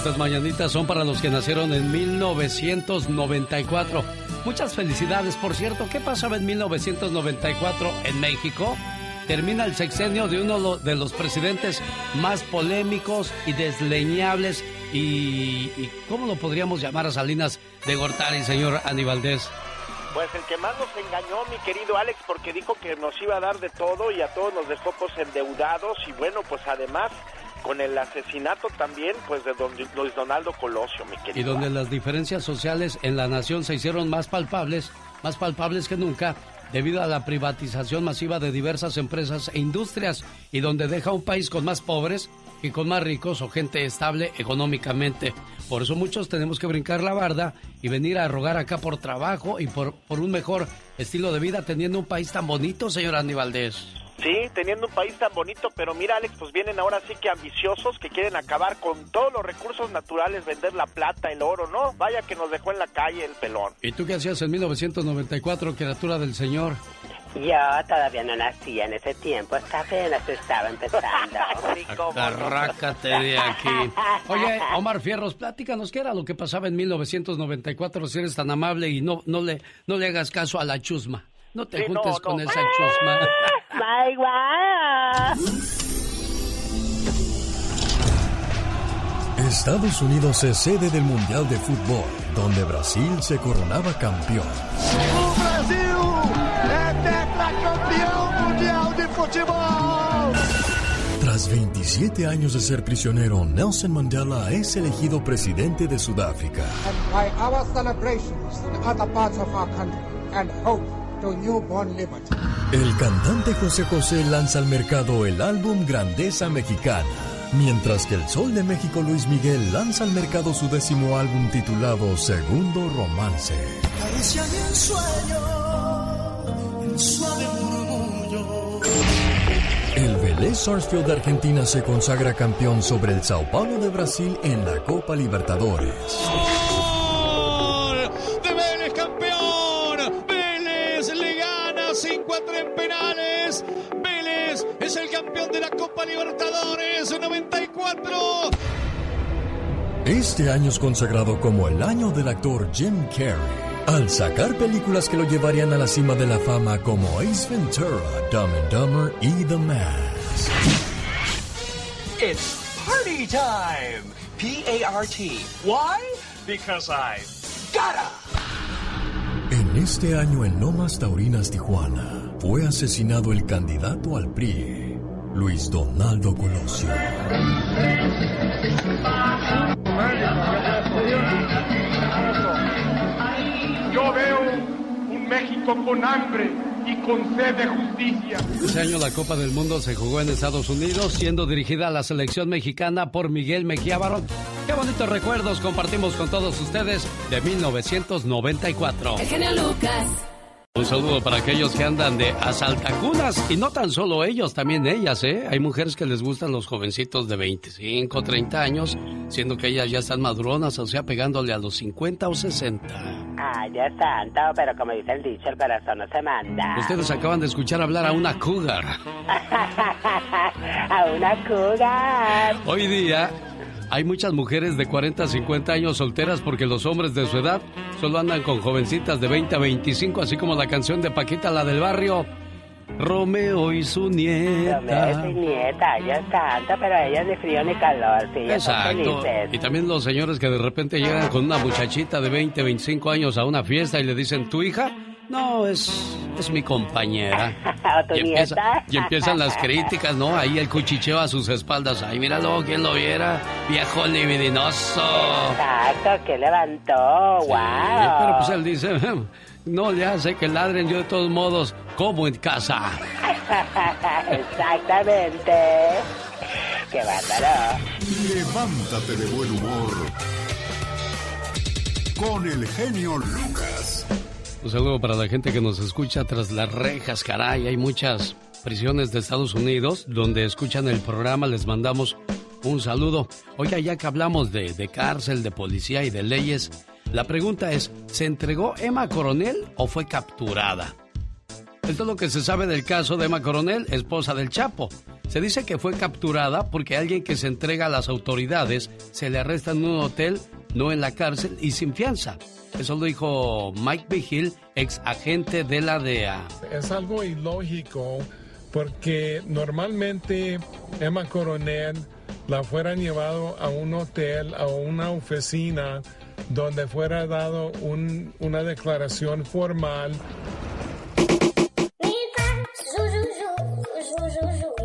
Estas mañanitas son para los que nacieron en 1994. Muchas felicidades. Por cierto, ¿qué pasaba en 1994 en México? Termina el sexenio de uno de los presidentes más polémicos y desleñables y, ¿cómo lo podríamos llamar a Salinas de Gortari, señor Aníbaldez? Pues el que más nos engañó, mi querido Alex, porque dijo que nos iba a dar de todo y a todos nos dejó pues endeudados y bueno, pues además con el asesinato también pues de don Luis Donaldo Colosio, mi querido. Y donde las diferencias sociales en la nación se hicieron más palpables, más palpables que nunca, debido a la privatización masiva de diversas empresas e industrias y donde deja un país con más pobres y con más ricos o gente estable económicamente. Por eso muchos tenemos que brincar la barda y venir a rogar acá por trabajo y por, por un mejor estilo de vida teniendo un país tan bonito, señor Aníbal Sí, teniendo un país tan bonito, pero mira Alex, pues vienen ahora sí que ambiciosos que quieren acabar con todos los recursos naturales, vender la plata, el oro, ¿no? Vaya que nos dejó en la calle el pelón. ¿Y tú qué hacías en 1994, criatura del Señor? Yo todavía no nacía en ese tiempo, hasta apenas estaba empezando. Arrácate de aquí. Oye, Omar Fierros, platícanos qué era lo que pasaba en 1994, si eres tan amable y no, no, le, no le hagas caso a la chusma. No te juntes con esa chusma. Estados Unidos es sede del Mundial de Fútbol, donde Brasil se coronaba campeón. Brasil mundial de fútbol! Tras 27 años de ser prisionero, Nelson Mandela es elegido presidente de Sudáfrica. El cantante José José lanza al mercado el álbum Grandeza Mexicana, mientras que el Sol de México Luis Miguel lanza al mercado su décimo álbum titulado Segundo Romance. El Vélez Sarsfield de Argentina se consagra campeón sobre el Sao Paulo de Brasil en la Copa Libertadores. Es el campeón de la Copa Libertadores 94. Este año es consagrado como el año del actor Jim Carrey. Al sacar películas que lo llevarían a la cima de la fama como Ace Ventura, Dumb and Dumber y The Mask. It's party time. P-A-R-T. Why? Because I gotta. En este año en Lomas Taurinas, Tijuana, fue asesinado el candidato al PRI, Luis Donaldo Colosio. Yo veo un México con hambre y con sed de justicia. Ese año la Copa del Mundo se jugó en Estados Unidos, siendo dirigida a la selección mexicana por Miguel Mejía Barón. Qué bonitos recuerdos compartimos con todos ustedes de 1994. El genio Lucas. Un saludo para aquellos que andan de asaltacunas y no tan solo ellos, también ellas, ¿eh? Hay mujeres que les gustan los jovencitos de 25, 30 años, siendo que ellas ya están maduronas, o sea, pegándole a los 50 o 60. Ah, ya santo, pero como dice el dicho, el corazón no se manda. Ustedes acaban de escuchar hablar a una cougar. a una cougar. Hoy día hay muchas mujeres de 40 a 50 años solteras porque los hombres de su edad solo andan con jovencitas de 20 a 25, así como la canción de Paquita, la del barrio. Romeo y su nieta. Romeo y su nieta, ya tanto, pero ella ni frío ni calor, sí, Exacto. Y también los señores que de repente llegan con una muchachita de 20, 25 años a una fiesta y le dicen, ¿tu hija? No, es, es mi compañera. y, y empiezan las críticas, ¿no? Ahí el cuchicheo a sus espaldas. Ay, míralo, quien lo viera. Viejo libidinoso. Exacto, que levantó. wow. Pero pues él dice, no ya sé que ladren yo de todos modos, como en casa. Exactamente. Qué bárbaro. Levántate de buen humor. Con el genio Lucas. Un saludo para la gente que nos escucha tras las rejas, caray. Hay muchas prisiones de Estados Unidos donde escuchan el programa. Les mandamos un saludo. Oiga, ya que hablamos de, de cárcel, de policía y de leyes, la pregunta es, ¿se entregó Emma Coronel o fue capturada? Esto es lo que se sabe del caso de Emma Coronel, esposa del Chapo. Se dice que fue capturada porque alguien que se entrega a las autoridades se le arresta en un hotel, no en la cárcel y sin fianza. Eso lo dijo Mike Vigil, ex agente de la DEA. Es algo ilógico porque normalmente Emma Coronel la fueran llevado a un hotel, a una oficina donde fuera dado una declaración formal.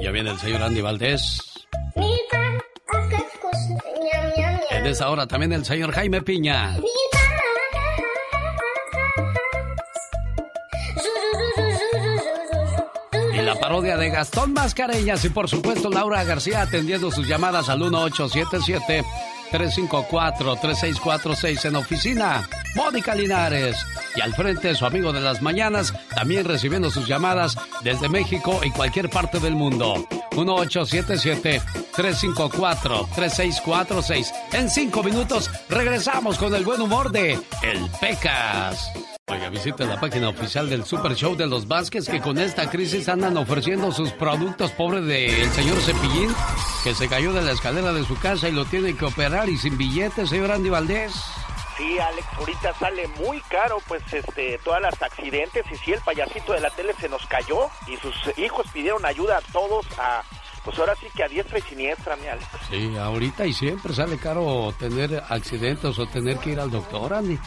Ya viene el señor Andy Valdés. En esa hora también el señor Jaime Piña. Y la parodia de Gastón Mascareñas y por supuesto Laura García atendiendo sus llamadas al 1877 354-3646 en oficina. Mónica Linares. Y al frente su amigo de las mañanas, también recibiendo sus llamadas desde México y cualquier parte del mundo. 1877-354-3646. En cinco minutos regresamos con el buen humor de El Pecas. Oiga, visite la página oficial del Super Show de los Vázquez que con esta crisis andan ofreciendo sus productos, pobre del señor Cepillín, que se cayó de la escalera de su casa y lo tiene que operar y sin billetes, señor Andy Valdés. Sí, Alex, ahorita sale muy caro, pues, este, todas las accidentes y si el payasito de la tele se nos cayó y sus hijos pidieron ayuda a todos a, pues ahora sí que a diestra y siniestra, mi Alex. Sí, ahorita y siempre sale caro tener accidentes o tener que ir al doctor, Andy.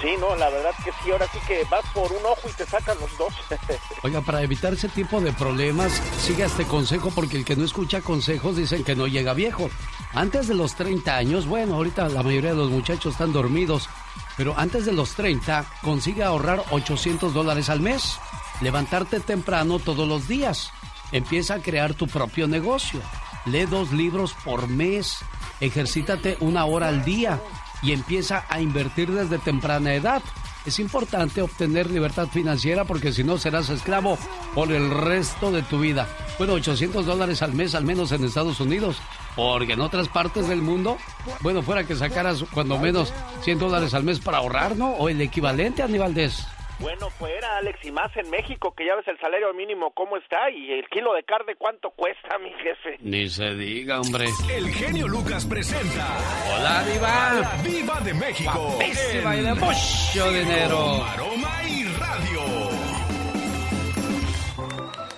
Sí, no, la verdad que sí, ahora sí que vas por un ojo y te sacan los dos. Oiga, para evitar ese tipo de problemas, siga este consejo porque el que no escucha consejos dicen que no llega viejo. Antes de los 30 años, bueno, ahorita la mayoría de los muchachos están dormidos, pero antes de los 30 consigue ahorrar 800 dólares al mes, levantarte temprano todos los días, empieza a crear tu propio negocio, lee dos libros por mes, ejercítate una hora al día y empieza a invertir desde temprana edad. Es importante obtener libertad financiera porque si no serás esclavo por el resto de tu vida. Bueno, 800 dólares al mes al menos en Estados Unidos. Porque en otras partes del mundo, bueno, fuera que sacaras cuando menos 100 dólares al mes para ahorrar, ¿no? O el equivalente, Aníbal Valdés. Bueno, fuera, Alex, y más en México, que ya ves el salario mínimo cómo está y el kilo de carne cuánto cuesta, mi jefe. Ni se diga, hombre. El genio Lucas presenta. Hola, Diva. Viva de México. Viva de mucho dinero. Aroma y radio.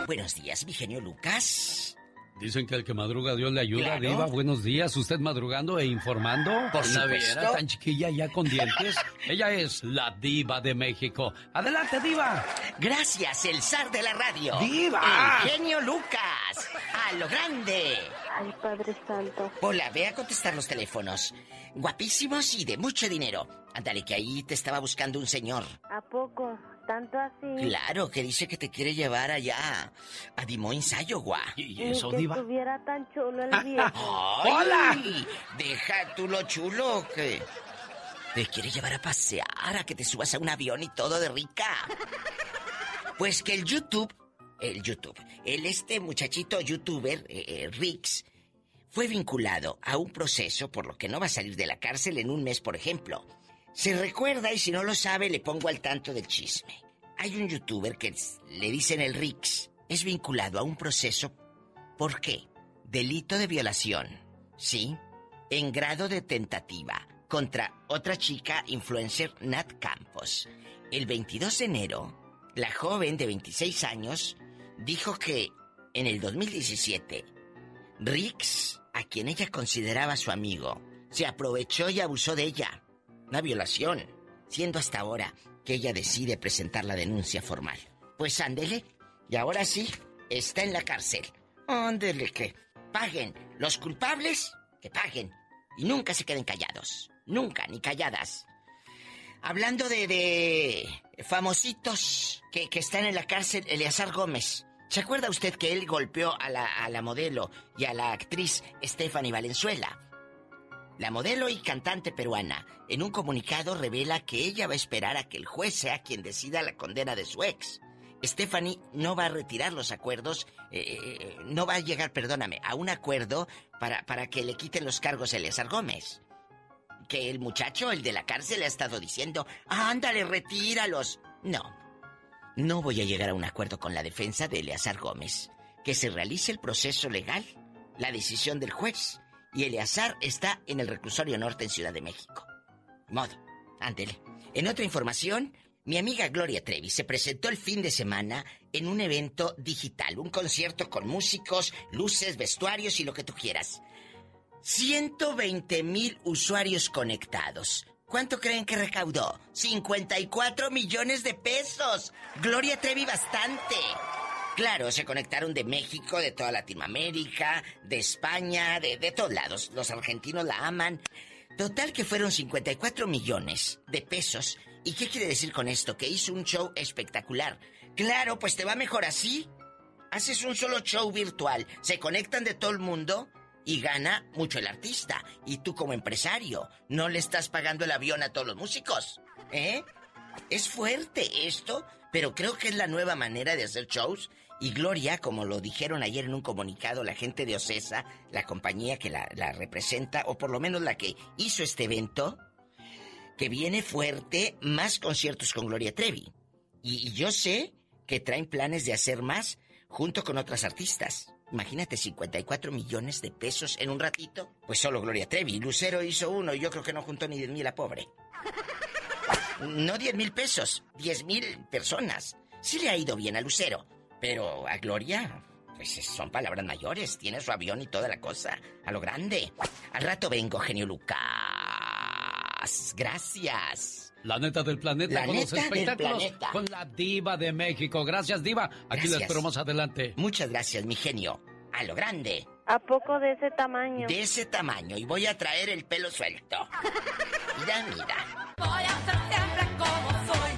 Buenos días, mi genio Lucas. Dicen que el que madruga Dios le ayuda, Diva. Buenos días. ¿Usted madrugando e informando? Por Una viera tan chiquilla ya con dientes. Ella es la Diva de México. Adelante, Diva. Gracias, el zar de la radio. ¡Diva! El genio Lucas. A lo grande. Ay, Padre Santo. Hola, ve a contestar los teléfonos. Guapísimos y de mucho dinero. Ándale, que ahí te estaba buscando un señor. ¿A poco? ¿Tanto así? Claro, que dice que te quiere llevar allá a Dimoins, Iowa. ¿Y eso, que Diva? estuviera tan chulo el viejo. ¡Hola! Deja tú lo chulo que te quiere llevar a pasear, a que te subas a un avión y todo de rica. Pues que el YouTube, el YouTube, el este muchachito youtuber, eh, eh, Rix, fue vinculado a un proceso por lo que no va a salir de la cárcel en un mes, por ejemplo. Se recuerda y si no lo sabe le pongo al tanto del chisme. Hay un youtuber que le dicen el Rix, es vinculado a un proceso ¿Por qué? Delito de violación, ¿sí? En grado de tentativa contra otra chica influencer Nat Campos. El 22 de enero, la joven de 26 años dijo que en el 2017, Rix, a quien ella consideraba su amigo, se aprovechó y abusó de ella. Una violación, siendo hasta ahora que ella decide presentar la denuncia formal. Pues ándele, y ahora sí, está en la cárcel. Ándele que paguen. Los culpables, que paguen. Y nunca se queden callados. Nunca, ni calladas. Hablando de, de famositos que, que están en la cárcel, Eleazar Gómez. ¿Se acuerda usted que él golpeó a la, a la modelo y a la actriz Stephanie Valenzuela? La modelo y cantante peruana, en un comunicado revela que ella va a esperar a que el juez sea quien decida la condena de su ex. Stephanie no va a retirar los acuerdos, eh, eh, no va a llegar, perdóname, a un acuerdo para, para que le quiten los cargos a Eleazar Gómez. Que el muchacho, el de la cárcel, ha estado diciendo, ándale, retíralos. No, no voy a llegar a un acuerdo con la defensa de Eleazar Gómez. que se realice el proceso legal, la decisión del juez. Y Eleazar está en el reclusorio norte en Ciudad de México. Modo, ándele. En otra información, mi amiga Gloria Trevi se presentó el fin de semana en un evento digital, un concierto con músicos, luces, vestuarios y lo que tú quieras. 120 mil usuarios conectados. ¿Cuánto creen que recaudó? 54 millones de pesos. Gloria Trevi bastante. Claro, se conectaron de México, de toda Latinoamérica, de España, de, de todos lados. Los argentinos la aman. Total que fueron 54 millones de pesos. ¿Y qué quiere decir con esto? Que hizo un show espectacular. Claro, pues te va mejor así. Haces un solo show virtual, se conectan de todo el mundo y gana mucho el artista. Y tú como empresario, no le estás pagando el avión a todos los músicos. ¿Eh? Es fuerte esto, pero creo que es la nueva manera de hacer shows. Y Gloria, como lo dijeron ayer en un comunicado, la gente de Ocesa, la compañía que la, la representa, o por lo menos la que hizo este evento, que viene fuerte, más conciertos con Gloria Trevi. Y, y yo sé que traen planes de hacer más junto con otras artistas. Imagínate 54 millones de pesos en un ratito. Pues solo Gloria Trevi. Lucero hizo uno y yo creo que no juntó ni 10 mil a pobre. No 10 mil pesos, 10 mil personas. Sí le ha ido bien a Lucero. Pero a Gloria, pues son palabras mayores. Tiene su avión y toda la cosa. A lo grande. Al rato vengo, genio Lucas. Gracias. La neta del planeta La con los neta del espectáculos planeta. con la diva de México. Gracias, diva. Aquí Gracias. la espero más adelante. Muchas gracias, mi genio. A lo grande. ¿A poco de ese tamaño? De ese tamaño. Y voy a traer el pelo suelto. Mira, mira. Voy a ser siempre como soy.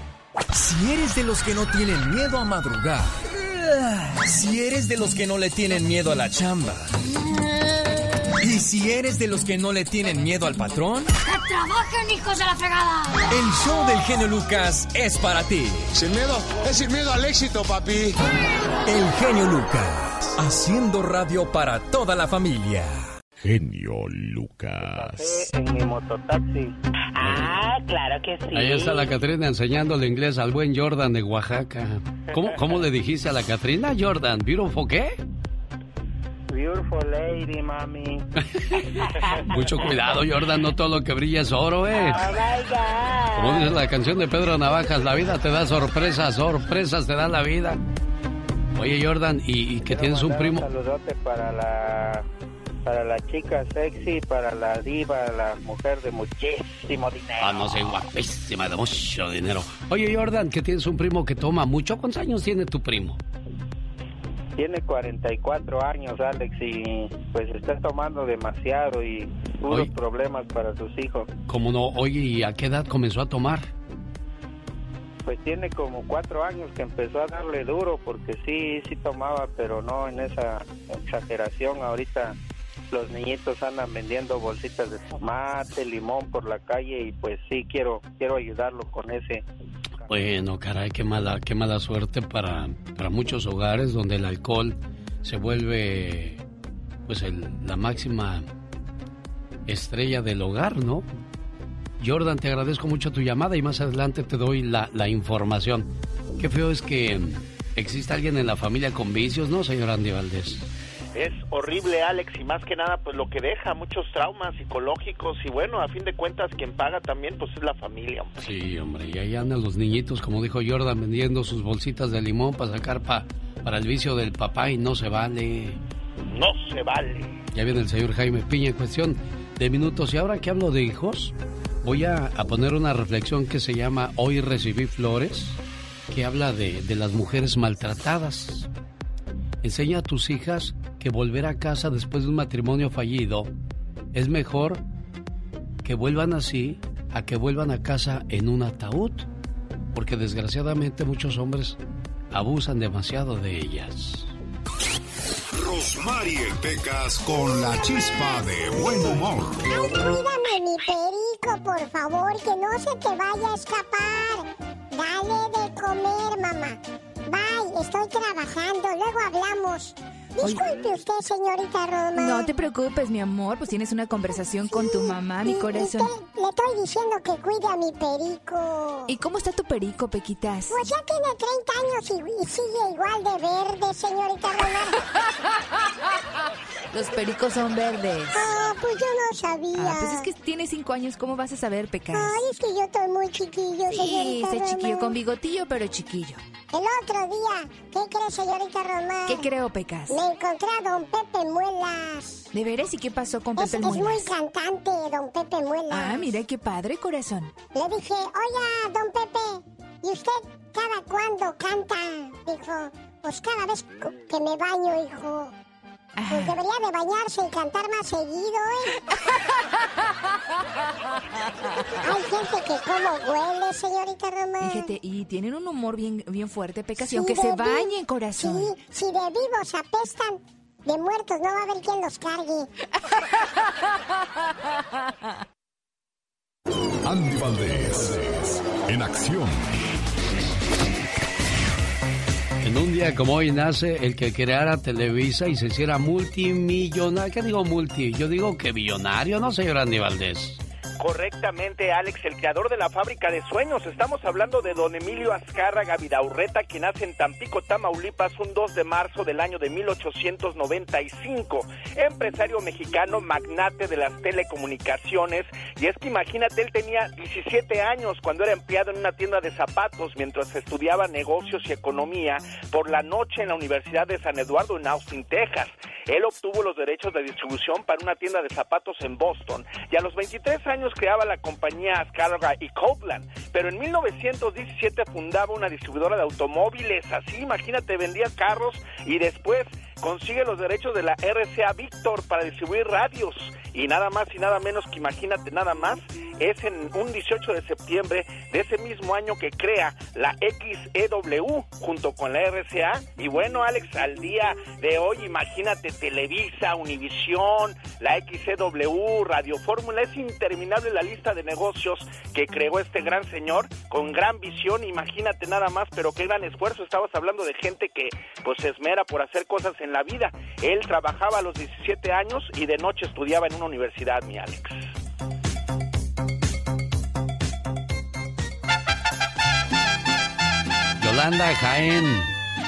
Si eres de los que no tienen miedo a madrugar, si eres de los que no le tienen miedo a la chamba, y si eres de los que no le tienen miedo al patrón, ¡Que trabajen, hijos de la fregada! el show del genio Lucas es para ti. Sin miedo, es sin miedo al éxito, papi. El genio Lucas, haciendo radio para toda la familia. Genio Lucas. En mi mototaxi. Ah, claro que sí. Ahí está la Catrina enseñándole inglés al buen Jordan de Oaxaca. ¿Cómo, cómo le dijiste a la Catrina, Jordan? ¿Beautiful qué? Beautiful lady, mami. Mucho cuidado, Jordan, no todo lo que brilla es oro, ¿eh? Oh my God. Como dice la canción de Pedro Navajas, la vida te da sorpresas, sorpresas te da la vida. Oye, Jordan, ¿y, y que tienes un primo? saludote para la para la chica sexy, para la diva, la mujer de muchísimo dinero. Ah, no sé, guapísima, de mucho dinero. Oye, Jordan, que tienes un primo que toma mucho. ¿Cuántos años tiene tu primo? Tiene 44 años, Alex, y pues está tomando demasiado y Oye. problemas para sus hijos. ¿Cómo no? Oye, ¿y a qué edad comenzó a tomar? Pues tiene como cuatro años que empezó a darle duro porque sí, sí tomaba, pero no en esa exageración. Ahorita los niñitos andan vendiendo bolsitas de tomate, limón por la calle y pues sí quiero quiero ayudarlo con ese. Bueno, caray, qué mala, qué mala suerte para, para muchos hogares donde el alcohol se vuelve pues el- la máxima estrella del hogar, ¿no? Jordan, te agradezco mucho tu llamada y más adelante te doy la, la información. Qué feo es que existe alguien en la familia con vicios, ¿no, señor Andy Valdés? Es horrible, Alex, y más que nada, pues lo que deja muchos traumas psicológicos y bueno, a fin de cuentas, quien paga también, pues es la familia. hombre. Sí, hombre, y ahí andan los niñitos, como dijo Jordan, vendiendo sus bolsitas de limón para sacar pa- para el vicio del papá y no se vale. No se vale. Ya viene el señor Jaime Piña en cuestión de minutos. Y ahora que hablo de hijos, voy a, a poner una reflexión que se llama Hoy recibí flores, que habla de, de las mujeres maltratadas. Enseña a tus hijas que volver a casa después de un matrimonio fallido es mejor que vuelvan así a que vuelvan a casa en un ataúd, porque desgraciadamente muchos hombres abusan demasiado de ellas. Rosmarie Pecas con la chispa de buen humor. Ay, cuídame mi perico, por favor, que no se te vaya a escapar. Dale de comer, mamá. Bye, estoy trabajando, luego hablamos. Disculpe usted, señorita Roma. No te preocupes, mi amor, pues tienes una conversación con tu mamá, mi corazón. le estoy diciendo que cuide a mi perico. ¿Y cómo está tu perico, Pequitas? Pues ya tiene 30 años y, y sigue igual de verde, señorita Roma. Los pericos son verdes. Ah, pues yo no sabía. Ah, pues es que tiene cinco años, ¿cómo vas a saber, Pecas? Ay, es que yo estoy muy chiquillo, Sí, señorita Roma. chiquillo, con bigotillo, pero chiquillo. El otro día, ¿qué cree, señorita Roma? ¿Qué creo, Pecas? Me encontré a don Pepe Muelas. ¿De veras? ¿Y qué pasó con Es, Pepe es muy Muelas? cantante, don Pepe Muelas. Ah, mira qué padre, corazón. Le dije, oiga, don Pepe, ¿y usted cada cuándo canta? Dijo, pues cada vez que me baño, hijo. Pues debería de bañarse y cantar más seguido, ¿eh? Hay gente que como huele, señorita Roma. Fíjate, y tienen un humor bien, bien fuerte, Pecas, Sí, aunque se vi- bañen, corazón. Sí, si de vivos apestan, de muertos no va a haber quien los cargue. Andy Valdés, en acción. En un día como hoy nace el que creara Televisa y se hiciera multimillonario. ¿Qué digo multi? Yo digo que billonario, ¿no, señor Andy Valdés? Correctamente, Alex, el creador de la fábrica de sueños. Estamos hablando de don Emilio Azcárraga Vidaurreta, quien nace en Tampico, Tamaulipas, un 2 de marzo del año de 1895. Empresario mexicano, magnate de las telecomunicaciones. Y es que imagínate, él tenía 17 años cuando era empleado en una tienda de zapatos mientras estudiaba negocios y economía por la noche en la Universidad de San Eduardo en Austin, Texas. Él obtuvo los derechos de distribución para una tienda de zapatos en Boston y a los 23 años creaba la compañía Azcárraga y Copeland, pero en 1917 fundaba una distribuidora de automóviles, así imagínate, vendía carros y después consigue los derechos de la RCA Victor para distribuir radios. Y nada más y nada menos que imagínate nada más es en un 18 de septiembre de ese mismo año que crea la XEW junto con la RCA y bueno Alex al día de hoy imagínate Televisa, Univisión, la XEW, Radio Fórmula es interminable la lista de negocios que creó este gran señor con gran visión imagínate nada más pero qué gran esfuerzo estabas hablando de gente que pues se esmera por hacer cosas en la vida él trabajaba a los 17 años y de noche estudiaba en una universidad mi Alex Yolanda Jaén,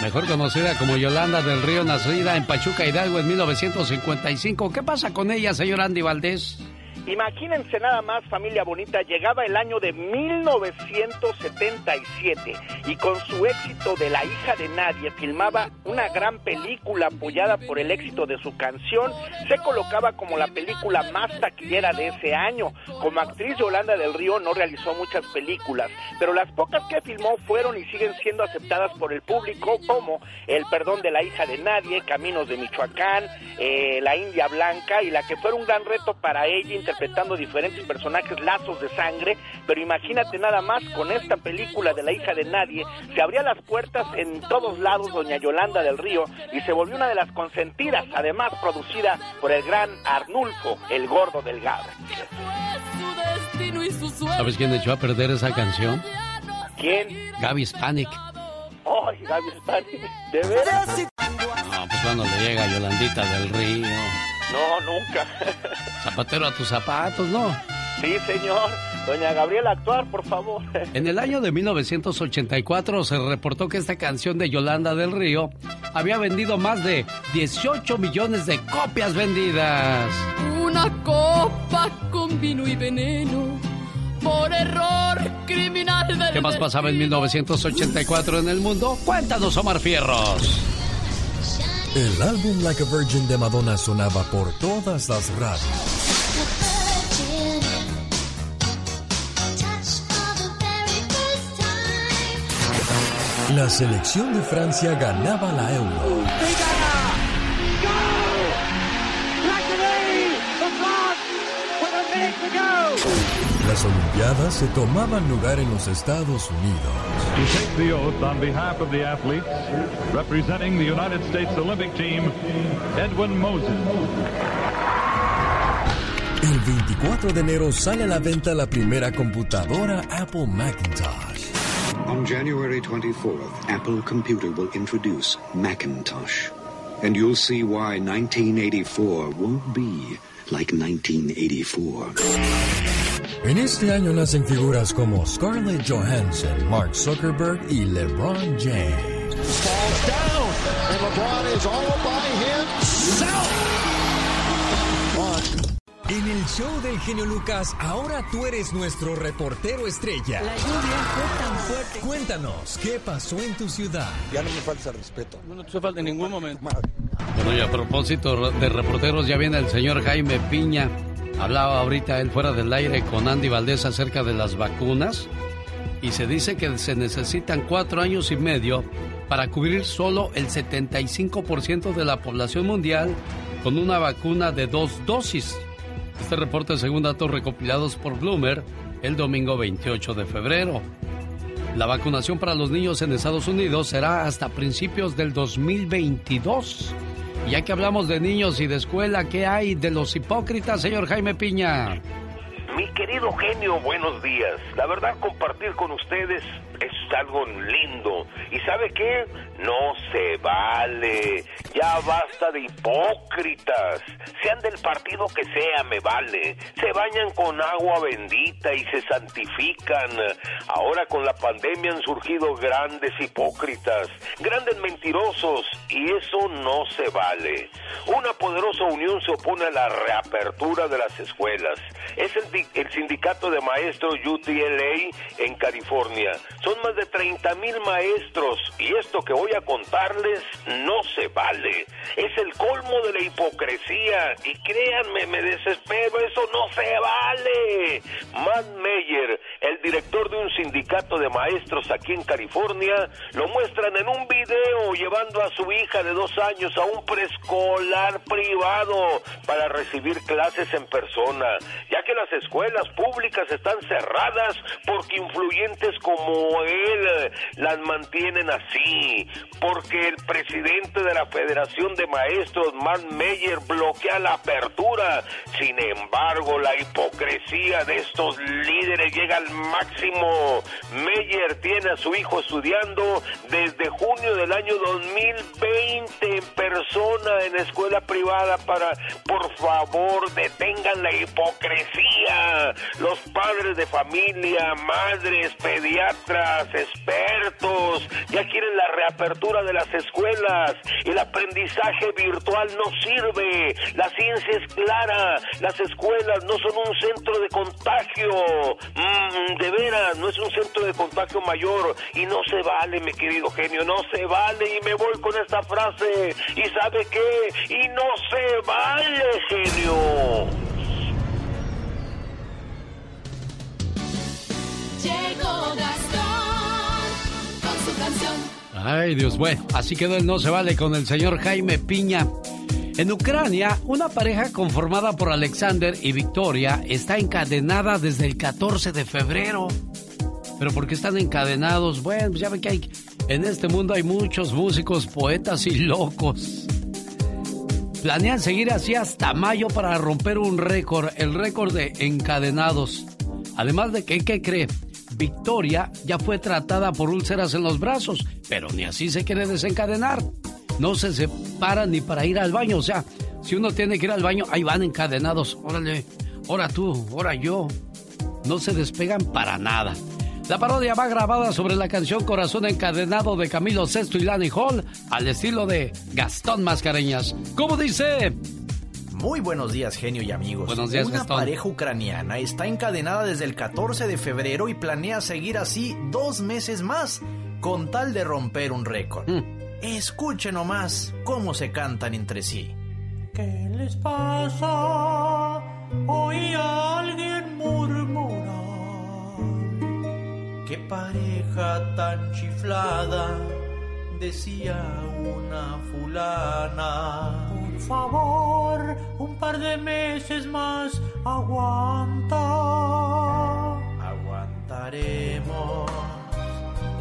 mejor conocida como Yolanda del Río, nacida en Pachuca Hidalgo en 1955. ¿Qué pasa con ella, señor Andy Valdés? Imagínense nada más, familia bonita, llegaba el año de 1977 y con su éxito de La hija de nadie filmaba una gran película apoyada por el éxito de su canción, se colocaba como la película más taquillera de ese año. Como actriz Yolanda del Río no realizó muchas películas, pero las pocas que filmó fueron y siguen siendo aceptadas por el público como El perdón de la hija de nadie, Caminos de Michoacán, eh, La India Blanca y la que fue un gran reto para ella interpretando diferentes personajes, lazos de sangre, pero imagínate nada más con esta película de la hija de nadie, se abría las puertas en todos lados doña Yolanda del Río y se volvió una de las consentidas, además producida por el gran Arnulfo, el gordo delgado. ¿Sabes quién echó a perder esa canción? ¿Quién? Gaby Spanik. Ay, Gaby Spani, ¿de veras? No, pues cuando le llega Yolandita del Río. No, nunca. Zapatero a tus zapatos, ¿no? Sí, señor. Doña Gabriela, actuar, por favor. En el año de 1984 se reportó que esta canción de Yolanda del Río había vendido más de 18 millones de copias vendidas. Una copa con vino y veneno. Por error criminal del ¿Qué más pasaba en 1984 en el mundo? Cuéntanos, Omar Fierros. El álbum Like a Virgin de Madonna sonaba por todas las radios. La selección de Francia ganaba la Euro. Las Olimpiadas se tomaban lugar en los Estados Unidos. To take the oath on behalf of the athletes, representing the United States Olympic Team, Edwin Moses. El 24 de enero sale a la venta la primera computadora Apple Macintosh. On January 24th, Apple Computer will introduce Macintosh. and you'll see why 1984 won't be like 1984. En este año nacen figuras como Scarlett Johansson, Mark Zuckerberg y LeBron James. Falls down, and LeBron is all by himself. En el show del genio Lucas, ahora tú eres nuestro reportero estrella. La lluvia fue tan fuerte. Cuéntanos, ¿qué pasó en tu ciudad? Ya no me falta respeto. No te falta en ningún momento. Bueno, y a propósito de reporteros, ya viene el señor Jaime Piña. Hablaba ahorita él fuera del aire con Andy Valdés acerca de las vacunas. Y se dice que se necesitan cuatro años y medio para cubrir solo el 75% de la población mundial con una vacuna de dos dosis. Este reporte según datos recopilados por Bloomer el domingo 28 de febrero. La vacunación para los niños en Estados Unidos será hasta principios del 2022. Ya que hablamos de niños y de escuela, ¿qué hay de los hipócritas, señor Jaime Piña? Mi querido genio, buenos días. La verdad, compartir con ustedes es algo lindo. ¿Y sabe qué? No se vale. Ya basta de hipócritas. Sean del partido que sea, me vale. Se bañan con agua bendita y se santifican. Ahora con la pandemia han surgido grandes hipócritas, grandes mentirosos, y eso no se vale. Una poderosa unión se opone a la reapertura de las escuelas. Es el, el sindicato de maestros UTLA en California. Son más de 30 mil maestros y esto que voy a contarles no se vale. Es el colmo de la hipocresía y créanme, me desespero, eso no se vale. Matt Meyer, el director de un sindicato de maestros aquí en California, lo muestran en un video llevando a su hija de dos años a un preescolar privado para recibir clases en persona, ya que las escuelas públicas están cerradas porque influyentes como él las mantienen así, porque el presidente de la Federación de Maestros, Matt Meyer, bloquea la apertura. Sin embargo, la hipocresía de estos líderes llega al máximo. Meyer tiene a su hijo estudiando desde junio del año 2020 en persona en escuela privada para, por favor, detengan la hipocresía. Los padres de familia, madres, pediatras, expertos, ya quieren la reapertura de las escuelas. El aprendizaje virtual no sirve. La ciencia es clara. Las escuelas no son un centro de contagio. Mm, de veras, no es un centro de contagio mayor. Y no se vale, mi querido genio, no se vale. Y me voy con esta frase. ¿Y sabe qué? Y no se vale, genio. Llegó Gastón Ay, Dios, bueno, así quedó el no se vale con el señor Jaime Piña. En Ucrania, una pareja conformada por Alexander y Victoria está encadenada desde el 14 de febrero. ¿Pero por qué están encadenados? Bueno, pues ya ven que hay, en este mundo hay muchos músicos, poetas y locos. Planean seguir así hasta mayo para romper un récord, el récord de encadenados. Además de que, ¿qué cree? Victoria ya fue tratada por úlceras en los brazos, pero ni así se quiere desencadenar. No se separan ni para ir al baño, o sea, si uno tiene que ir al baño, ahí van encadenados. Órale, ahora tú, ahora yo. No se despegan para nada. La parodia va grabada sobre la canción Corazón Encadenado de Camilo Sesto y Lani Hall al estilo de Gastón Mascareñas. ¿Cómo dice? Muy buenos días, genio y amigos. Buenos días, Una Gastón. pareja ucraniana está encadenada desde el 14 de febrero y planea seguir así dos meses más, con tal de romper un récord. Escuchen nomás cómo se cantan entre sí. ¿Qué les pasa? Oí a alguien murmurar. Qué pareja tan chiflada, decía una fulana. Por favor, un par de meses más aguanta. Aguantaremos,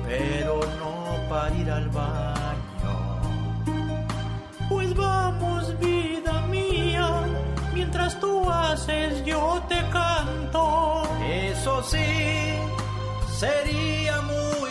pero no para ir al baño. Pues vamos, vida mía, mientras tú haces yo te canto. Eso sí, sería muy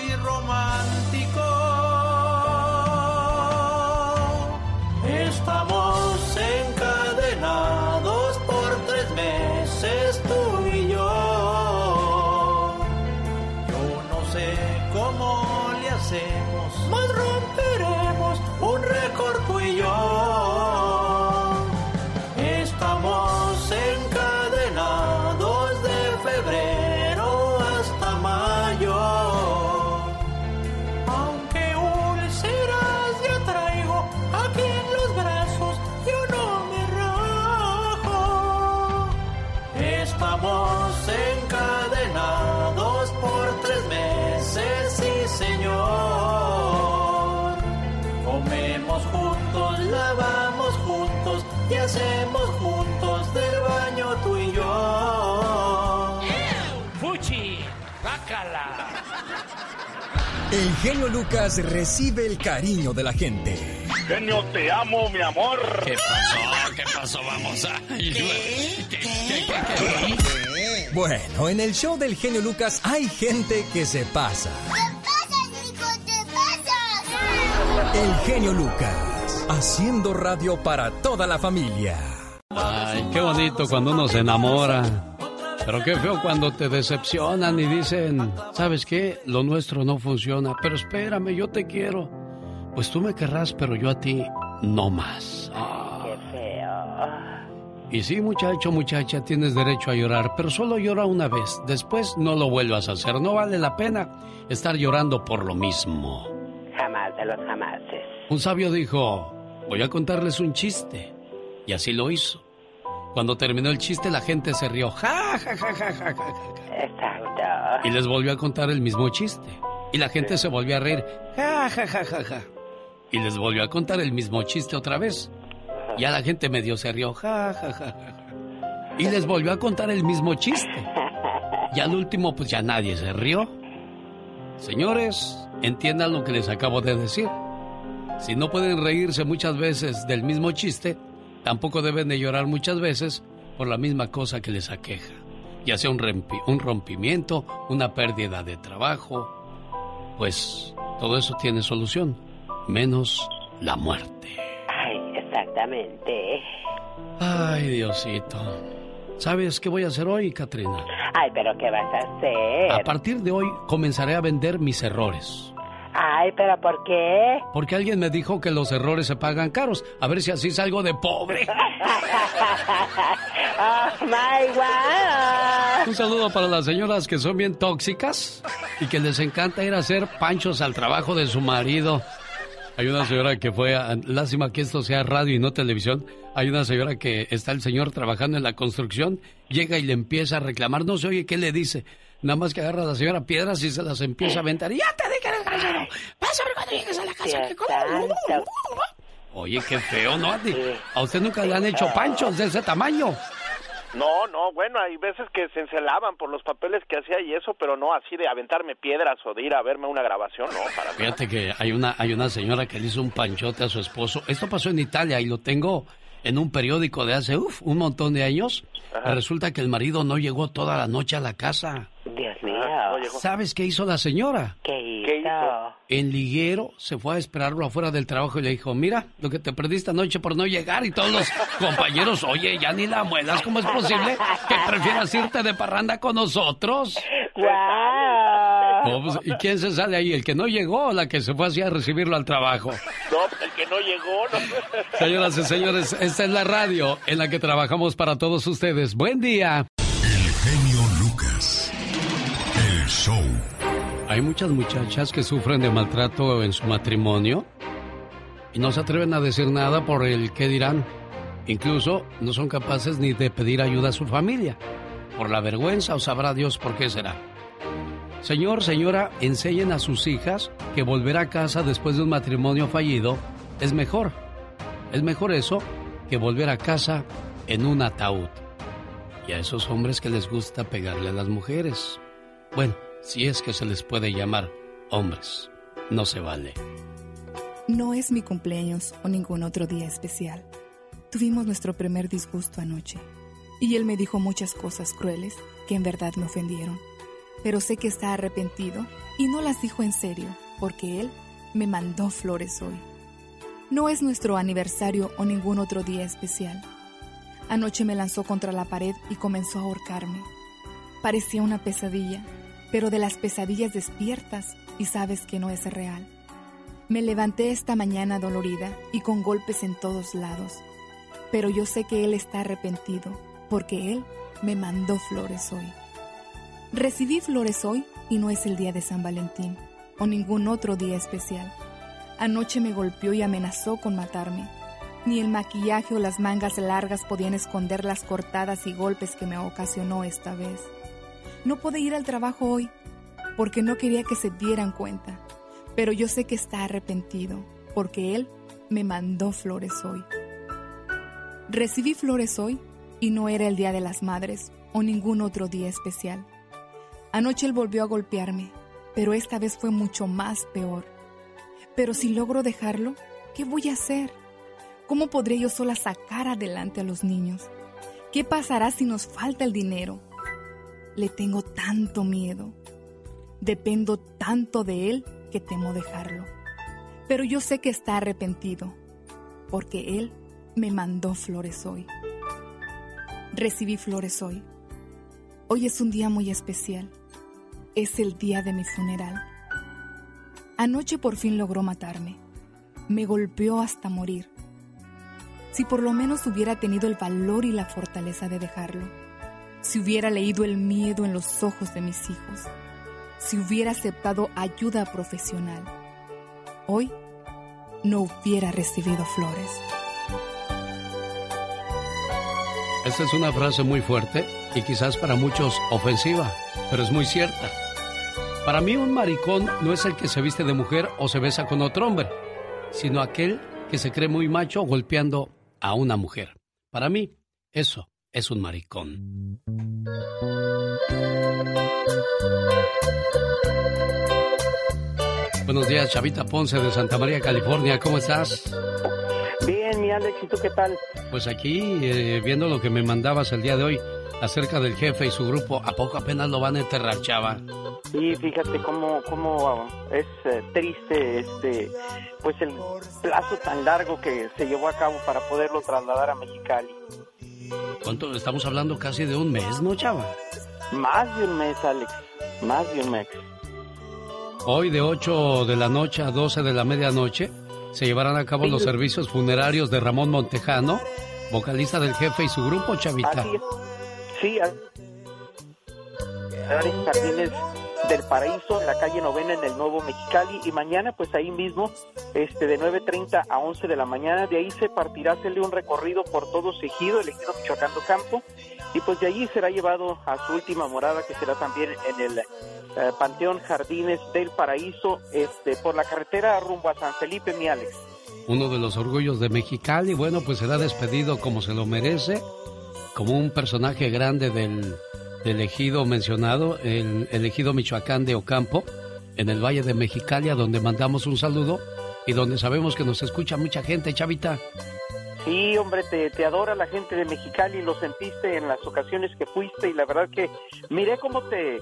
El genio Lucas recibe el cariño de la gente. Genio, te amo, mi amor. ¿Qué pasó? ¿Qué pasó? Vamos a... ¿Qué? ¿Qué, qué, qué, Bueno, en el show del genio Lucas hay gente que se pasa. El genio Lucas, haciendo radio para toda la familia. Ay, qué bonito cuando uno se enamora. Pero qué feo cuando te decepcionan y dicen, ¿sabes qué? Lo nuestro no funciona, pero espérame, yo te quiero. Pues tú me querrás, pero yo a ti no más. Qué feo. Y sí, muchacho, muchacha, tienes derecho a llorar, pero solo llora una vez. Después no lo vuelvas a hacer. No vale la pena estar llorando por lo mismo. Jamás de los jamases. Un sabio dijo, voy a contarles un chiste. Y así lo hizo. Cuando terminó el chiste, la gente se rió. Ja, ja, ja, ja, ja, ja, ja. Exacto. Y les volvió a contar el mismo chiste. Y la gente se volvió a reír. Ja, ja, ja, ja, ja. Y les volvió a contar el mismo chiste otra vez. Ya la gente medio se rió. Ja, ja, ja, ja, ja. Y les volvió a contar el mismo chiste. Y al último, pues ya nadie se rió. Señores, entiendan lo que les acabo de decir. Si no pueden reírse muchas veces del mismo chiste, tampoco deben de llorar muchas veces por la misma cosa que les aqueja. Ya sea un, rompimiento, una pérdida de trabajo. Pues todo eso tiene solución, menos la muerte. Ay, exactamente. Ay, Diosito. ¿Sabes qué voy a hacer hoy, Katrina? Ay, pero ¿qué vas a hacer? A partir de hoy comenzaré a vender mis errores. Ay, pero ¿por qué? Porque alguien me dijo que los errores se pagan caros. A ver si así salgo de pobre. oh my. Un saludo para las señoras que son bien tóxicas y que les encanta ir a hacer panchos al trabajo de su marido. Hay una señora que fue, a- lástima que esto sea radio y no televisión, hay una señora que está el señor trabajando en la construcción, llega y le empieza a reclamar, no se oye qué le dice, nada más que agarra a la señora piedras y se las empieza a aventar. Y ya te dije, desgraciado, vas a ver cuando llegues a la casa. que como- Oye, qué feo, ¿no? A usted nunca le han hecho panchos de ese tamaño. No, no, bueno, hay veces que se encelaban por los papeles que hacía y eso, pero no así de aventarme piedras o de ir a verme una grabación, no, para nada. Fíjate que hay una, hay una señora que le hizo un panchote a su esposo. Esto pasó en Italia y lo tengo en un periódico de hace uf, un montón de años. Resulta que el marido no llegó toda la noche a la casa. Mío. ¿Sabes qué hizo la señora? ¿Qué hizo? En liguero se fue a esperarlo afuera del trabajo y le dijo, mira, lo que te perdiste anoche por no llegar y todos los compañeros, oye, ya ni la muelas, ¿cómo es posible que prefieras irte de parranda con nosotros? No, pues, ¿Y quién se sale ahí? ¿El que no llegó o la que se fue así a recibirlo al trabajo? No, pues, el que no llegó, no. Señoras y señores, esta es la radio en la que trabajamos para todos ustedes. Buen día. Show. Hay muchas muchachas que sufren de maltrato en su matrimonio y no se atreven a decir nada por el qué dirán. Incluso no son capaces ni de pedir ayuda a su familia. Por la vergüenza o sabrá Dios por qué será. Señor, señora, enseñen a sus hijas que volver a casa después de un matrimonio fallido es mejor. Es mejor eso que volver a casa en un ataúd. Y a esos hombres que les gusta pegarle a las mujeres. Bueno, si es que se les puede llamar hombres. No se vale. No es mi cumpleaños o ningún otro día especial. Tuvimos nuestro primer disgusto anoche y él me dijo muchas cosas crueles que en verdad me ofendieron. Pero sé que está arrepentido y no las dijo en serio porque él me mandó flores hoy. No es nuestro aniversario o ningún otro día especial. Anoche me lanzó contra la pared y comenzó a ahorcarme. Parecía una pesadilla, pero de las pesadillas despiertas y sabes que no es real. Me levanté esta mañana dolorida y con golpes en todos lados, pero yo sé que Él está arrepentido porque Él me mandó flores hoy. Recibí flores hoy y no es el día de San Valentín o ningún otro día especial. Anoche me golpeó y amenazó con matarme. Ni el maquillaje o las mangas largas podían esconder las cortadas y golpes que me ocasionó esta vez. No pude ir al trabajo hoy porque no quería que se dieran cuenta, pero yo sé que está arrepentido porque él me mandó flores hoy. Recibí flores hoy y no era el Día de las Madres o ningún otro día especial. Anoche él volvió a golpearme, pero esta vez fue mucho más peor. Pero si logro dejarlo, ¿qué voy a hacer? ¿Cómo podré yo sola sacar adelante a los niños? ¿Qué pasará si nos falta el dinero? Le tengo tanto miedo. Dependo tanto de él que temo dejarlo. Pero yo sé que está arrepentido, porque él me mandó flores hoy. Recibí flores hoy. Hoy es un día muy especial. Es el día de mi funeral. Anoche por fin logró matarme. Me golpeó hasta morir. Si por lo menos hubiera tenido el valor y la fortaleza de dejarlo. Si hubiera leído el miedo en los ojos de mis hijos. Si hubiera aceptado ayuda profesional. Hoy no hubiera recibido flores. Esta es una frase muy fuerte y quizás para muchos ofensiva, pero es muy cierta. Para mí un maricón no es el que se viste de mujer o se besa con otro hombre, sino aquel que se cree muy macho golpeando a una mujer. Para mí, eso es un maricón. Buenos días, Chavita Ponce de Santa María, California. ¿Cómo estás? Bien, mi Alex, ¿y tú qué tal? Pues aquí, eh, viendo lo que me mandabas el día de hoy acerca del jefe y su grupo, ¿a poco apenas lo van a enterrar, chava? Sí, fíjate cómo, cómo es eh, triste este, pues el plazo tan largo que se llevó a cabo para poderlo trasladar a Mexicali. ¿Cuánto? Estamos hablando casi de un mes, ¿no, chava? Más de un mes, Alex, más de un mes. Hoy de 8 de la noche a 12 de la medianoche se llevarán a cabo los servicios funerarios de Ramón Montejano, vocalista del jefe y su grupo, Chavita. Así es. Sí, Jardines del Paraíso, en la calle Novena, en el Nuevo Mexicali, y mañana, pues ahí mismo, este, de 9.30 a 11 de la mañana, de ahí se partirá hacerle un recorrido por todo Segido, el ejido Michoacán Campo, y pues de allí será llevado a su última morada, que será también en el eh, Panteón Jardines del Paraíso, este, por la carretera rumbo a San Felipe, mi Alex. Uno de los orgullos de Mexicali, bueno, pues será despedido como se lo merece, como un personaje grande del, del ejido mencionado, el elegido Michoacán de Ocampo, en el Valle de Mexicali, a donde mandamos un saludo y donde sabemos que nos escucha mucha gente, Chavita. Sí, hombre, te, te adora la gente de Mexicali, lo sentiste en las ocasiones que fuiste y la verdad que miré cómo te,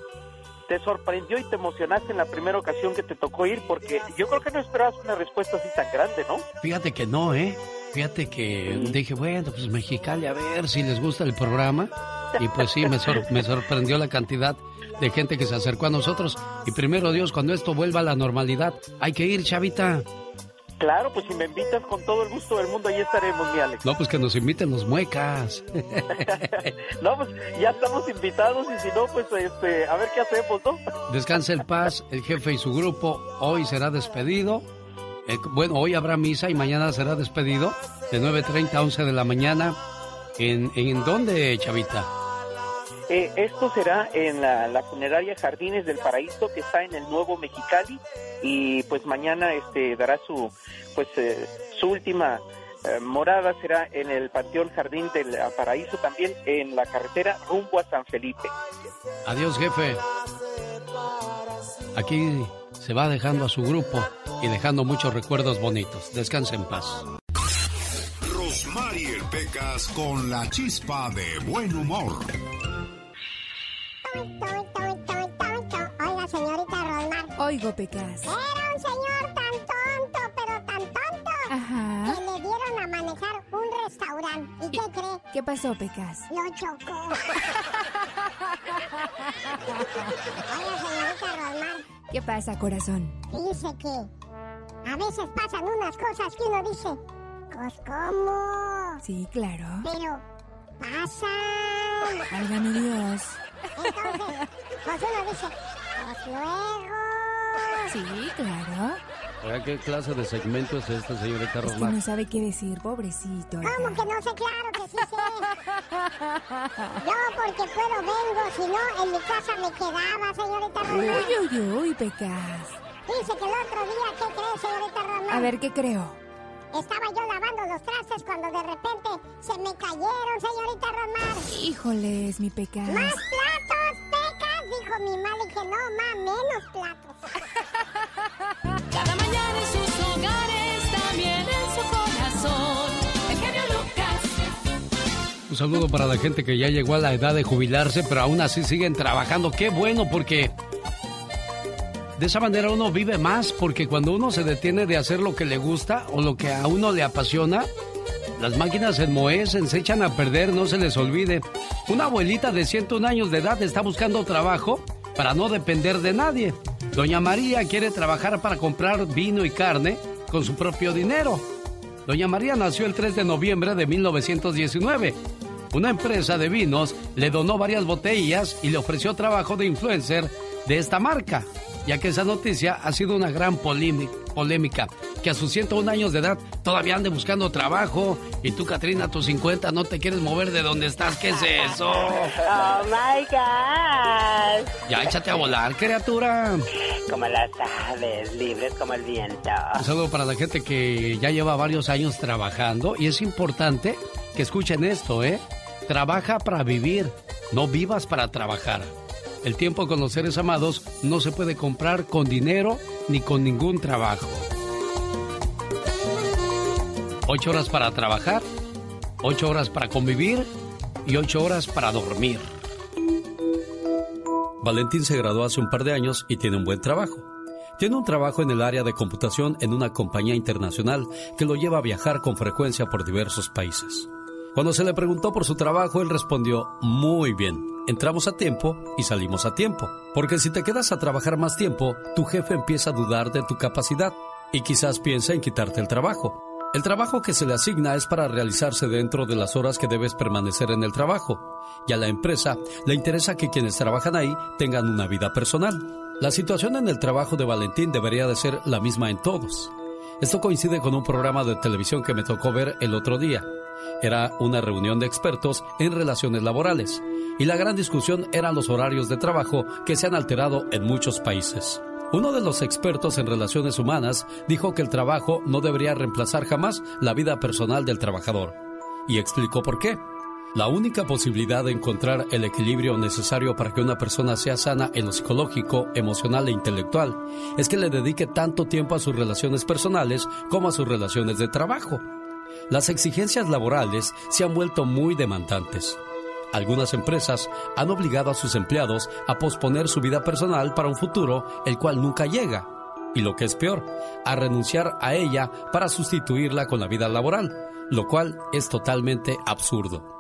te sorprendió y te emocionaste en la primera ocasión que te tocó ir, porque yo creo que no esperabas una respuesta así tan grande, ¿no? Fíjate que no, ¿eh? Fíjate que dije, bueno, pues Mexicali, a ver si les gusta el programa. Y pues sí, me, me sorprendió la cantidad de gente que se acercó a nosotros. Y primero Dios, cuando esto vuelva a la normalidad, hay que ir, Chavita. Claro, pues si me invitas con todo el gusto del mundo, ahí estaremos, mi Alex. No, pues que nos inviten los muecas. no, pues ya estamos invitados y si no, pues este, a ver qué hacemos, ¿no? Descanse en paz, el jefe y su grupo hoy será despedido. Eh, bueno, hoy habrá misa y mañana será despedido de 9.30 a 11 de la mañana. ¿En, en dónde, Chavita? Eh, esto será en la, funeraria Jardines del Paraíso que está en el Nuevo Mexicali y pues mañana este dará su pues eh, su última eh, morada será en el Panteón Jardín del Paraíso también en la carretera rumbo a San Felipe. Adiós jefe. Aquí se va dejando a su grupo y dejando muchos recuerdos bonitos. Descanse en paz. Rosmarie Pecas con la chispa de buen humor. Oiga, señorita Rosmar. Oigo, Pecas. Era un señor tan tonto, pero tan tonto. Ajá. Que le dieron a manejar un restaurante. ¿Y, qué cree? ¿Qué pasó, Pecas? Lo chocó. Oiga, señorita Rosmar. ¿Qué pasa, corazón? Dice que a veces pasan unas cosas que uno dice, pues cómo. Sí, claro. Pero pasan. Válgame Dios. Entonces, pues uno dice, pues luego. Sí, claro. ¿qué clase de segmento es este, señorita Es que Rosmar? no sabe qué decir, pobrecito. ¿Cómo que no sé? Claro que sí sé. Yo porque puedo vengo, si no, en mi casa me quedaba, señorita Uy, Rosmar. uy, uy, Pecas. Dice que el otro día, ¿qué cree, señorita Rosmar? A ver, ¿qué creo? estaba yo lavando los trastes cuando de repente se me cayeron, señorita Romar. Híjoles, mi pecado. ¡Más platos, pecas! Dijo mi madre. Dije, no, ma, menos platos. Cada mañana en sus hogares, también en su corazón. El genio Lucas. Un saludo para la gente que ya llegó a la edad de jubilarse, pero aún así siguen trabajando. Qué bueno, porque de esa manera uno vive más, porque cuando uno se detiene de hacer lo que le gusta o lo que a uno le apasiona, las máquinas se enmohecen, se echan a perder, no se les olvide. Una abuelita de 101 años de edad está buscando trabajo para no depender de nadie. Doña María quiere trabajar para comprar vino y carne con su propio dinero. Doña María nació el 3 de noviembre de 1919. Una empresa de vinos le donó varias botellas y le ofreció trabajo de influencer de esta marca ya que esa noticia ha sido una gran polémica, que a sus 101 años de edad todavía ande buscando trabajo y tú, Katrina, a tus 50 no te quieres mover de donde estás. ¿Qué es eso? Oh my God. Ya échate a volar, criatura. Como las aves, libres como el viento. Un saludo para la gente que ya lleva varios años trabajando y es importante que escuchen esto, ¿eh? Trabaja para vivir, no vivas para trabajar. El tiempo con los seres amados no se puede comprar con dinero ni con ningún trabajo. Ocho horas para trabajar, ocho horas para convivir y ocho horas para dormir. Valentín se graduó hace un par de años y tiene un buen trabajo. Tiene un trabajo en el área de computación en una compañía internacional que lo lleva a viajar con frecuencia por diversos países. Cuando se le preguntó por su trabajo, él respondió, muy bien, entramos a tiempo y salimos a tiempo. Porque si te quedas a trabajar más tiempo, tu jefe empieza a dudar de tu capacidad y quizás piensa en quitarte el trabajo. El trabajo que se le asigna es para realizarse dentro de las horas que debes permanecer en el trabajo, y a la empresa le interesa que quienes trabajan ahí tengan una vida personal. La situación en el trabajo de Valentín debería de ser la misma en todos. Esto coincide con un programa de televisión que me tocó ver el otro día. Era una reunión de expertos en relaciones laborales y la gran discusión eran los horarios de trabajo que se han alterado en muchos países. Uno de los expertos en relaciones humanas dijo que el trabajo no debería reemplazar jamás la vida personal del trabajador y explicó por qué. La única posibilidad de encontrar el equilibrio necesario para que una persona sea sana en lo psicológico, emocional e intelectual es que le dedique tanto tiempo a sus relaciones personales como a sus relaciones de trabajo. Las exigencias laborales se han vuelto muy demandantes. Algunas empresas han obligado a sus empleados a posponer su vida personal para un futuro el cual nunca llega. Y lo que es peor, a renunciar a ella para sustituirla con la vida laboral, lo cual es totalmente absurdo.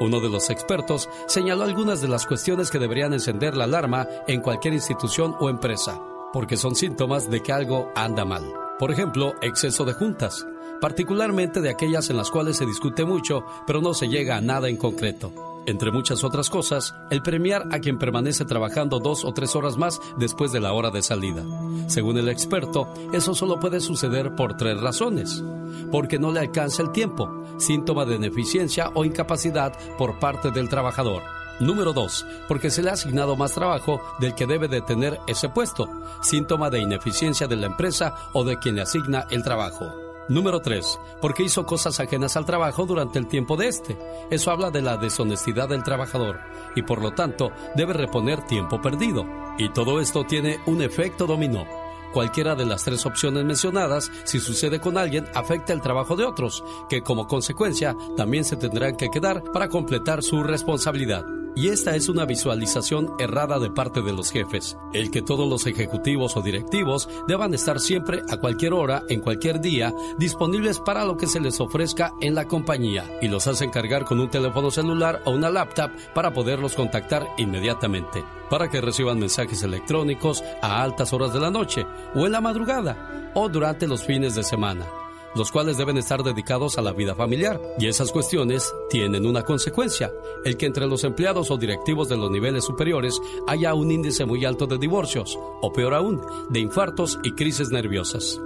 Uno de los expertos señaló algunas de las cuestiones que deberían encender la alarma en cualquier institución o empresa, porque son síntomas de que algo anda mal. Por ejemplo, exceso de juntas, particularmente de aquellas en las cuales se discute mucho, pero no se llega a nada en concreto. Entre muchas otras cosas, el premiar a quien permanece trabajando dos o tres horas más después de la hora de salida. Según el experto, eso solo puede suceder por tres razones. Porque no le alcanza el tiempo, síntoma de ineficiencia o incapacidad por parte del trabajador. Número 2. Porque se le ha asignado más trabajo del que debe de tener ese puesto, síntoma de ineficiencia de la empresa o de quien le asigna el trabajo. Número 3. Porque hizo cosas ajenas al trabajo durante el tiempo de este. Eso habla de la deshonestidad del trabajador y por lo tanto debe reponer tiempo perdido. Y todo esto tiene un efecto dominó. Cualquiera de las tres opciones mencionadas, si sucede con alguien, afecta el trabajo de otros, que como consecuencia también se tendrán que quedar para completar su responsabilidad. Y esta es una visualización errada de parte de los jefes, el que todos los ejecutivos o directivos deban estar siempre a cualquier hora, en cualquier día, disponibles para lo que se les ofrezca en la compañía, y los hacen cargar con un teléfono celular o una laptop para poderlos contactar inmediatamente, para que reciban mensajes electrónicos a altas horas de la noche, o en la madrugada, o durante los fines de semana los cuales deben estar dedicados a la vida familiar. Y esas cuestiones tienen una consecuencia, el que entre los empleados o directivos de los niveles superiores haya un índice muy alto de divorcios, o peor aún, de infartos y crisis nerviosas.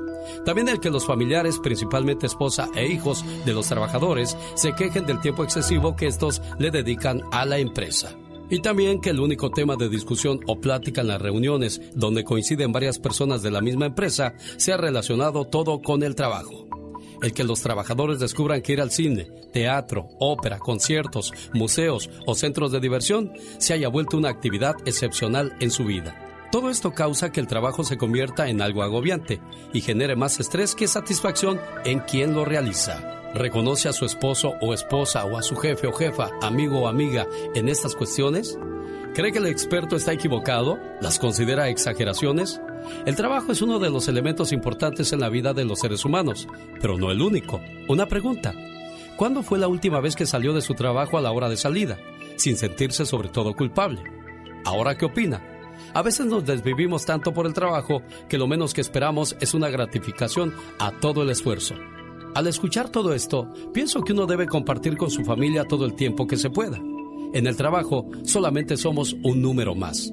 También el que los familiares, principalmente esposa e hijos de los trabajadores, se quejen del tiempo excesivo que estos le dedican a la empresa. Y también que el único tema de discusión o plática en las reuniones donde coinciden varias personas de la misma empresa sea relacionado todo con el trabajo. El que los trabajadores descubran que ir al cine, teatro, ópera, conciertos, museos o centros de diversión se haya vuelto una actividad excepcional en su vida. Todo esto causa que el trabajo se convierta en algo agobiante y genere más estrés que satisfacción en quien lo realiza. ¿Reconoce a su esposo o esposa o a su jefe o jefa, amigo o amiga en estas cuestiones? ¿Cree que el experto está equivocado? ¿Las considera exageraciones? El trabajo es uno de los elementos importantes en la vida de los seres humanos, pero no el único. Una pregunta. ¿Cuándo fue la última vez que salió de su trabajo a la hora de salida, sin sentirse sobre todo culpable? ¿Ahora qué opina? A veces nos desvivimos tanto por el trabajo que lo menos que esperamos es una gratificación a todo el esfuerzo. Al escuchar todo esto, pienso que uno debe compartir con su familia todo el tiempo que se pueda. En el trabajo solamente somos un número más.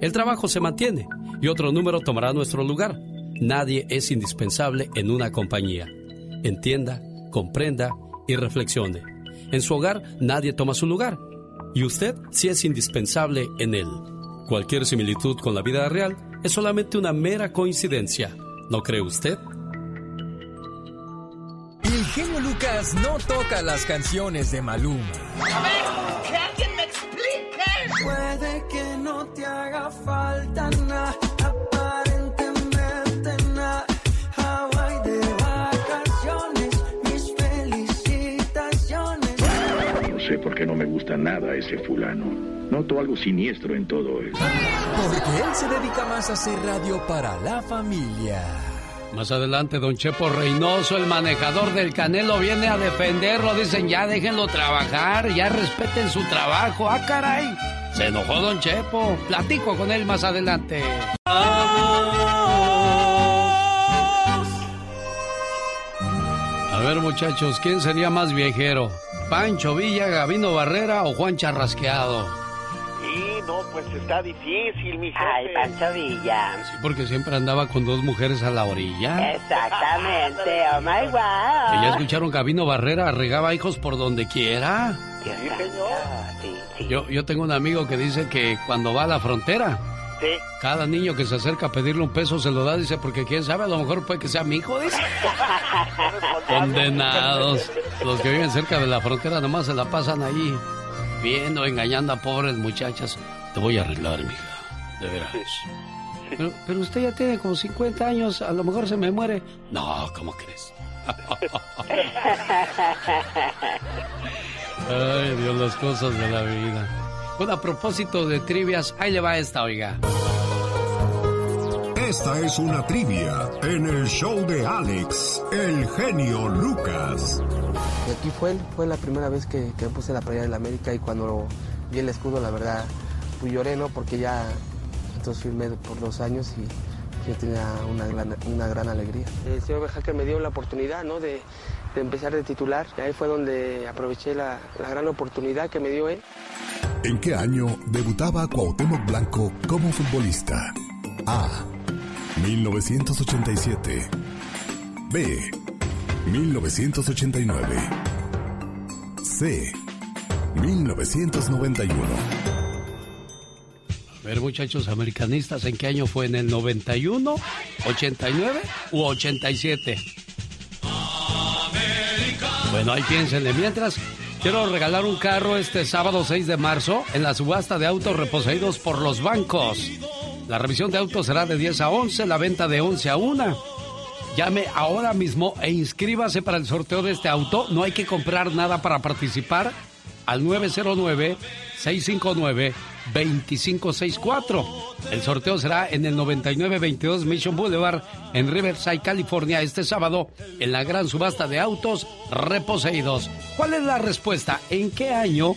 El trabajo se mantiene y otro número tomará nuestro lugar. Nadie es indispensable en una compañía. Entienda, comprenda y reflexione. En su hogar nadie toma su lugar y usted sí es indispensable en él. Cualquier similitud con la vida real es solamente una mera coincidencia. ¿No cree usted? El genio Lucas no toca las canciones de Maluma. A ver, que alguien me explique. Puede que no te haga falta nada, aparentemente nada. Hawaii de vacaciones, mis felicitaciones. No sé por qué no me gusta nada ese fulano. Noto algo siniestro en todo esto. Porque él se dedica más a hacer radio para la familia. Más adelante, don Chepo Reynoso, el manejador del Canelo, viene a defenderlo. Dicen, ya déjenlo trabajar, ya respeten su trabajo. ¡Ah, caray! Se enojó don Chepo. Platico con él más adelante. A ver, muchachos, ¿quién sería más viejero? ¿Pancho Villa, Gavino Barrera o Juan Charrasqueado? Sí, no, pues está difícil, mi jefe. Ay, Pancho Villa. Sí, porque siempre andaba con dos mujeres a la orilla. Exactamente, oh my ¿Que wow. ya escucharon Gavino Barrera regaba hijos por donde quiera? Sí, señor. Yo, yo tengo un amigo que dice que cuando va a la frontera, Sí. cada niño que se acerca a pedirle un peso se lo da, dice, porque quién sabe, a lo mejor puede que sea mi hijo, dice. Condenados. Los que viven cerca de la frontera nomás se la pasan ahí viendo, engañando a pobres muchachas. Te voy a arreglar, mija. De veras. Pero, pero usted ya tiene como 50 años, a lo mejor se me muere. No, ¿cómo crees? Ay, Dios, las cosas de la vida. Bueno, a propósito de trivias, ahí le va esta, oiga. Esta es una trivia en el show de Alex, el genio Lucas. Y aquí fue, fue la primera vez que, que puse la playa de la América y cuando vi el escudo, la verdad, pues lloré, ¿no? Porque ya entonces firmé por dos años y yo tenía una gran, una gran alegría. El señor Bejacker me dio la oportunidad, ¿no? De, de empezar de titular. Y ahí fue donde aproveché la, la gran oportunidad que me dio él. ¿En qué año debutaba Cuauhtémoc Blanco como futbolista? A. 1987. B. 1989. C. 1991. A ver, muchachos americanistas, ¿en qué año fue? ¿En el 91, 89 u 87? Bueno, ahí piénsenle. Mientras, quiero regalar un carro este sábado 6 de marzo en la subasta de autos reposeídos por los bancos. La revisión de autos será de 10 a 11, la venta de 11 a 1. Llame ahora mismo e inscríbase para el sorteo de este auto. No hay que comprar nada para participar al 909-659-2564. El sorteo será en el 9922 Mission Boulevard en Riverside, California, este sábado en la gran subasta de autos reposeídos. ¿Cuál es la respuesta? ¿En qué año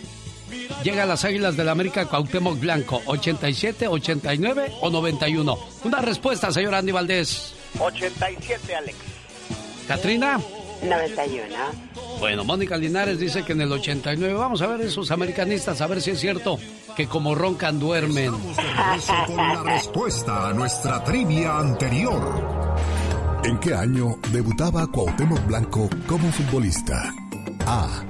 llega a las Águilas del la América Cuauhtémoc Blanco? ¿87, 89 o 91? Una respuesta, señor Andy Valdés. 87, Alex. ¿Katrina? 91. Bueno, Mónica Linares dice que en el 89. Vamos a ver esos americanistas, a ver si es cierto que como roncan duermen. Eso con la respuesta a nuestra trivia anterior. ¿En qué año debutaba Cuauhtémoc Blanco como futbolista? A.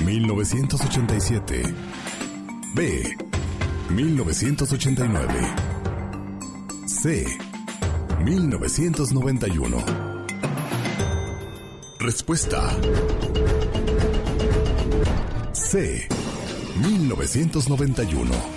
1987. B. 1989. C. 1991. Respuesta C. 1991.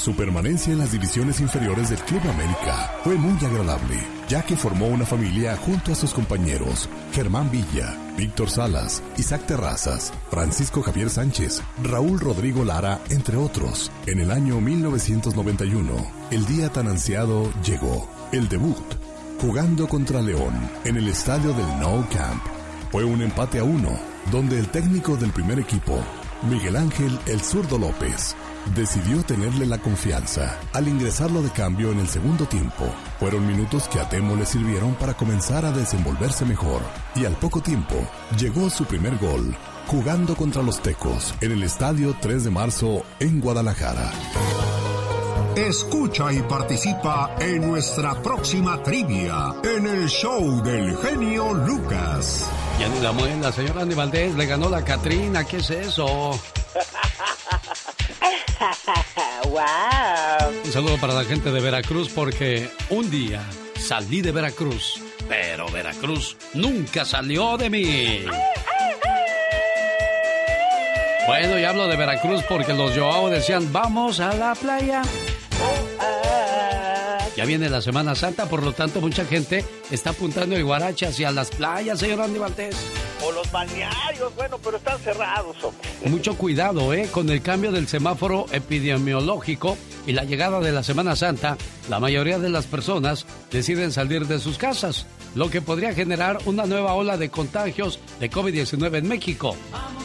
Su permanencia en las divisiones inferiores del Club América fue muy agradable, ya que formó una familia junto a sus compañeros Germán Villa, Víctor Salas, Isaac Terrazas, Francisco Javier Sánchez, Raúl Rodrigo Lara, entre otros. En el año 1991, el día tan ansiado llegó, el debut, jugando contra León en el estadio del No Camp. Fue un empate a uno, donde el técnico del primer equipo, Miguel Ángel El Zurdo López, decidió tenerle la confianza al ingresarlo de cambio en el segundo tiempo. Fueron minutos que a Temo le sirvieron para comenzar a desenvolverse mejor y al poco tiempo llegó su primer gol jugando contra los Tecos en el estadio 3 de marzo en Guadalajara. Escucha y participa en nuestra próxima trivia en el show del genio Lucas. Ya ni la muela, la señora Andy Valdés le ganó la Catrina, ¿qué es eso? ¡Wow! Un saludo para la gente de Veracruz porque un día salí de Veracruz, pero Veracruz nunca salió de mí. Bueno, y hablo de Veracruz porque los Joao decían, vamos a la playa. Ya viene la Semana Santa, por lo tanto mucha gente está apuntando el guarache hacia las playas, señor Andy Valdés. O los balnearios, bueno, pero están cerrados, hombre. Mucho cuidado, ¿eh? Con el cambio del semáforo epidemiológico y la llegada de la Semana Santa, la mayoría de las personas deciden salir de sus casas, lo que podría generar una nueva ola de contagios de COVID-19 en México.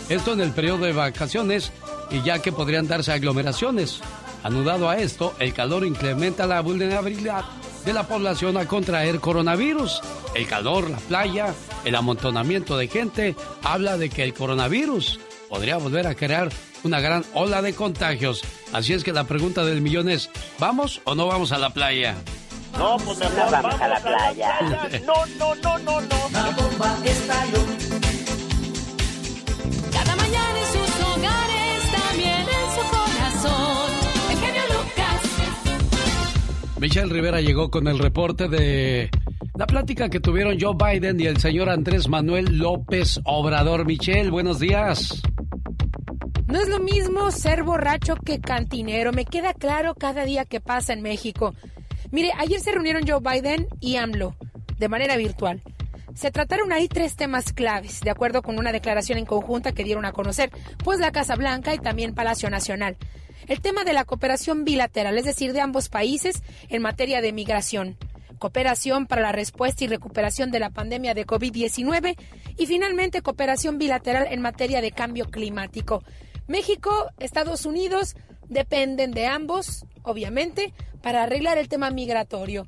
Esto en el periodo de vacaciones y ya que podrían darse aglomeraciones. Anudado a esto, el calor incrementa la vulnerabilidad de la población a contraer coronavirus. El calor, la playa, el amontonamiento de gente habla de que el coronavirus podría volver a crear una gran ola de contagios. Así es que la pregunta del millón es, ¿vamos o no vamos a la playa? No, pues mejor No vamos a la playa. No, no, no, no, no. La bomba estalló. Michelle Rivera llegó con el reporte de la plática que tuvieron Joe Biden y el señor Andrés Manuel López Obrador. Michelle, buenos días. No es lo mismo ser borracho que cantinero. Me queda claro cada día que pasa en México. Mire, ayer se reunieron Joe Biden y AMLO de manera virtual. Se trataron ahí tres temas claves, de acuerdo con una declaración en conjunta que dieron a conocer, pues la Casa Blanca y también Palacio Nacional. El tema de la cooperación bilateral, es decir, de ambos países en materia de migración cooperación para la respuesta y recuperación de la pandemia de COVID-19 y finalmente cooperación bilateral en materia de cambio climático. México, Estados Unidos dependen de ambos, obviamente, para arreglar el tema migratorio.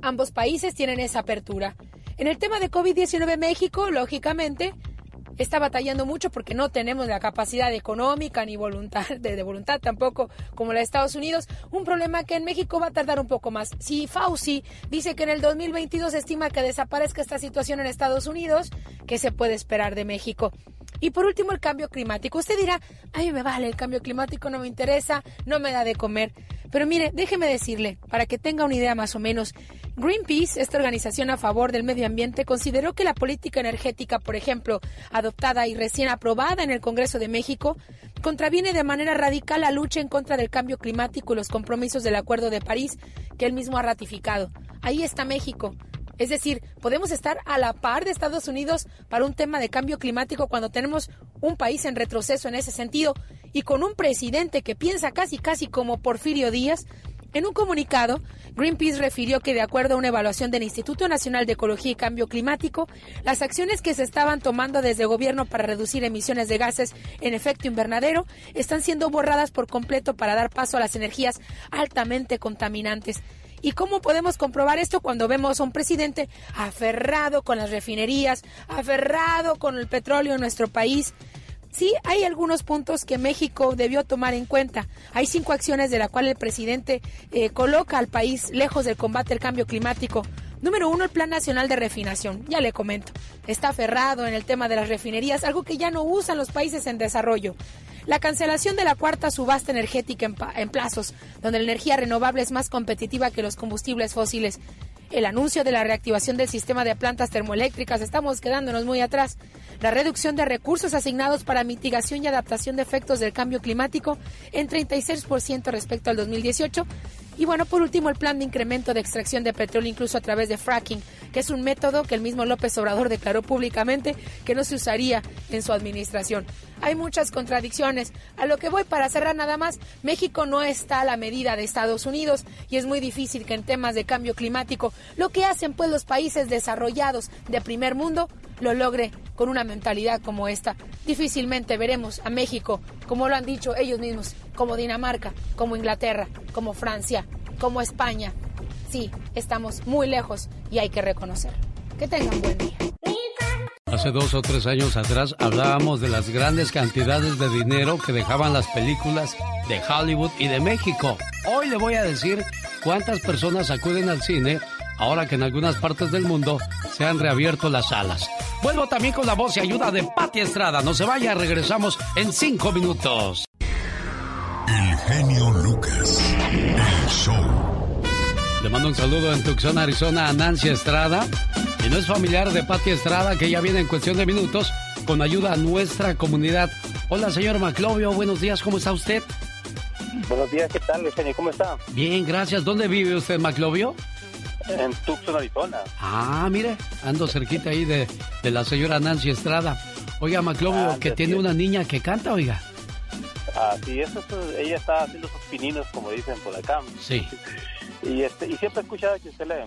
Ambos países tienen esa apertura. En el tema de COVID-19 México, lógicamente, está batallando mucho porque no tenemos la capacidad económica ni voluntad de, voluntad tampoco como la de Estados Unidos. Un problema que en México va a tardar un poco más. Si Fauci dice que en el 2022 se estima que desaparezca esta situación en Estados Unidos, ¿qué se puede esperar de México? Y por último, el cambio climático. Usted dirá, a mí me vale, el cambio climático no me interesa, no me da de comer. Pero mire, déjeme decirle, para que tenga una idea más o menos, Greenpeace, esta organización a favor del medio ambiente, consideró que la política energética, por ejemplo, adoptada y recién aprobada en el Congreso de México, contraviene de manera radical la lucha en contra del cambio climático y los compromisos del Acuerdo de París que él mismo ha ratificado. Ahí está México. Es decir, podemos estar a la par de Estados Unidos para un tema de cambio climático cuando tenemos un país en retroceso en ese sentido y con un presidente que piensa casi casi como Porfirio Díaz. En un comunicado, Greenpeace refirió que de acuerdo a una evaluación del Instituto Nacional de Ecología y Cambio Climático, las acciones que se estaban tomando desde el gobierno para reducir emisiones de gases en efecto invernadero están siendo borradas por completo para dar paso a las energías altamente contaminantes. ¿Y cómo podemos comprobar esto cuando vemos a un presidente aferrado con las refinerías, aferrado con el petróleo en nuestro país? Sí, hay algunos puntos que México debió tomar en cuenta. Hay cinco acciones de las cuales el presidente eh, coloca al país lejos del combate al cambio climático. Número uno, el Plan Nacional de Refinación. Ya le comento. Está aferrado en el tema de las refinerías, algo que ya no usan los países en desarrollo. La cancelación de la cuarta subasta energética en, en plazos, donde la energía renovable es más competitiva que los combustibles fósiles. El anuncio de la reactivación del sistema de plantas termoeléctricas, estamos quedándonos muy atrás, la reducción de recursos asignados para mitigación y adaptación de efectos del cambio climático en 36% respecto al 2018 y bueno, por último, el plan de incremento de extracción de petróleo incluso a través de fracking, es un método que el mismo López Obrador declaró públicamente que no se usaría en su administración. Hay muchas contradicciones. A lo que voy para cerrar nada más, México no está a la medida de Estados Unidos y es muy difícil que en temas de cambio climático lo que hacen pues los países desarrollados de primer mundo lo logre con una mentalidad como esta. Difícilmente veremos a México, como lo han dicho ellos mismos, como Dinamarca, como Inglaterra, como Francia, como España. Sí, estamos muy lejos y hay que reconocer. Que tengan buen día. Hace dos o tres años atrás hablábamos de las grandes cantidades de dinero que dejaban las películas de Hollywood y de México. Hoy le voy a decir cuántas personas acuden al cine ahora que en algunas partes del mundo se han reabierto las salas. Vuelvo también con la voz y ayuda de Pati Estrada. No se vaya, regresamos en cinco minutos. El genio Lucas. El show. Le mando un saludo en Tucson, Arizona a Nancy Estrada. Y no es familiar de Pati Estrada, que ya viene en cuestión de minutos con ayuda a nuestra comunidad. Hola, señor Maclovio. Buenos días, ¿cómo está usted? Buenos días, ¿qué tal, genio? ¿Cómo está? Bien, gracias. ¿Dónde vive usted, Maclovio? En Tucson, Arizona. Ah, mire, ando cerquita ahí de, de la señora Nancy Estrada. Oiga, Maclovio, Ah, que tiene una niña que canta, oiga. Ah, sí, eso, eso- ella está haciendo sus pininos, como dicen por acá. Sí. Y, este, y siempre he escuchado que usted le,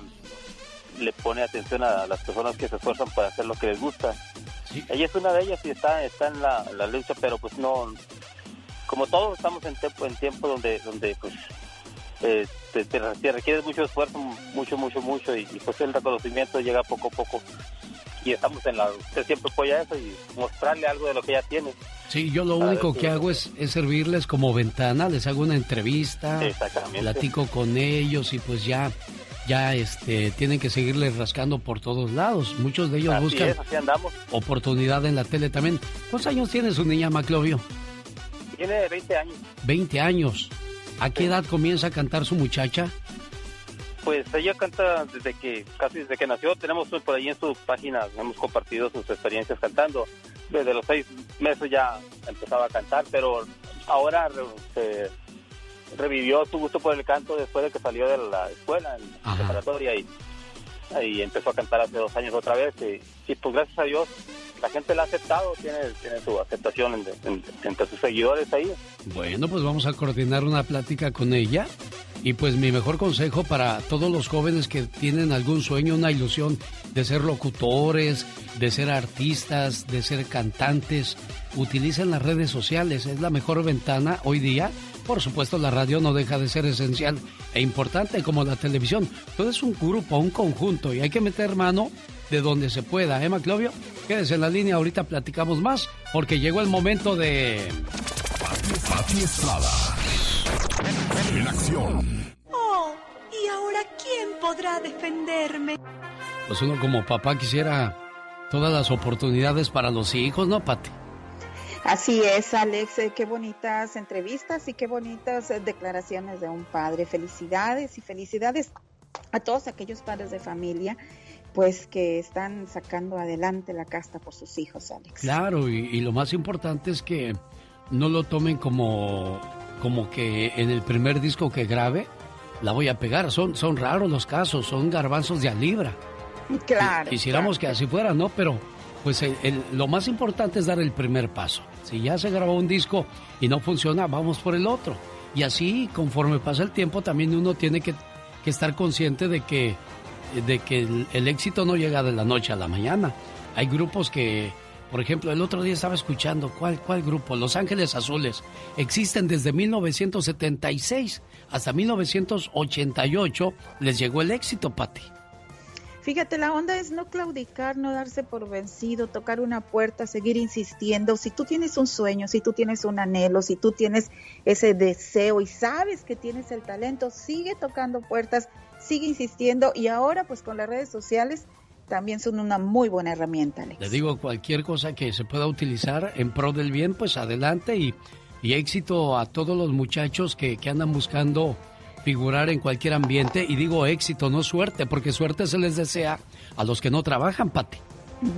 le pone atención a las personas que se esfuerzan para hacer lo que les gusta. Ella es una de ellas y está, está en la, la lucha, pero pues no... Como todos estamos en tiempo, en tiempo donde, donde pues eh, te, te requiere mucho esfuerzo, mucho, mucho, mucho, y, y, pues el reconocimiento llega poco a poco. Y estamos en la... Usted siempre apoya eso y mostrarle algo de lo que ella tiene. Sí, yo lo único que hago es, es servirles como ventana, les hago una entrevista, platico con ellos y pues ya, ya este, tienen que seguirles rascando por todos lados. Muchos de ellos Así buscan es, así andamos. oportunidad en la tele también. ¿Cuántos años tiene su niña Maclovio? Tiene 20 años. 20 años. ¿A qué edad comienza a cantar su muchacha? Pues ella canta desde que, casi desde que nació. Tenemos por ahí en su página, hemos compartido sus experiencias cantando. Desde los seis meses ya empezaba a cantar, pero ahora se revivió su gusto por el canto después de que salió de la escuela, en la preparatoria, y, y empezó a cantar hace dos años otra vez. Y, y, pues gracias a Dios, la gente la ha aceptado, tiene, tiene su aceptación en- en- entre sus seguidores ahí. Bueno, pues vamos a coordinar una plática con ella. Y pues mi mejor consejo para todos los jóvenes que tienen algún sueño, una ilusión de ser locutores, de ser artistas, de ser cantantes, utilicen las redes sociales. Es la mejor ventana hoy día. Por supuesto, la radio no deja de ser esencial e importante como la televisión. Todo es un grupo, un conjunto y hay que meter mano de donde se pueda. ¿Eh, Maclovio? Quédese en la línea, ahorita platicamos más porque llegó el momento de... Pati Estrada. En acción. Oh, ¿y ahora quién podrá defenderme? Pues uno como papá quisiera todas las oportunidades para los hijos, ¿no, Pati? Así es, Alex, eh, qué bonitas entrevistas y qué bonitas eh, declaraciones de un padre. Felicidades y felicidades a todos aquellos padres de familia, pues que están sacando adelante la casta por sus hijos, Alex. Claro, y, y lo más importante es que no lo tomen como, como que en el primer disco que grabe la voy a pegar. Son, son raros los casos, son garbanzos de a libra. Claro. Quisiéramos que así fuera, ¿no? Pero pues el- el- lo más importante es dar el primer paso. Si ya se grabó un disco y no funciona, vamos por el otro. Y así, conforme pasa el tiempo, también uno tiene que, que estar consciente de que, de que el, el éxito no llega de la noche a la mañana. Hay grupos que, por ejemplo, el otro día estaba escuchando, ¿cuál, cuál grupo? Los Ángeles Azules. Existen desde 1976 hasta 1988. Les llegó el éxito, Pati. Fíjate, la onda es no claudicar, no darse por vencido, tocar una puerta, seguir insistiendo. Si tú tienes un sueño, si tú tienes un anhelo, si tú tienes ese deseo y sabes que tienes el talento, sigue tocando puertas, sigue insistiendo y ahora pues con las redes sociales también son una muy buena herramienta, Alex. Le digo, cualquier cosa que se pueda utilizar en pro del bien, pues adelante y, y éxito a todos los muchachos que, que andan buscando figurar en cualquier ambiente y digo éxito, no suerte, porque suerte se les desea a los que no trabajan, Pati.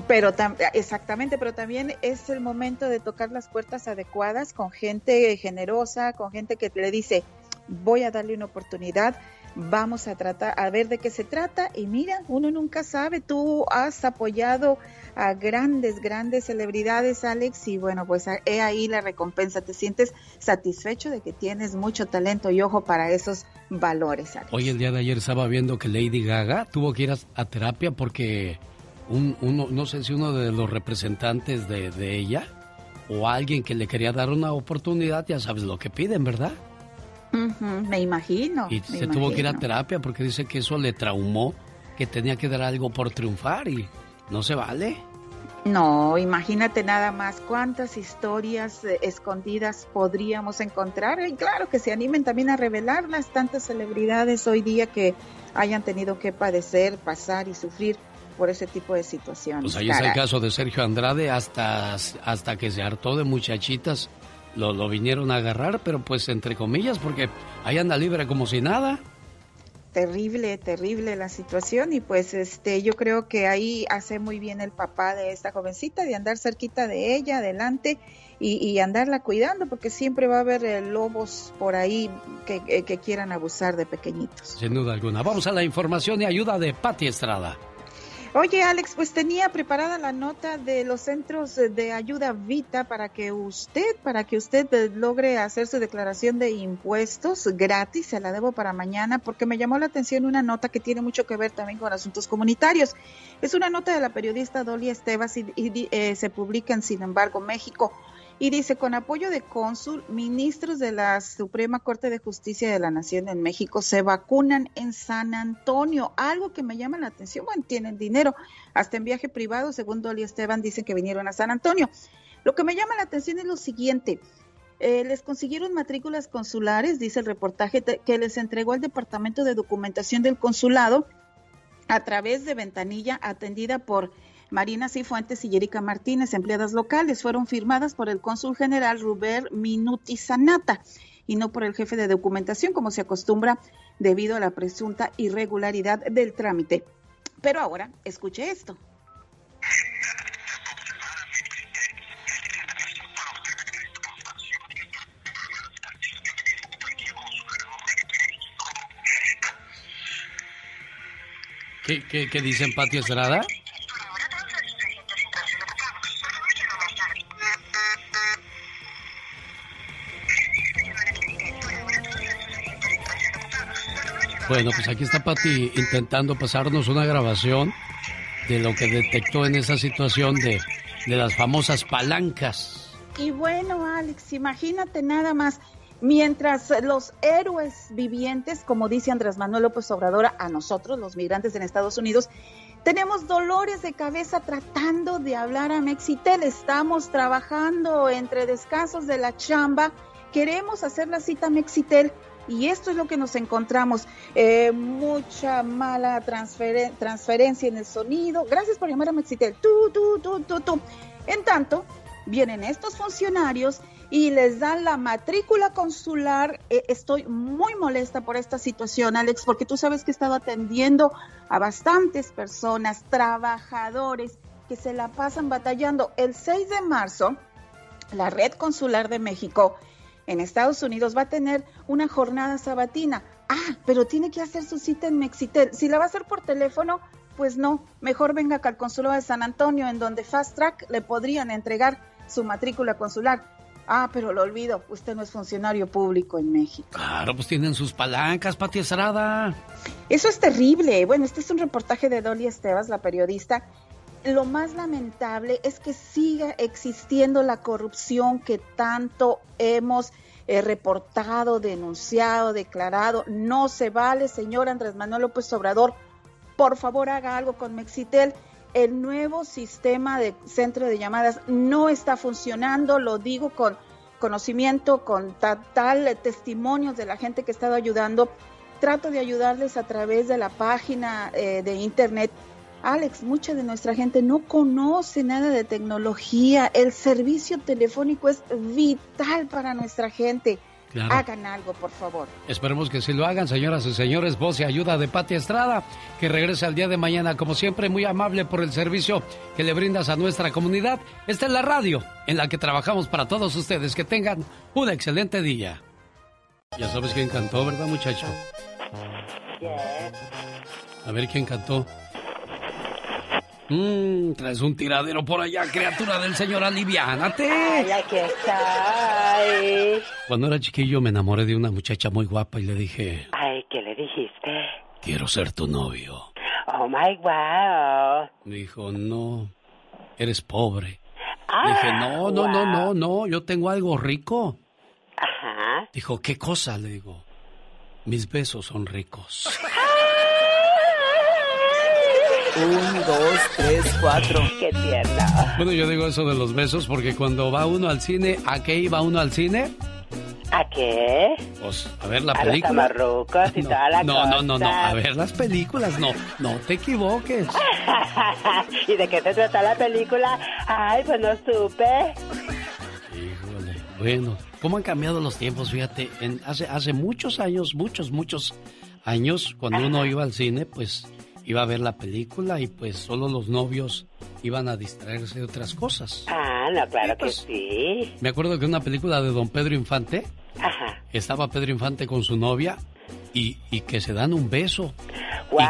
Pero exactamente, pero también es el momento de tocar las puertas adecuadas con gente generosa, con gente que le dice, voy a darle una oportunidad, vamos a tratar, a ver de qué se trata. Y mira, uno nunca sabe, tú has apoyado a grandes, grandes celebridades, Alex, y bueno, pues he ahí la recompensa. Te sientes satisfecho de que tienes mucho talento y ojo para esos valores, Alex. Hoy el día de ayer estaba viendo que Lady Gaga tuvo que ir a, terapia porque un, uno, no sé si uno de los representantes de, de ella o alguien que le quería dar una oportunidad, ya sabes lo que piden, ¿verdad? Me imagino. Y se tuvo que ir a terapia porque dice que eso le traumó, que tenía que dar algo por triunfar y no se vale. No, imagínate nada más cuántas historias eh, escondidas podríamos encontrar. Y claro que se animen también a revelarlas, tantas celebridades hoy día que hayan tenido que padecer, pasar y sufrir por ese tipo de situaciones. Pues ahí es el caso de Sergio Andrade, hasta, hasta que se hartó de muchachitas lo, lo vinieron a agarrar, pero pues entre comillas, porque ahí anda libre como si nada terrible, terrible la situación y pues este yo creo que ahí hace muy bien el papá de esta jovencita de andar cerquita de ella, adelante y, andarla cuidando porque siempre va a haber eh, lobos por ahí que, eh, que, quieran abusar de pequeñitos. Sin duda alguna. Vamos a la información y ayuda de Pati Estrada. Oye, Alex, pues tenía preparada la nota de los centros de ayuda Vita para que usted, para que usted logre hacer su declaración de impuestos gratis. Se la debo para mañana porque me llamó la atención una nota que tiene mucho que ver también con asuntos comunitarios. Es una nota de la periodista Dolly Estevas y, eh, se publica en Sin embargo México. Y dice, con apoyo de cónsul, ministros de la Suprema Corte de Justicia de la Nación en México se vacunan en San Antonio. Algo que me llama la atención, bueno, tienen dinero, hasta en viaje privado, según Dolly Esteban, dicen que vinieron a San Antonio. Lo que me llama la atención es lo siguiente. Eh, les consiguieron matrículas consulares, dice el reportaje, que les entregó el Departamento de Documentación del Consulado a través de ventanilla atendida por Marina Cifuentes y Erika Martínez, empleadas locales, fueron firmadas por el cónsul general Ruber Minuti Sanata y no por el jefe de documentación, como se acostumbra debido a la presunta irregularidad del trámite. Pero ahora, escuche esto. ¿Qué, qué, qué dicen Patio Estrada? Bueno, pues aquí está Pati intentando pasarnos una grabación de lo que detectó en esa situación de, de las famosas palancas. Y bueno, Alex, imagínate nada más, mientras los héroes vivientes, como dice Andrés Manuel López Obrador, a nosotros, los migrantes en Estados Unidos, tenemos dolores de cabeza tratando de hablar a Mexitel, estamos trabajando entre descansos de la chamba, queremos hacer la cita a Mexitel y esto es lo que nos encontramos. Eh, mucha mala transferencia en el sonido. Gracias por llamar a Mexitel. Tú, tú, tú, tú. En tanto, vienen estos funcionarios y les dan la matrícula consular. Eh, estoy muy molesta por esta situación, Alex, porque tú sabes que he estado atendiendo a bastantes personas, trabajadores, que se la pasan batallando. El 6 de marzo, la Red Consular de México en Estados Unidos va a tener una jornada sabatina. Ah, pero tiene que hacer su cita en Mexitel. Si la va a hacer por teléfono, pues no, mejor venga acá al consulado de San Antonio, en donde Fast Track le podrían entregar su matrícula consular. Ah, pero lo olvido, usted no es funcionario público en México. Claro, pues tienen sus palancas, Pati Estrada. Eso es terrible. Bueno, este es un reportaje de Dolly Estevas, la periodista, lo más lamentable es que siga existiendo la corrupción que tanto hemos eh, reportado, denunciado, declarado. No se vale, señor Andrés Manuel López Obrador. Por favor, haga algo con Mexitel. El nuevo sistema de centro de llamadas no está funcionando, lo digo con conocimiento, con tal, testimonios de la gente que ha estado ayudando. Trato de ayudarles a través de la página eh, de internet Alex, mucha de nuestra gente no conoce nada de tecnología. El servicio telefónico es vital para nuestra gente. Claro. Hagan algo, por favor. Esperemos que sí lo hagan, señoras y señores. Voz y ayuda de Pati Estrada, que regresa el día de mañana, como siempre, muy amable por el servicio que le brindas a nuestra comunidad. Esta es la radio en la que trabajamos para todos ustedes. Que tengan un excelente día. Ya sabes quién cantó, ¿verdad, muchacho? A ver quién cantó. Mmm, traes un tiradero por allá, criatura del señor, aliviánate. Ay, aquí estoy. Cuando era chiquillo me enamoré de una muchacha muy guapa y le dije, Ay, ¿qué le dijiste? quiero ser tu novio. Oh my wow. Me dijo, no, eres pobre. Ah, Le dije, no, no, no, no, no, yo tengo algo rico. Ajá. Dijo, ¿qué cosa? Le digo, mis besos son ricos. Un, dos, tres, cuatro. Qué tierno. Bueno, yo digo eso de los besos porque cuando va uno al cine, ¿a qué iba uno al cine? ¿A qué? Pues a ver la A los película. tamarrucos y no, toda la no, no, no, no, cosa. a ver las películas, no, no te equivoques. ¿Y de qué se trata la película? Ay, pues no supe. Híjole, bueno, ¿cómo han cambiado los tiempos? Fíjate, en, hace, hace muchos años, muchos, muchos años, cuando uno iba al cine, pues iba a ver la película y pues solo los novios iban a distraerse de otras cosas. Ah, no, claro pues. que sí. Me acuerdo que en una película de Don Pedro Infante, Ajá. estaba Pedro Infante con su novia y, y que se dan un beso. ¡Wow!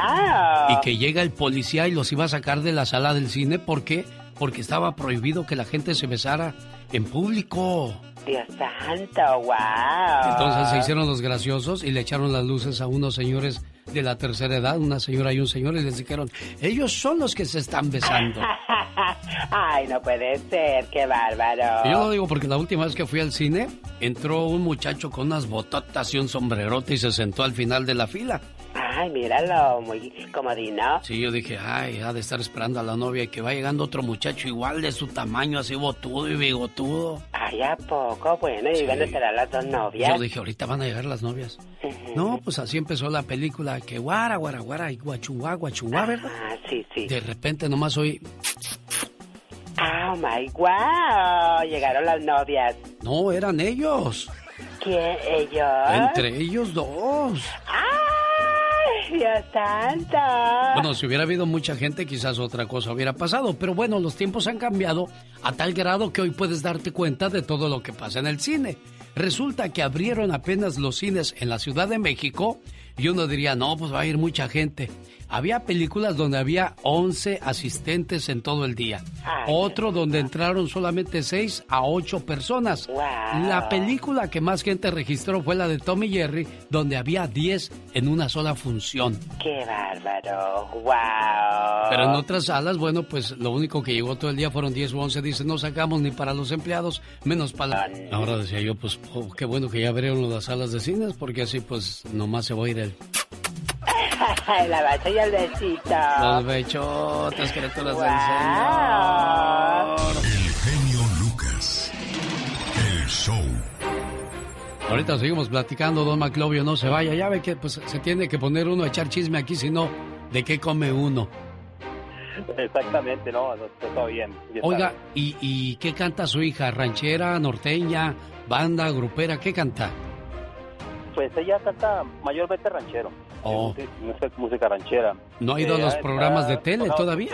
Y que llega el policía y los iba a sacar de la sala del cine. ¿Por qué? Porque estaba prohibido que la gente se besara en público. Dios santo, wow. Entonces se hicieron los graciosos y le echaron las luces a unos señores de la tercera edad, una señora y un señor, y les dijeron, ellos son los que se están besando. Ay, no puede ser, qué bárbaro. Yo lo digo porque la última vez que fui al cine, entró un muchacho con unas bototas y un sombrerote y se sentó al final de la fila. Ay, míralo, muy comodino. Sí, yo dije, ay, ha de estar esperando a la novia y que va llegando otro muchacho igual de su tamaño, así botudo y bigotudo. Ay, ¿a poco? Bueno, y Sí. van a esperar las dos novias. Yo dije, ahorita van a llegar las novias. No, pues así empezó la película, que guara, guara, guara, y guachuá, guachuá, ¿verdad? Ah, sí, sí. De repente nomás oí, Oh my wow. Llegaron las novias. no, eran ellos. ¿Quién? ¿Ellos? Entre ellos dos. ¡Ay, Dios! Bueno, si hubiera habido mucha gente, quizás otra cosa hubiera pasado. Pero bueno, los tiempos han cambiado a tal grado que hoy puedes darte cuenta de todo lo que pasa en el cine. Resulta que abrieron apenas los cines en la Ciudad de México y uno diría, no, pues va a ir mucha gente. Había películas donde había 11 asistentes en todo el día. Otro donde entraron solamente 6 a 8 personas. La película que más gente registró fue la de Tommy Jerry, donde había 10 en una sola función. ¡Qué bárbaro! ¡Wow! Pero en otras salas, bueno, pues lo único que llegó todo el día fueron 10 o 11. Dice, no sacamos ni para los empleados, menos para... la-". Ahora decía yo, pues oh, qué bueno que ya abrieron las salas de cines, porque así pues nomás se va a ir el... la bacha y el besito. Los bechotes, criaturas Wow. del Señor. El genio Lucas. El show. Ahorita seguimos platicando, don Maclovio, no se vaya. Ya ve que pues se tiene que poner uno a echar chisme aquí, si no, ¿de qué come uno? Exactamente, no, no, todo bien. ya Oiga. ¿y, ¿y qué canta su hija? ¿Ranchera, norteña, banda, grupera? ¿Qué canta? Pues ella canta mayormente ranchero. Oh. Música, música ranchera. ¿No ha ido a Eh, los está programas de tele todavía?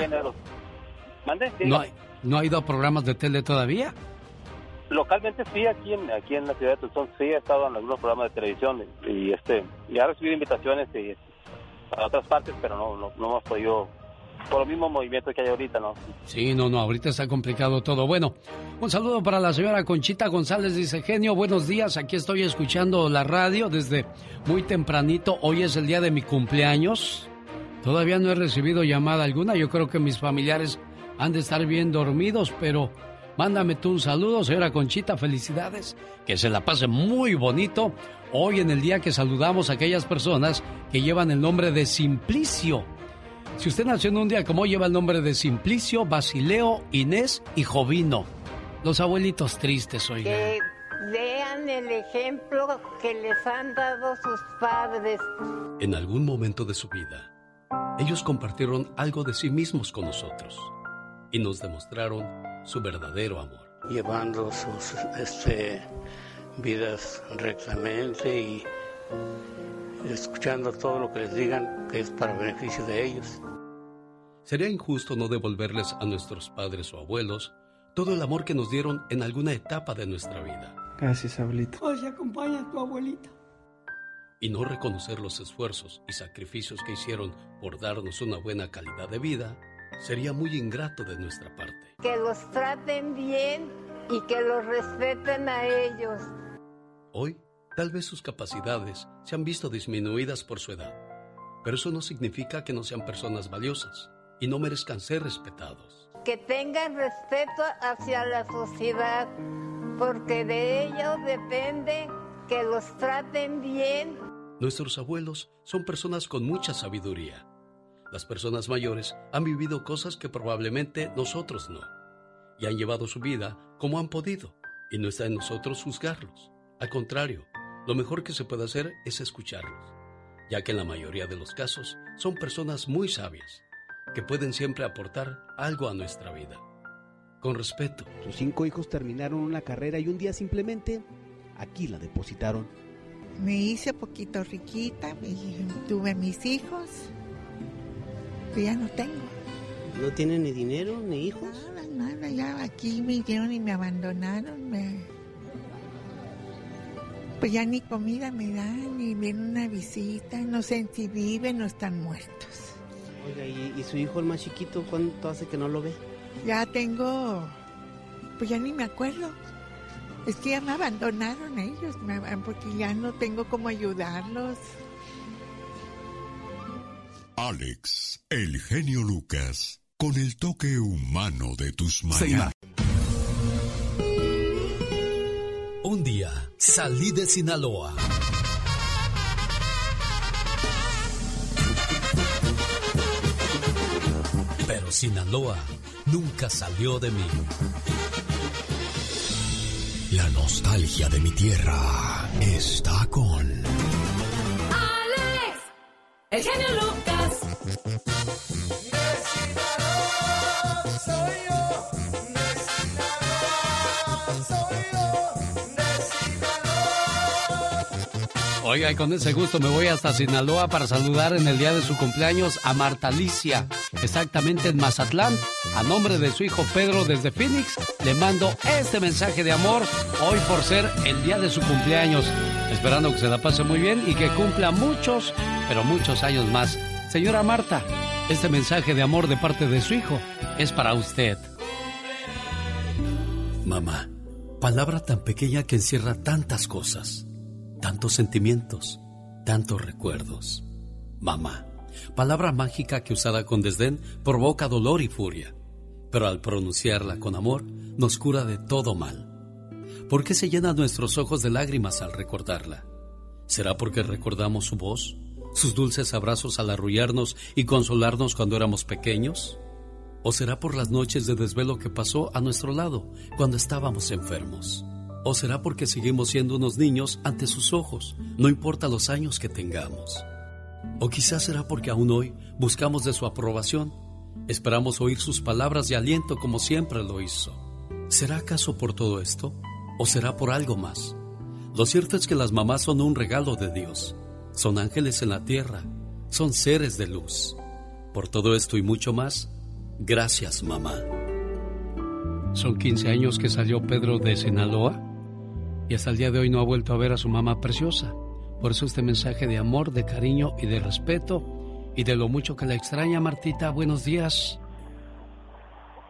¿Mande? ¿No, ha- ¿No ha ido a programas de tele todavía? Localmente sí, aquí en, aquí en la ciudad de Tucson sí he estado en algunos programas de televisión y, este y he recibido invitaciones y, a otras partes, pero no, no, no hemos podido, por el mismo movimiento que hay ahorita, ¿no? Sí, no, no, ahorita está complicado todo. Bueno, un saludo para la señora Conchita González, dice Genio, buenos días, aquí estoy escuchando la radio desde muy tempranito, hoy es el día de mi cumpleaños, todavía no he recibido llamada alguna, yo creo que mis familiares han de estar bien dormidos, pero mándame tú un saludo, señora Conchita, felicidades, que se la pase muy bonito hoy en el día que saludamos a aquellas personas que llevan el nombre de Simplicio. Si usted nació en un día como hoy, lleva el nombre de Simplicio, Basileo, Inés y Jovino. Los abuelitos tristes, oiga. Que vean el ejemplo que les han dado sus padres. En algún momento de su vida, ellos compartieron algo de sí mismos con nosotros y nos demostraron su verdadero amor. llevando sus este, vidas rectamente y escuchando todo lo que les digan que es para beneficio de ellos. Sería injusto no devolverles a nuestros padres o abuelos todo el amor que nos dieron en alguna etapa de nuestra vida. Gracias, abuelito. Hoy acompaña a tu abuelita. Y no reconocer los esfuerzos y sacrificios que hicieron por darnos una buena calidad de vida sería muy ingrato de nuestra parte. Que los traten bien y que los respeten a ellos. Hoy, tal vez sus capacidades se han visto disminuidas por su edad, pero eso no significa que no sean personas valiosas y no merezcan ser respetados. Que tengan respeto hacia la sociedad, porque de ellos depende que los traten bien. Nuestros abuelos son personas con mucha sabiduría. Las personas mayores han vivido cosas que probablemente nosotros no, y han llevado su vida como han podido, y no está en nosotros juzgarlos. Al contrario, lo mejor que se puede hacer es escucharlos, ya que en la mayoría de los casos son personas muy sabias, que pueden siempre aportar algo a nuestra vida. Con respeto. Sus cinco hijos terminaron una carrera y un día simplemente aquí la depositaron. Me hice poquito riquita, y tuve mis hijos, que ya no tengo. ¿No tiene ni dinero ni hijos? Nada, nada, ya aquí me dieron y me abandonaron. me- Pues ya ni comida me dan, ni viene una visita, no sé si viven o están muertos. Oiga, ¿y, y su hijo el más chiquito cuánto hace que no lo ve? Ya tengo, pues ya ni me acuerdo. Es que ya me abandonaron ellos, me- porque ya no tengo cómo ayudarlos. Alex, el genio Lucas, con el toque humano de tus mañanas. Un día salí de Sinaloa. Pero Sinaloa nunca salió de mí. La nostalgia de mi tierra está con Alex, el genio Lucas. Oiga, y con ese gusto me voy hasta Sinaloa para saludar en el día de su cumpleaños a Marta Alicia, exactamente en Mazatlán. A nombre de su hijo Pedro desde Phoenix, le mando este mensaje de amor hoy por ser el día de su cumpleaños. Esperando que se la pase muy bien y que cumpla muchos, pero muchos años más. Señora Marta, este mensaje de amor de parte de su hijo es para usted. Mamá, palabra tan pequeña que encierra tantas cosas, tantos sentimientos, tantos recuerdos. Mamá, palabra mágica que usada con desdén provoca dolor y furia, pero al pronunciarla con amor nos cura de todo mal. ¿Por qué se llenan nuestros ojos de lágrimas al recordarla? ¿Será porque recordamos su voz, sus dulces abrazos al arrullarnos y consolarnos cuando éramos pequeños? ¿O será por las noches de desvelo que pasó a nuestro lado cuando estábamos enfermos? ¿O será porque seguimos siendo unos niños ante sus ojos, no importa los años que tengamos? ¿O quizás será porque aún hoy buscamos de su aprobación? Esperamos oír sus palabras de aliento como siempre lo hizo. ¿Será acaso por todo esto? ¿O será por algo más? Lo cierto es que las mamás son un regalo de Dios. Son ángeles en la tierra. Son seres de luz. Por todo esto y mucho más, gracias mamá. Son 15 años que salió Pedro de Sinaloa y hasta el día de hoy no ha vuelto a ver a su mamá preciosa. Por eso este mensaje de amor, de cariño y de respeto y de lo mucho que la extraña Martita. Buenos días.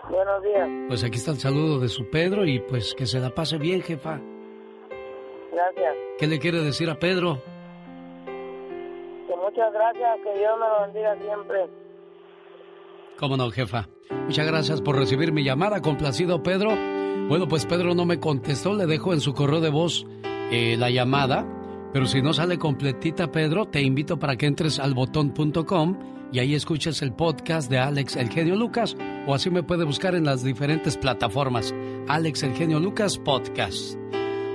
Buenos días. Pues aquí está el saludo de su Pedro y pues que se la pase bien, jefa. Gracias. ¿Qué le quiere decir a Pedro? Que muchas gracias. Que Dios me lo bendiga siempre. ¿Cómo no, jefa? Muchas gracias por recibir mi llamada. Complacido, Pedro. Bueno, pues Pedro no me contestó. Le dejo en su correo de voz eh, la llamada. Pero si no sale completita, Pedro, te invito para que entres al botón.com y ahí escuches el podcast de Alex El Genio Lucas. O así me puede buscar en las diferentes plataformas. Alex El Genio Lucas Podcast.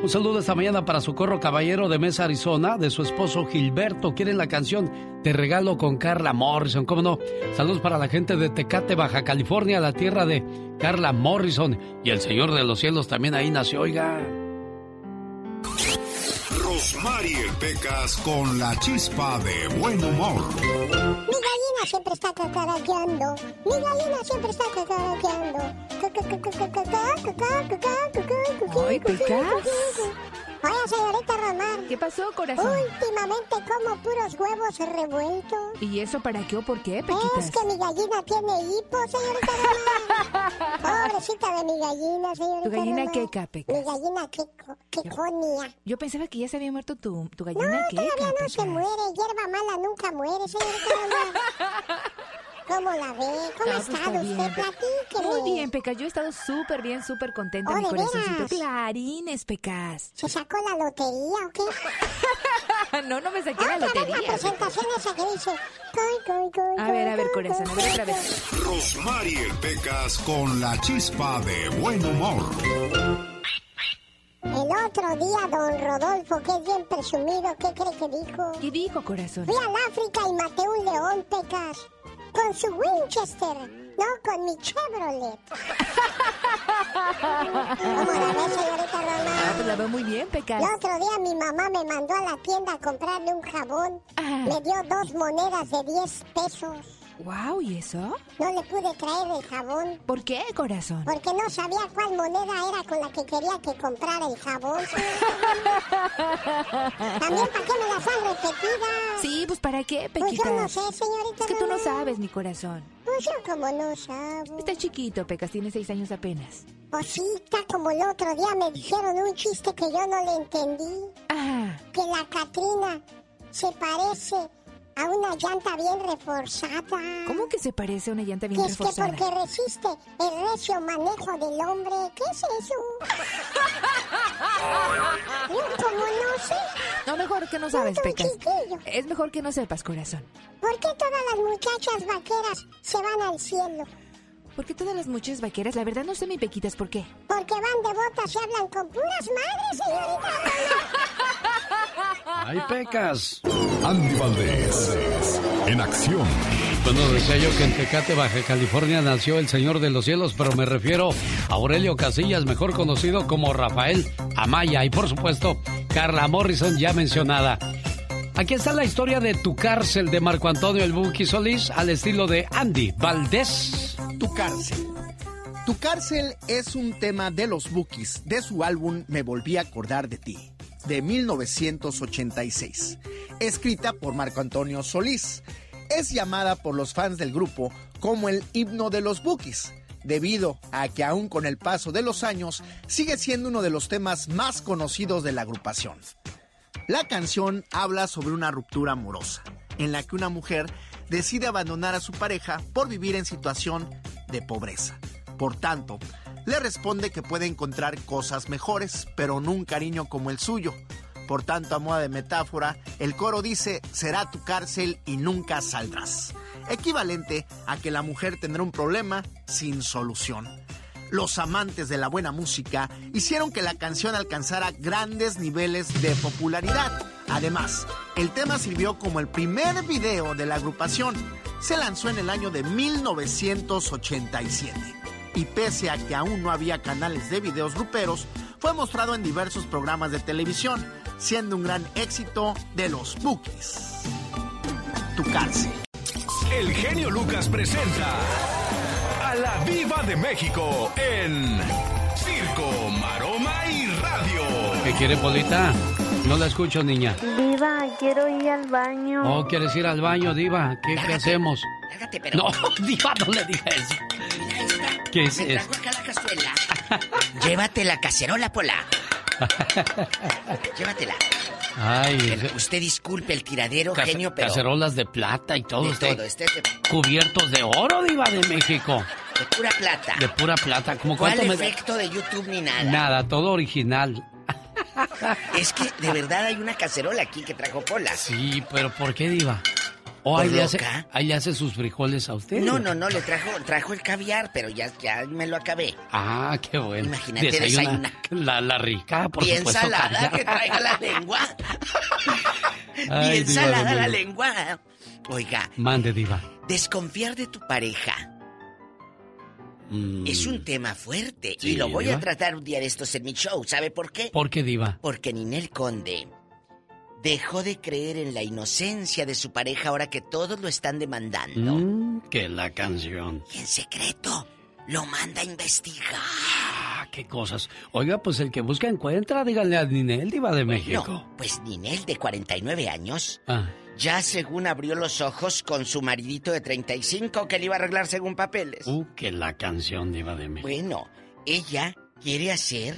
Un saludo esta mañana para Socorro Caballero de Mesa, Arizona, de su esposo Gilberto. Quieren la canción Te regalo con Carla Morrison, ¿cómo no? Saludos para la gente de Tecate, Baja California, la tierra de Carla Morrison. Y el Señor de los Cielos también ahí nació, oiga. Rosmarie Pecas con la chispa de buen humor. Mi gallina siempre está cacaraqueando. Mi gallina siempre está cacaraqueando. Ay, Pecas. Oye, señorita Romar. ¿Qué pasó, corazón? Últimamente como puros huevos revueltos. ¿Y eso para qué o por qué, Es Pequitas? que mi gallina tiene hipo, señorita Romar. Pobrecita de mi gallina, señorita ¿Tu gallina Romar. qué, Pecas? Mi gallina queco- queconia. Yo pensaba que ya se había muerto tu, tu gallina. No, ¿Qué, todavía no Pecas? se muere. Hierba mala nunca muere, señorita Romar. ¿Cómo la ve? ¿Cómo está pues, está usted? Platíqueme. Muy bien, Pecas. Yo he estado súper bien, súper contenta, Oh, mi ¿de corazoncito. Clarines, Pecas. ¿Se sacó la lotería o qué? no, no me saqué la vez lotería. la presentación esa que dice... Coy, coy, coy, A ver, a ver, corazón, a ver otra vez. Rosmarie Pecas con la chispa de buen humor. El otro día, don Rodolfo, que es bien presumido, ¿qué cree que dijo? ¿Qué dijo, corazón? Fui al África y maté un león, Pecas. Con su Winchester, no con mi Chevrolet. ¿Cómo la ve, señorita Ah, Román? pues la veo muy bien, Pecas. El otro día mi mamá me mandó a la tienda a comprarle un jabón. Me dio dos monedas de 10 pesos. Wow, ¿y eso? No le pude traer el jabón. ¿Por qué, corazón? Porque no sabía cuál moneda era con la que quería que comprara el jabón. También, ¿para qué me las han repetidas? Sí, pues ¿para qué, Pues Pequitas? yo no sé, señorita Es que tú no sabes, mi corazón. Pues yo como no sabo. Está chiquito, Pecas, tiene seis años apenas. Cosita, como el otro día me dijeron un chiste que yo no le entendí. Ah, Que la Catrina se parece a una llanta bien reforzada. ¿cómo que se parece a una llanta bien Que es que reforzada? porque resiste el recio manejo del hombre. ¿Qué es eso? Yo como no sé. No, mejor que no sabes, Pecas. chiquillo. Es mejor que no sepas, corazón. ¿Por qué todas las muchachas vaqueras se van al cielo? Porque todas las muchachas vaqueras, la verdad no sé, mi Pequitas, ¿por qué? Porque van de botas y hablan con puras madres, señorita. ¡Ay, pecas! Andy Valdés, en acción. Bueno, decía yo que en Tecate, Baja California, nació el Señor de los Cielos, pero me refiero a Aurelio Casillas, mejor conocido como Rafael Amaya, y por supuesto, Carla Morrison, ya mencionada. Aquí está la historia de Tu Cárcel de Marco Antonio El Buki Solís, al estilo de Andy Valdés. Tu cárcel. Tu cárcel es un tema de los Bookies, de su álbum Me volví a acordar de ti, de 1986, escrita por Marco Antonio Solís. Es llamada por los fans del grupo como el himno de los Bookies, debido a que aún con el paso de los años sigue siendo uno de los temas más conocidos de la agrupación. La canción habla sobre una ruptura amorosa, en la que una mujer decide abandonar a su pareja por vivir en situación de pobreza. Por tanto, le responde que puede encontrar cosas mejores, pero no un cariño como el suyo. Por tanto, a modo de metáfora, el coro dice, será tu cárcel y nunca saldrás. Equivalente a que la mujer tendrá un problema sin solución los amantes de la buena música hicieron que la canción alcanzara grandes niveles de popularidad. Además, el tema sirvió como el primer video de la agrupación. Se lanzó en el año de 1987. Y pese a que aún no había canales de videos gruperos, fue mostrado en diversos programas de televisión, siendo un gran éxito de los Bookies. Tu cárcel. El genio Lucas presenta a la Viva de México en Circo, Maroma y Radio. ¿Qué quiere, Polita? No la escucho, niña. Diva, quiero ir al baño. Oh, ¿quieres ir al baño, Diva? ¿Qué, qué hacemos? Lárgate, pero. No, Diva, no le diga eso. ¿Qué es Me trajo acá la cazuela. Llévate la cacerola, Pola. Llévatela. Ay, usted disculpe el tiradero, genio, pero. cacerolas de plata y todo. De este, todo, este es de, Cubiertos de oro, Diva de México. de pura plata. De pura plata. ¿Cómo ¿Cuál cuánto me efecto de YouTube ni nada? Nada, todo original. Es que de verdad hay una cacerola aquí que trajo Pola. Sí, pero ¿por qué, Diva? ¿O ¿Por ahí le, hace, ahí le hace sus frijoles a usted? No, no, no, le trajo, trajo el caviar, pero ya, ya me lo acabé. Ah, qué bueno. Imagínate, Desayuna La, la rica, por Bien supuesto. salada caviar. que traiga la lengua. Ay, Bien Diva salada la lengua. Oiga, Mande, Diva. desconfiar de tu pareja Mm, es un tema fuerte Sí, y lo voy Diva. a tratar un día de estos en mi show. ¿Sabe por qué? ¿Por qué, Diva? Porque Ninel Conde dejó de creer en la inocencia de su pareja ahora que todos lo están demandando. Mm, que la canción. Y en secreto lo manda a investigar. Ah, qué cosas. Oiga, pues el que busca encuentra, díganle a Ninel, diva de México. No, pues Ninel, de 49 años, Ah, ya según abrió los ojos con su maridito de 35 que le iba a arreglar según papeles. uh, que la canción, diva de México. Bueno, ella quiere hacer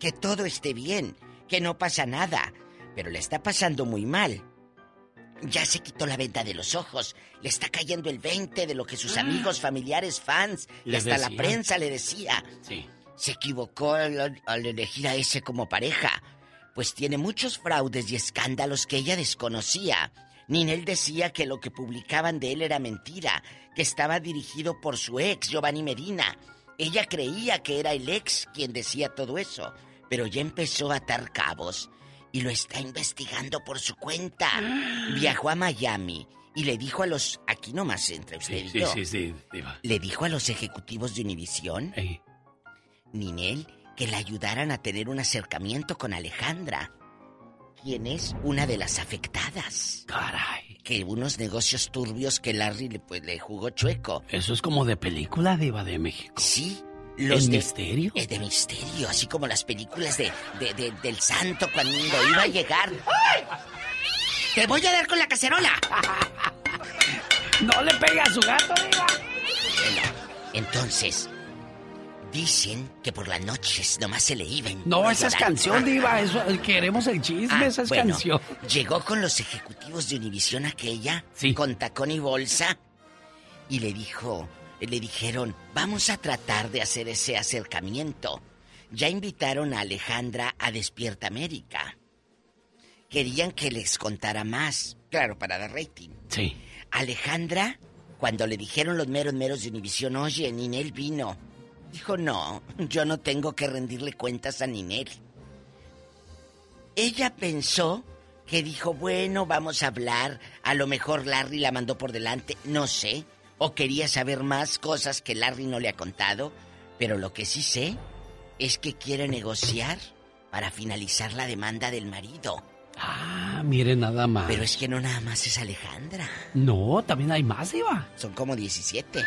que todo esté bien, que no pasa nada, pero le está pasando muy mal. Ya se quitó la venda de los ojos, le está cayendo el 20 de lo que sus amigos, familiares, fans y hasta la prensa le decía. Sí. Se equivocó al, al elegir a ese como pareja, pues tiene muchos fraudes y escándalos que ella desconocía. Ninel decía que lo que publicaban de él era mentira, que estaba dirigido por su ex, Giovanni Medina. Ella creía que era el ex quien decía todo eso, pero ya empezó a atar cabos y lo está investigando por su cuenta. Viajó a Miami y le dijo a los... Aquí nomás entre usted Sí, y sí, yo. sí, sí, diva. Le dijo a los ejecutivos de Univisión, Ninel, que le ayudaran a tener un acercamiento con Alejandra, quien es una de las afectadas. Caray. Que unos negocios turbios que Larry le, pues, le jugó chueco. Eso es como de película, diva de México. Sí. ¿En de, misterio? Es de misterio, así como las películas de, de- de- del santo cuando iba a llegar. ¡Te voy a dar con la cacerola! ¡No le pegue a su gato, diva! Entonces, dicen que por las noches nomás se le iban. No, esa es canción, diva. Eso, queremos el chisme, Ah, esa es bueno, canción. Llegó con los ejecutivos de Univisión aquella, con tacón y bolsa, y le dijo, le dijeron, vamos a tratar de hacer ese acercamiento. Ya invitaron a Alejandra a Despierta América. Querían que les contara más, claro, para dar rating. Sí. Alejandra, cuando le dijeron los meros meros de Univisión, oye, Ninel vino. Dijo, no, yo no tengo que rendirle cuentas a Ninel. Ella pensó que dijo, bueno, vamos a hablar. A lo mejor Larry la mandó por delante, no sé. O quería saber más cosas que Larry no le ha contado. Pero lo que sí sé es que quiere negociar para finalizar la demanda del marido. Ah, mire nada más. Pero es que no nada más es Alejandra. No, también hay más, diva. Son como 17.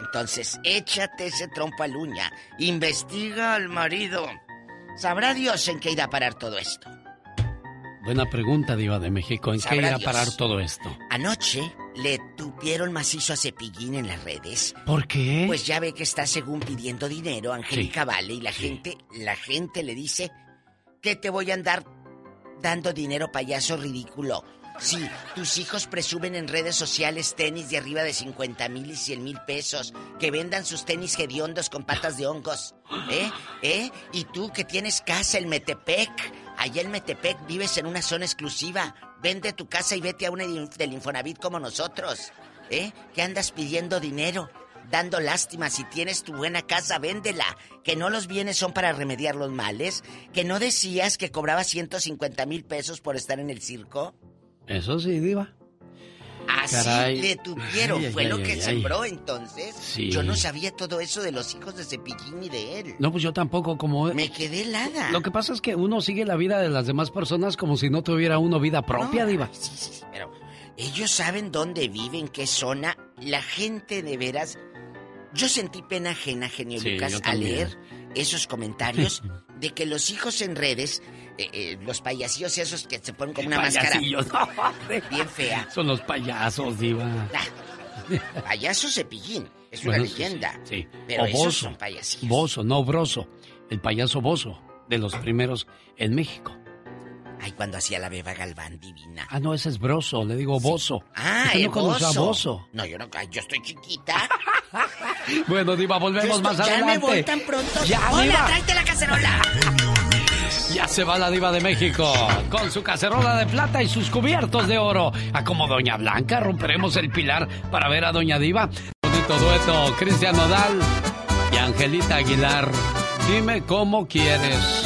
Entonces, échate ese trompo al uña. Investiga al marido. Sabrá Dios en qué irá a parar todo esto. Buena pregunta, diva de México. ¿En qué irá a parar todo esto? Anoche le tupieron macizo a Cepillín en las redes. ¿Por qué? Pues ya ve que está según pidiendo dinero, Angélica Vale, y la gente, la gente le dice que te voy a andar dando dinero, payaso ridículo. Sí, tus hijos presumen en redes sociales tenis de arriba de 50 mil y 100 mil pesos. Que vendan sus tenis hediondos con patas de hongos. ¿Eh? ¿Eh? Y tú que tienes casa en Metepec. Allá en Metepec vives en una zona exclusiva. Vende tu casa y vete a una del Infonavit como nosotros. ¿Eh? Que andas pidiendo dinero, dando lástima. Si tienes tu buena casa, véndela. Que no los bienes son para remediar los males. Que no decías que cobrabas 150 mil pesos por estar en el circo. Eso sí, diva. Así Caray. le tuvieron. Ay, ay, Fue lo ay, que sembró entonces. Sí. Yo no sabía todo eso de los hijos de Cepillín ni de él. No, pues yo tampoco, como... Me quedé helada. Lo que pasa es que uno sigue la vida de las demás personas como si no tuviera uno vida propia, No, diva. Sí, sí, sí, pero ellos saben dónde viven, qué zona. La gente de veras. Yo sentí pena ajena, genio Sí, Lucas, al leer esos comentarios de que los hijos en redes, eh, eh, los payasillos esos que se ponen como una máscara no, bien fea. Son los payasos, diva. Payaso cepillín, es una Bueno, leyenda. Sí. Pero o esos Bozo. son payasillos. Bozo, no Broso. El payaso Bozo, de los primeros en México. Ay, cuando hacía la beba Galván divina. Ah, no, ese es Broso, le digo Bozo. Ah, ¿Usted el no Bozo. Bozo? No, yo no, yo estoy chiquita. Bueno, Diva, volvemos Yo estoy- más ya adelante. me voy tan pronto. Ya, Hola, Diva. tráete la cacerola. Ya se va la diva de México con su cacerola de plata y sus cubiertos de oro. A como Doña Blanca romperemos el pilar para ver a Doña Diva. Bonito dueto, Cristian Nodal y Angelita Aguilar. Dime cómo quieres.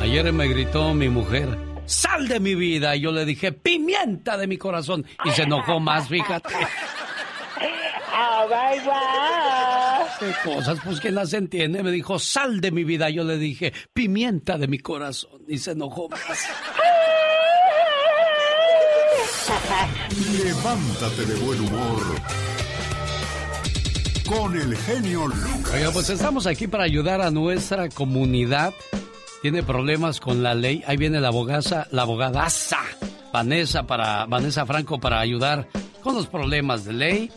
Ayer me gritó mi mujer, sal de mi vida. Y yo le dije, pimienta de mi corazón. Y se enojó más, fíjate. Ah, bye, bye. ¿Qué cosas? Pues que las entiende. Me dijo, sal de mi vida. Yo le dije, pimienta de mi corazón. Y se enojó más. Levántate de buen humor. Con el genio Lucas. Oiga, pues estamos aquí para ayudar a nuestra comunidad. Tiene problemas con la ley. Ahí viene la abogada, la abogadaza Vanessa para Vanessa Franco para ayudar con los problemas de ley.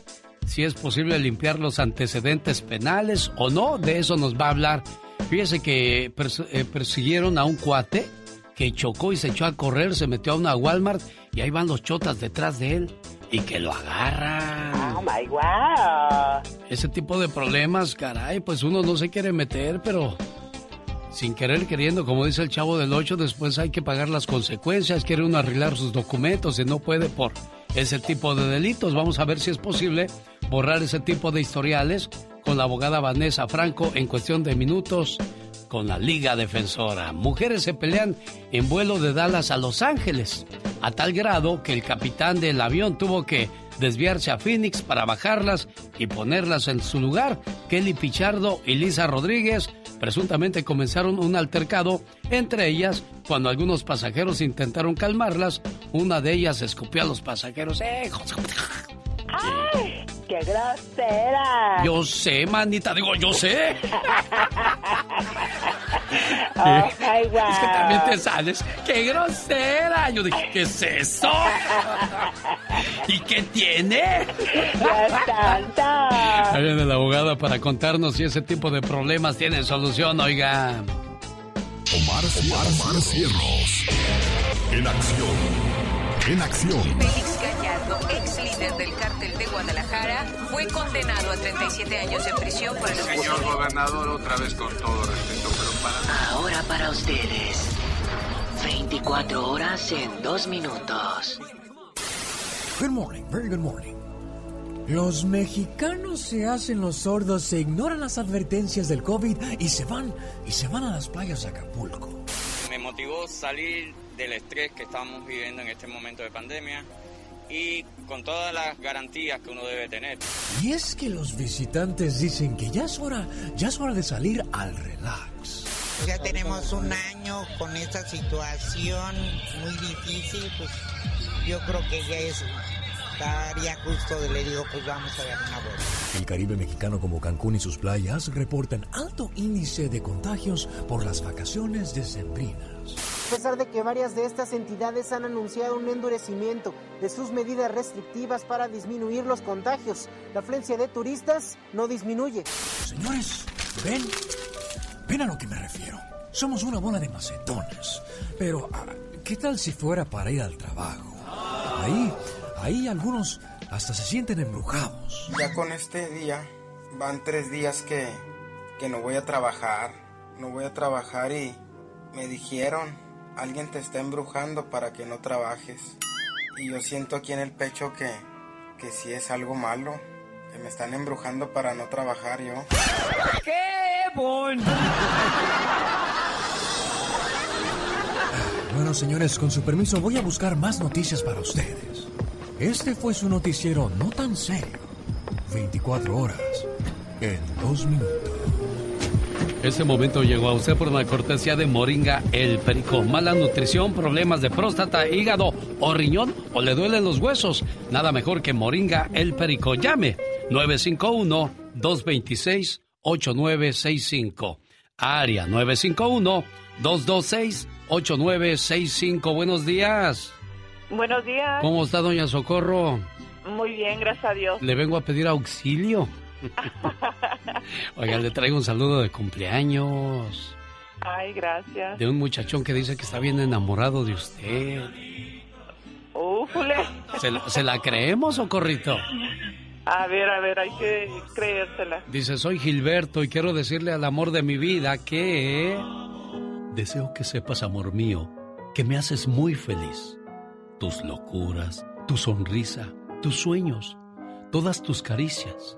Si es posible limpiar los antecedentes penales o no, de eso nos va a hablar. Fíjese que eh, persiguieron a un cuate que chocó y se echó a correr, se metió a una Walmart y ahí van los chotas detrás de él y que lo agarran. Oh my wow. Ese tipo de problemas, caray, pues uno no se quiere meter, pero sin querer queriendo, como dice el chavo del 8, después hay que pagar las consecuencias, quiere uno arreglar sus documentos y no puede por ese tipo de delitos. Vamos a ver si es posible borrar ese tipo de historiales con la abogada Vanessa Franco en cuestión de minutos con la Liga Defensora. Mujeres se pelean en vuelo de Dallas a Los Ángeles, a tal grado que el capitán del avión tuvo que desviarse a Phoenix para bajarlas y ponerlas en su lugar. Kelly Pichardo y Lisa Rodríguez presuntamente comenzaron un altercado entre ellas cuando algunos pasajeros intentaron calmarlas. Una de ellas escupió a los pasajeros. ¡Eh, ¡Ay! ¡Qué grosera! Yo sé, manita, digo, yo sé. Oh. Es que también te sales. ¡Qué grosera! Yo dije, ¿qué es eso? ¿Y qué tiene? Ahí viene la abogada para contarnos si ese tipo de problemas tienen solución, oiga. Omar, Omar, Omar Cierros. En acción. En acción. Félix Gallardo, ex líder del cártel de Guadalajara, fue condenado a 37 años de prisión por el Señor gobernador, otra vez con todo respeto, pero para... Ahora para ustedes. 24 horas en 2 minutos. Good morning, very good morning. Los mexicanos se hacen los sordos, se ignoran las advertencias del COVID y se van, y se van a las playas de Acapulco. Me motivó salir del estrés que estamos viviendo en este momento de pandemia y con todas las garantías que uno debe tener. Y es que los visitantes dicen que ya es hora, ya es hora de salir al relax. Ya tenemos un año con esta situación muy difícil, pues yo creo que ya es estaría justo de le digo, pues vamos a dar una vuelta. El Caribe mexicano como Cancún y sus playas reportan alto índice de contagios por las vacaciones decembrinas. A pesar de que varias de estas entidades han anunciado un endurecimiento de sus medidas restrictivas para disminuir los contagios, la afluencia de turistas no disminuye. Señores, ven, ven a lo que me refiero. Somos una bola de macetones. Pero, ah, ¿qué tal si fuera para ir al trabajo? Ahí, ahí algunos hasta se sienten embrujados. Ya con este día van tres días que, que no voy a trabajar. No voy a trabajar y me dijeron, alguien te está embrujando para que no trabajes. Y yo siento aquí en el pecho que, que sí es algo malo. Que me están embrujando para no trabajar yo. ¡Qué bon! Bueno, señores, con su permiso voy a buscar más noticias para ustedes. Este fue su noticiero no tan serio. 24 horas en 2 minutos. Este momento llegó a usted por una cortesía de Moringa El Perico. Mala nutrición, problemas de próstata, hígado o riñón o le duelen los huesos. Nada mejor que Moringa El Perico. Llame 951-226-8965. Área 951-226-8965. Buenos días. Buenos días. ¿Cómo está, doña Socorro? Muy bien, gracias a Dios. Le vengo a pedir auxilio. Oiga, le traigo un saludo de cumpleaños. Ay, gracias. De un muchachón que dice que está bien enamorado de usted. Ufule. ¿Se, la- ¿se la creemos, Socorrito? A ver, a ver, hay que creérsela. Dice, soy Gilberto y quiero decirle al amor de mi vida que... Deseo que sepas, amor mío, que me haces muy feliz. Tus locuras, tu sonrisa, tus sueños, todas tus caricias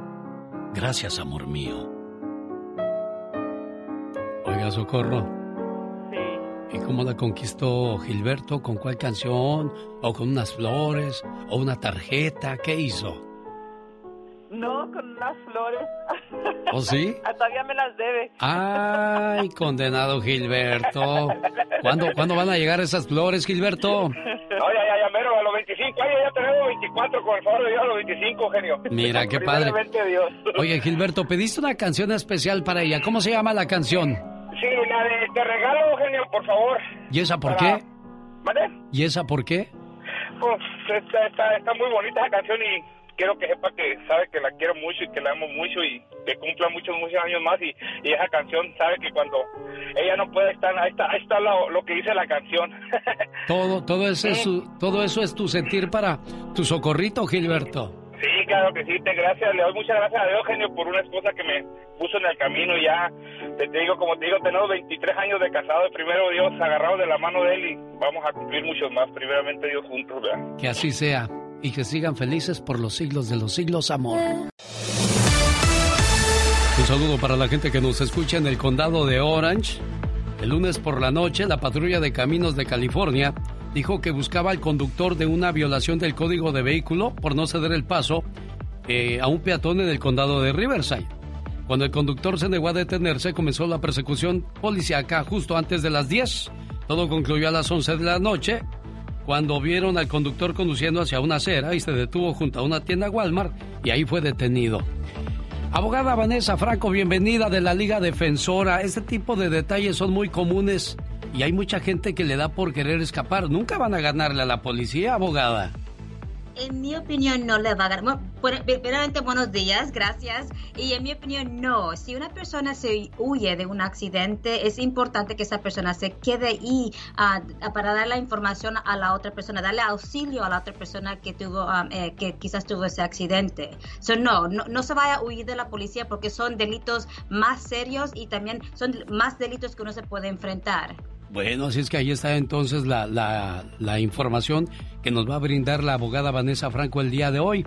Gracias, amor mío. Oiga, Socorro. Sí. ¿Y cómo la conquistó Gilberto? ¿Con cuál canción? ¿O con unas flores? ¿O una tarjeta? ¿Qué hizo? No, con unas flores. ¿O sí? Ah, Todavía me las debe. Ay, condenado Gilberto. ¿Cuándo, ¿Cuándo van a llegar esas flores, Gilberto? No, ya, ya, ya, mero, ya tenemos 24, con el favor de Dios, los 25, genio. Mira, qué padre. Dios. Oye, Gilberto, pediste una canción especial para ella. ¿Cómo se llama la canción? Sí, la de Te regalo, genio, por favor. ¿Y esa por Para- qué? ¿Vale? ¿Y esa por qué? Pues está, está, está muy bonita esa canción y quiero que sepa que sabe que la quiero mucho y que la amo mucho y que cumpla muchos, muchos años más y, y esa canción sabe que cuando ella no puede estar, ahí está, ahí está lo, lo que dice la canción. Todo, todo, ese es su- todo eso es tu sentir para tu socorrito, Gilberto. Sí, claro que sí, te gracias, le doy muchas gracias a Dios, genio, por una esposa que me puso en el camino ya, te, te digo, como te digo, tenemos 23 años de casado, primero Dios, agarrados de la mano de él y vamos a cumplir muchos más, primeramente Dios juntos, ¿verdad? Que así sea y que sigan felices por los siglos de los siglos, amor. Un saludo para la gente que nos escucha en el condado de Orange. El lunes por la noche, la patrulla de caminos de California dijo que buscaba al conductor de una violación del código de vehículo por no ceder el paso eh, a un peatón en el condado de Riverside. Cuando el conductor se negó a detenerse, comenzó la persecución policíaca justo antes de las 10. Todo concluyó a las 11 de la noche, cuando vieron al conductor conduciendo hacia una acera y se detuvo junto a una tienda Walmart y ahí fue detenido. Abogada Vanessa Franco, bienvenida de la Liga Defensora. Este tipo de detalles son muy comunes y hay mucha gente que le da por querer escapar. Nunca van a ganarle a la policía, abogada. En mi opinión no le va a ganar. Primeramente buenos días, gracias. Y en mi opinión no. Si una persona se huye de un accidente, es importante que esa persona se quede ahí ah, para dar la información a la otra persona, darle auxilio a la otra persona que tuvo, ah, eh, que quizás tuvo ese accidente. So, no, no, no se vaya a huir de la policía porque son delitos más serios y también son más delitos que uno se puede enfrentar. Bueno, así es que ahí está entonces la, la, la información que nos va a brindar la abogada Vanessa Franco el día de hoy.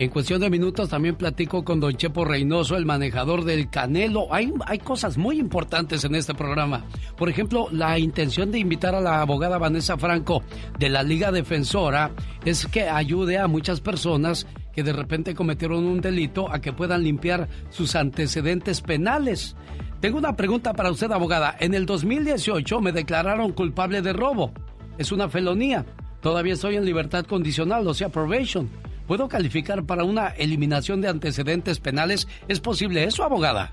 En cuestión de minutos también platico con don Chepo Reynoso, el manejador del Canelo. Hay, hay cosas muy importantes en este programa. Por ejemplo, la intención de invitar a la abogada Vanessa Franco de la Liga Defensora es que ayude a muchas personas que de repente cometieron un delito a que puedan limpiar sus antecedentes penales. Tengo una pregunta para usted, abogada. En el 2018 me declararon culpable de robo. Es una felonía. Todavía estoy en libertad condicional, o sea, probation. ¿Puedo calificar para una eliminación de antecedentes penales? ¿Es posible eso, abogada?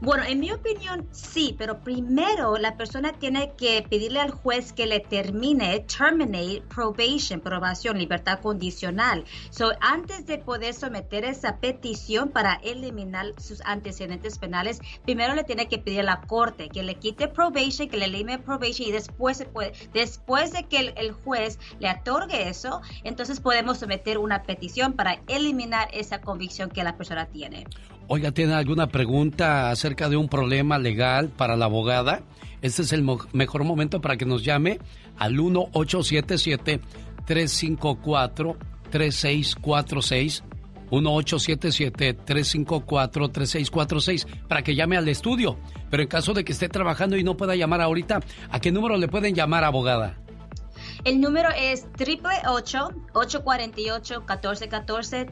Bueno, en mi opinión sí, pero primero la persona tiene que pedirle al juez que le termine, terminate probation, probación, libertad condicional. So, antes de poder someter esa petición para eliminar sus antecedentes penales, primero le tiene que pedir a la corte que le quite probation, que le elimine probation y después después de que el, el juez le otorgue eso, entonces podemos someter una petición para eliminar esa convicción que la persona tiene. Oiga, ¿tiene alguna pregunta acerca de un problema legal para la abogada? Este es el mo- mejor momento para que nos llame al 1877-354-3646. 1877-354-3646 para que llame al estudio. Pero en caso de que esté trabajando y no pueda llamar ahorita, ¿a qué número le pueden llamar, abogada? El número es 888-848-1414,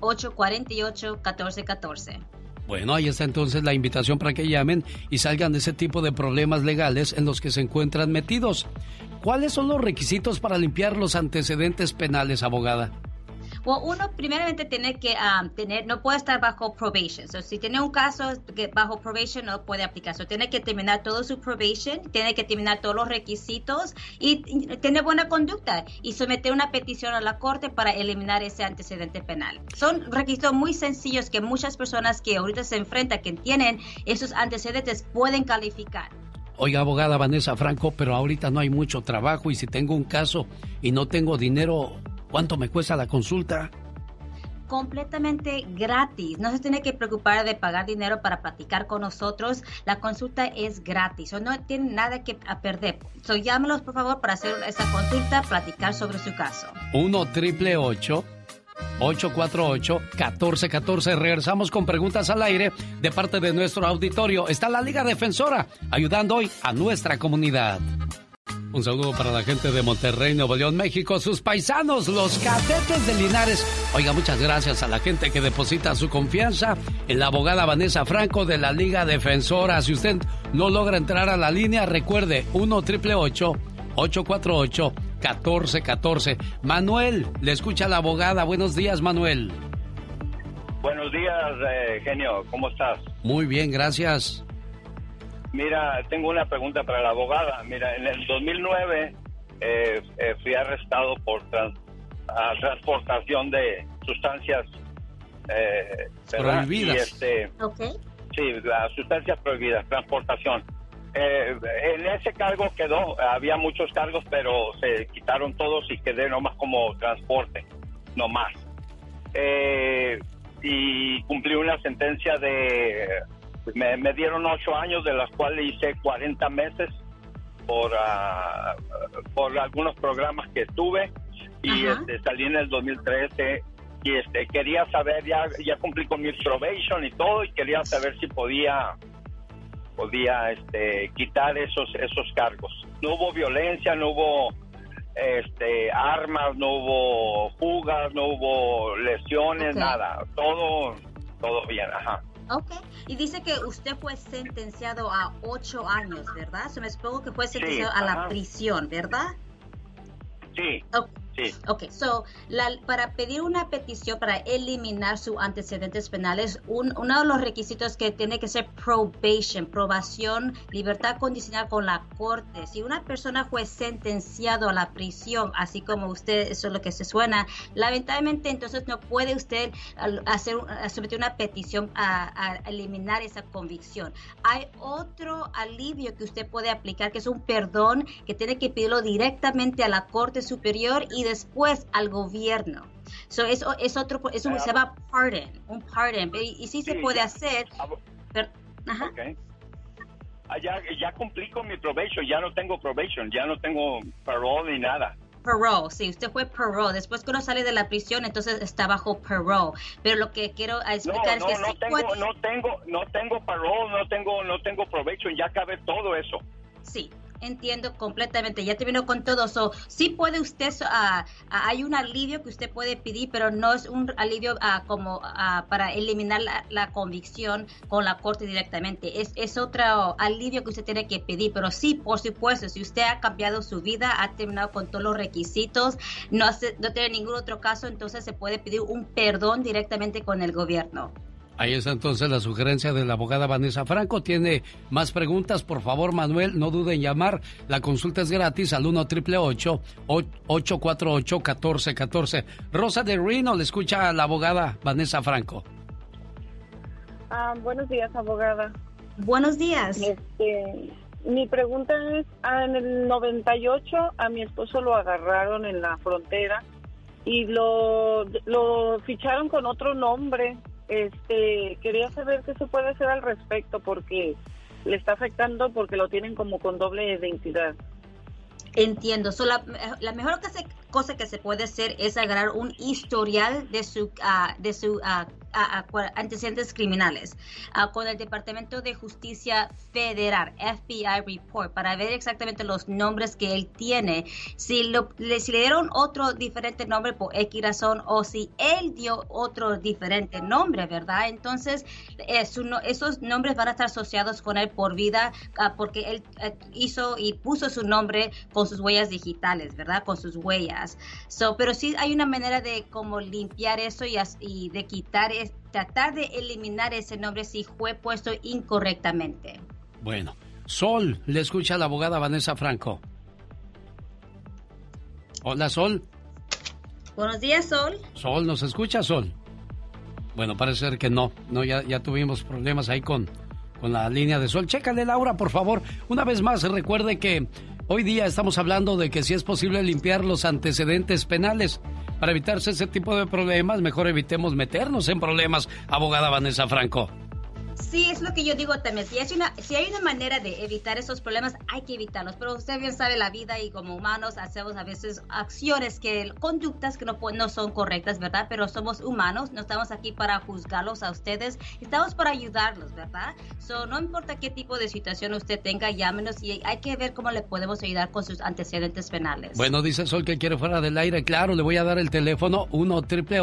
888-848-1414. Bueno, ahí está entonces la invitación para que llamen y salgan de ese tipo de problemas legales en los que se encuentran metidos. ¿Cuáles son los requisitos para limpiar los antecedentes penales, abogada? Bueno, uno primeramente tiene que um, tener, no puede estar bajo probation. So, si tiene un caso que bajo probation no puede aplicar. So, tiene que terminar todo su probation, tiene que terminar todos los requisitos y, y tener buena conducta y someter una petición a la corte para eliminar ese antecedente penal. Son requisitos muy sencillos que muchas personas que ahorita se enfrentan, que tienen esos antecedentes, pueden calificar. Oiga, abogada Vanessa Franco, pero ahorita no hay mucho trabajo y si tengo un caso y no tengo dinero, ¿cuánto me cuesta la consulta? completamente gratis. No se tiene que preocupar de pagar dinero para platicar con nosotros. La consulta es gratis. O no tiene nada que perder. So, llámenos por favor para hacer esa consulta, platicar sobre su caso. 1 triple 848-1414. Regresamos con preguntas al aire de parte de nuestro auditorio. Está la Liga Defensora ayudando hoy a nuestra comunidad. Un saludo para la gente de Monterrey, Nuevo León, México, sus paisanos, los cadetes de Linares. Oiga, muchas gracias a la gente que deposita su confianza en la abogada Vanessa Franco de la Liga Defensora. Si usted no logra entrar a la línea, recuerde 1 triple 848 1414. Manuel, le escucha la abogada. Buenos días, Manuel. Buenos días, eh, genio. ¿Cómo estás? Muy bien, gracias. Mira, tengo una pregunta para la abogada. Mira, en el 2009 eh, eh, fui arrestado por transportación de sustancias eh, prohibidas. este, Sí, las sustancias prohibidas, transportación. en ese cargo quedó, había muchos cargos, pero se quitaron todos y quedé nomás como transporte, nomás. y cumplí una sentencia de me, dieron ocho años, de las cuales hice 40 meses por, ah, por algunos programas que tuve. Y este, salí en el 2013 y este quería saber ya ya cumplí con mi probation y todo y quería saber si podía podía este quitar esos esos cargos. No hubo violencia no hubo este armas no hubo fugas no hubo lesiones nada. Todo todo bien ajá Ok, y dice que usted fue sentenciado a ocho años, ¿verdad? Se me supongo que fue sentenciado a la prisión, ¿verdad? Sí. Sí. Ok, so, para pedir una petición para eliminar sus antecedentes penales, uno de los requisitos que tiene que ser probation, probación, libertad condicional con la corte. Si una persona fue sentenciado a la prisión, así como usted, eso es lo que se suena, lamentablemente entonces no puede usted hacer, someter una petición a, a eliminar esa convicción. Hay otro alivio que usted puede aplicar, que es un perdón que tiene que pedirlo directamente a la Corte Superior y después al gobierno. So, eso es otro, eso se llama pardon, un pardon, y, sí, se puede hacer. Pero, ajá. Ah, ya, ya cumplí con mi probation, ya no tengo probation, ya no tengo parole ni nada. Parole, sí, usted fue parole. Después que uno sale de la prisión, entonces está bajo parole. Pero lo que quiero explicar es que no tengo, no tengo, no tengo parole, no tengo, no tengo probation, ya cabe todo eso. Sí, entiendo completamente. Ya terminó con todo. eso. sí puede usted, uh, hay un alivio que usted puede pedir, pero no es un alivio uh, como uh, para eliminar la, convicción con la corte directamente. Es, es otro alivio que usted tiene que pedir, pero sí, por supuesto, si usted ha cambiado su vida, ha terminado con todos los requisitos, no, hace, no tiene ningún otro caso, entonces se puede pedir un perdón directamente con el gobierno. Ahí está entonces la sugerencia de la abogada Vanessa Franco. Tiene más preguntas, por favor, Manuel, no duden en llamar. La consulta es gratis al 1 triple 848 1414 Rosa de Reno le escucha a la abogada Vanessa Franco. Ah, buenos días, abogada. Buenos días. Este, mi pregunta es, ah, en el 98 a mi esposo lo agarraron en la frontera y lo, lo ficharon con otro nombre este, quería saber qué se puede hacer al respecto porque le está afectando porque lo tienen como con doble identidad. Entiendo. la, mejor cosa que se puede hacer es agarrar un historial de su, ah, de su uh, antecedentes criminales con el Departamento de Justicia Federal, FBI Report, para ver exactamente los nombres que él tiene. Si, lo, le, dieron otro diferente nombre por X razón o si él dio otro diferente nombre, ¿verdad? Entonces, eh, esos nombres van a estar asociados con él por vida porque él eh, hizo y puso su nombre con sus huellas digitales, ¿verdad? Con sus huellas. So, pero sí hay una manera de como limpiar eso y, y de quitar tratar de eliminar ese nombre si fue puesto incorrectamente. Bueno, Sol, le escucha la abogada Vanessa Franco. Hola, Sol. Buenos días, Sol. Sol, ¿nos escucha, Sol? Bueno, parece ser que no. No, ya, ya tuvimos problemas ahí con, con la línea de Sol. Chécale, Laura, por favor. Una vez más, recuerde que hoy día estamos hablando de que si es posible limpiar los antecedentes penales. para evitarse ese tipo de problemas, mejor evitemos meternos en problemas, abogada Vanessa Franco. Sí, es lo que yo digo también. Si, una, si hay una manera de evitar esos problemas, hay que evitarlos. Pero usted bien sabe la vida y como humanos hacemos a veces acciones, que conductas que no, no son correctas, ¿verdad? Pero somos humanos, no estamos aquí para juzgarlos a ustedes, estamos para ayudarlos, ¿verdad? So, no importa qué tipo de situación usted tenga, llámenos y hay que ver cómo le podemos ayudar con sus antecedentes penales. Bueno, dice Sol que quiere fuera del aire. Claro, le voy a dar el teléfono 1 triple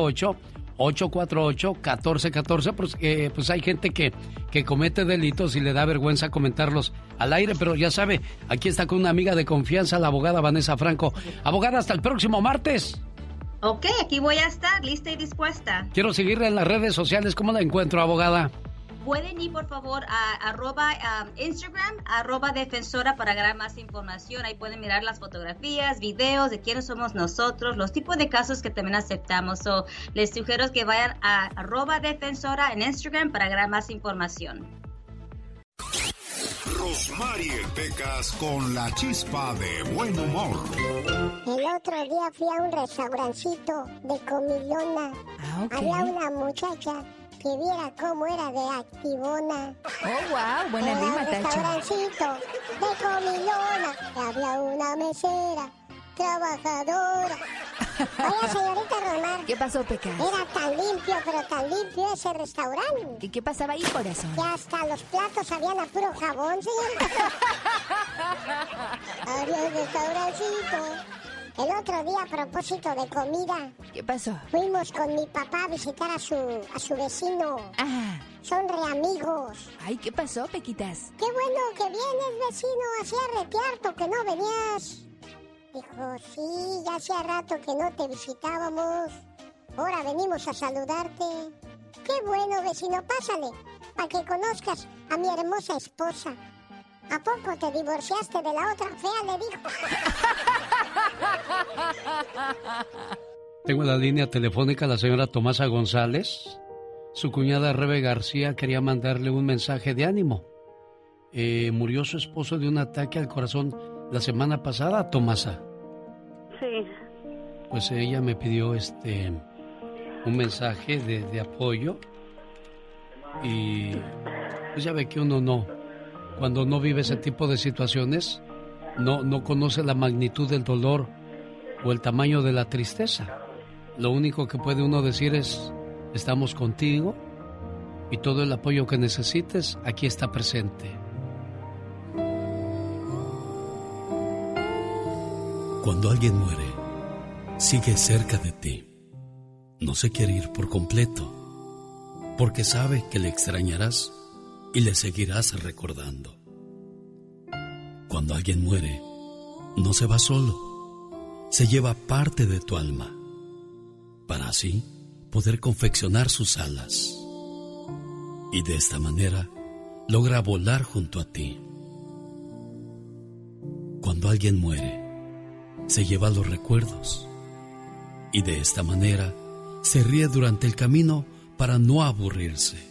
848-1414, pues, eh, pues hay gente que, que comete delitos y le da vergüenza comentarlos al aire, pero ya sabe, aquí está con una amiga de confianza, la abogada Vanessa Franco. Abogada, hasta el próximo martes. Ok, aquí voy a estar, lista y dispuesta. Quiero seguirla en las redes sociales. ¿Cómo la encuentro, abogada? Pueden ir por favor a arroba um, Instagram, arroba defensora para agarrar más información. Ahí pueden mirar las fotografías, videos de quiénes somos nosotros, los tipos de casos que también aceptamos. So, les sugiero que vayan a arroba defensora en Instagram para agarrar más información. Rosmarie Pecas con la chispa de buen humor. El otro día fui a un restaurancito de comilona. Ah, Había una muchacha que viera cómo era de activona. Oh, wow, buena rima, Tacho. restaurancito de comilona, había una mesera trabajadora. Oye, señorita Romar. ¿Qué pasó, Peca? Era tan limpio, pero tan limpio ese restaurante. ¿Y qué pasaba ahí, corazón? Que hasta los platos habían a puro jabón, señorita. había un restaurancito el otro día, a propósito de comida. ¿Qué pasó? Fuimos con mi papá a visitar a su, a su vecino. Ah. Son reamigos. Ay, ¿qué pasó, Pequitas? Qué bueno que vienes, vecino. Hacía retearto que no venías. Dijo, sí, ya hacía rato que no te visitábamos. Ahora venimos a saludarte. Qué bueno, vecino, pásale, para que conozcas a mi hermosa esposa. ¿A poco te divorciaste de la otra fea? Le dijo. Tengo la línea telefónica a la señora Tomasa González. Su cuñada Rebe García quería mandarle un mensaje de ánimo. Eh, murió su esposo de un ataque al corazón la semana pasada, Tomasa. Sí. Pues ella me pidió este un mensaje de, de apoyo y pues ya ve que uno no cuando no vive ese tipo de situaciones, no, no conoce la magnitud del dolor o el tamaño de la tristeza. Lo único que puede uno decir es, estamos contigo y todo el apoyo que necesites aquí está presente. Cuando alguien muere, sigue cerca de ti. No se quiere ir por completo, porque sabe que le extrañarás y le seguirás recordando. Cuando alguien muere, no se va solo, se lleva parte de tu alma, para así poder confeccionar sus alas. Y de esta manera logra volar junto a ti. Cuando alguien muere, se lleva los recuerdos y de esta manera se ríe durante el camino para no aburrirse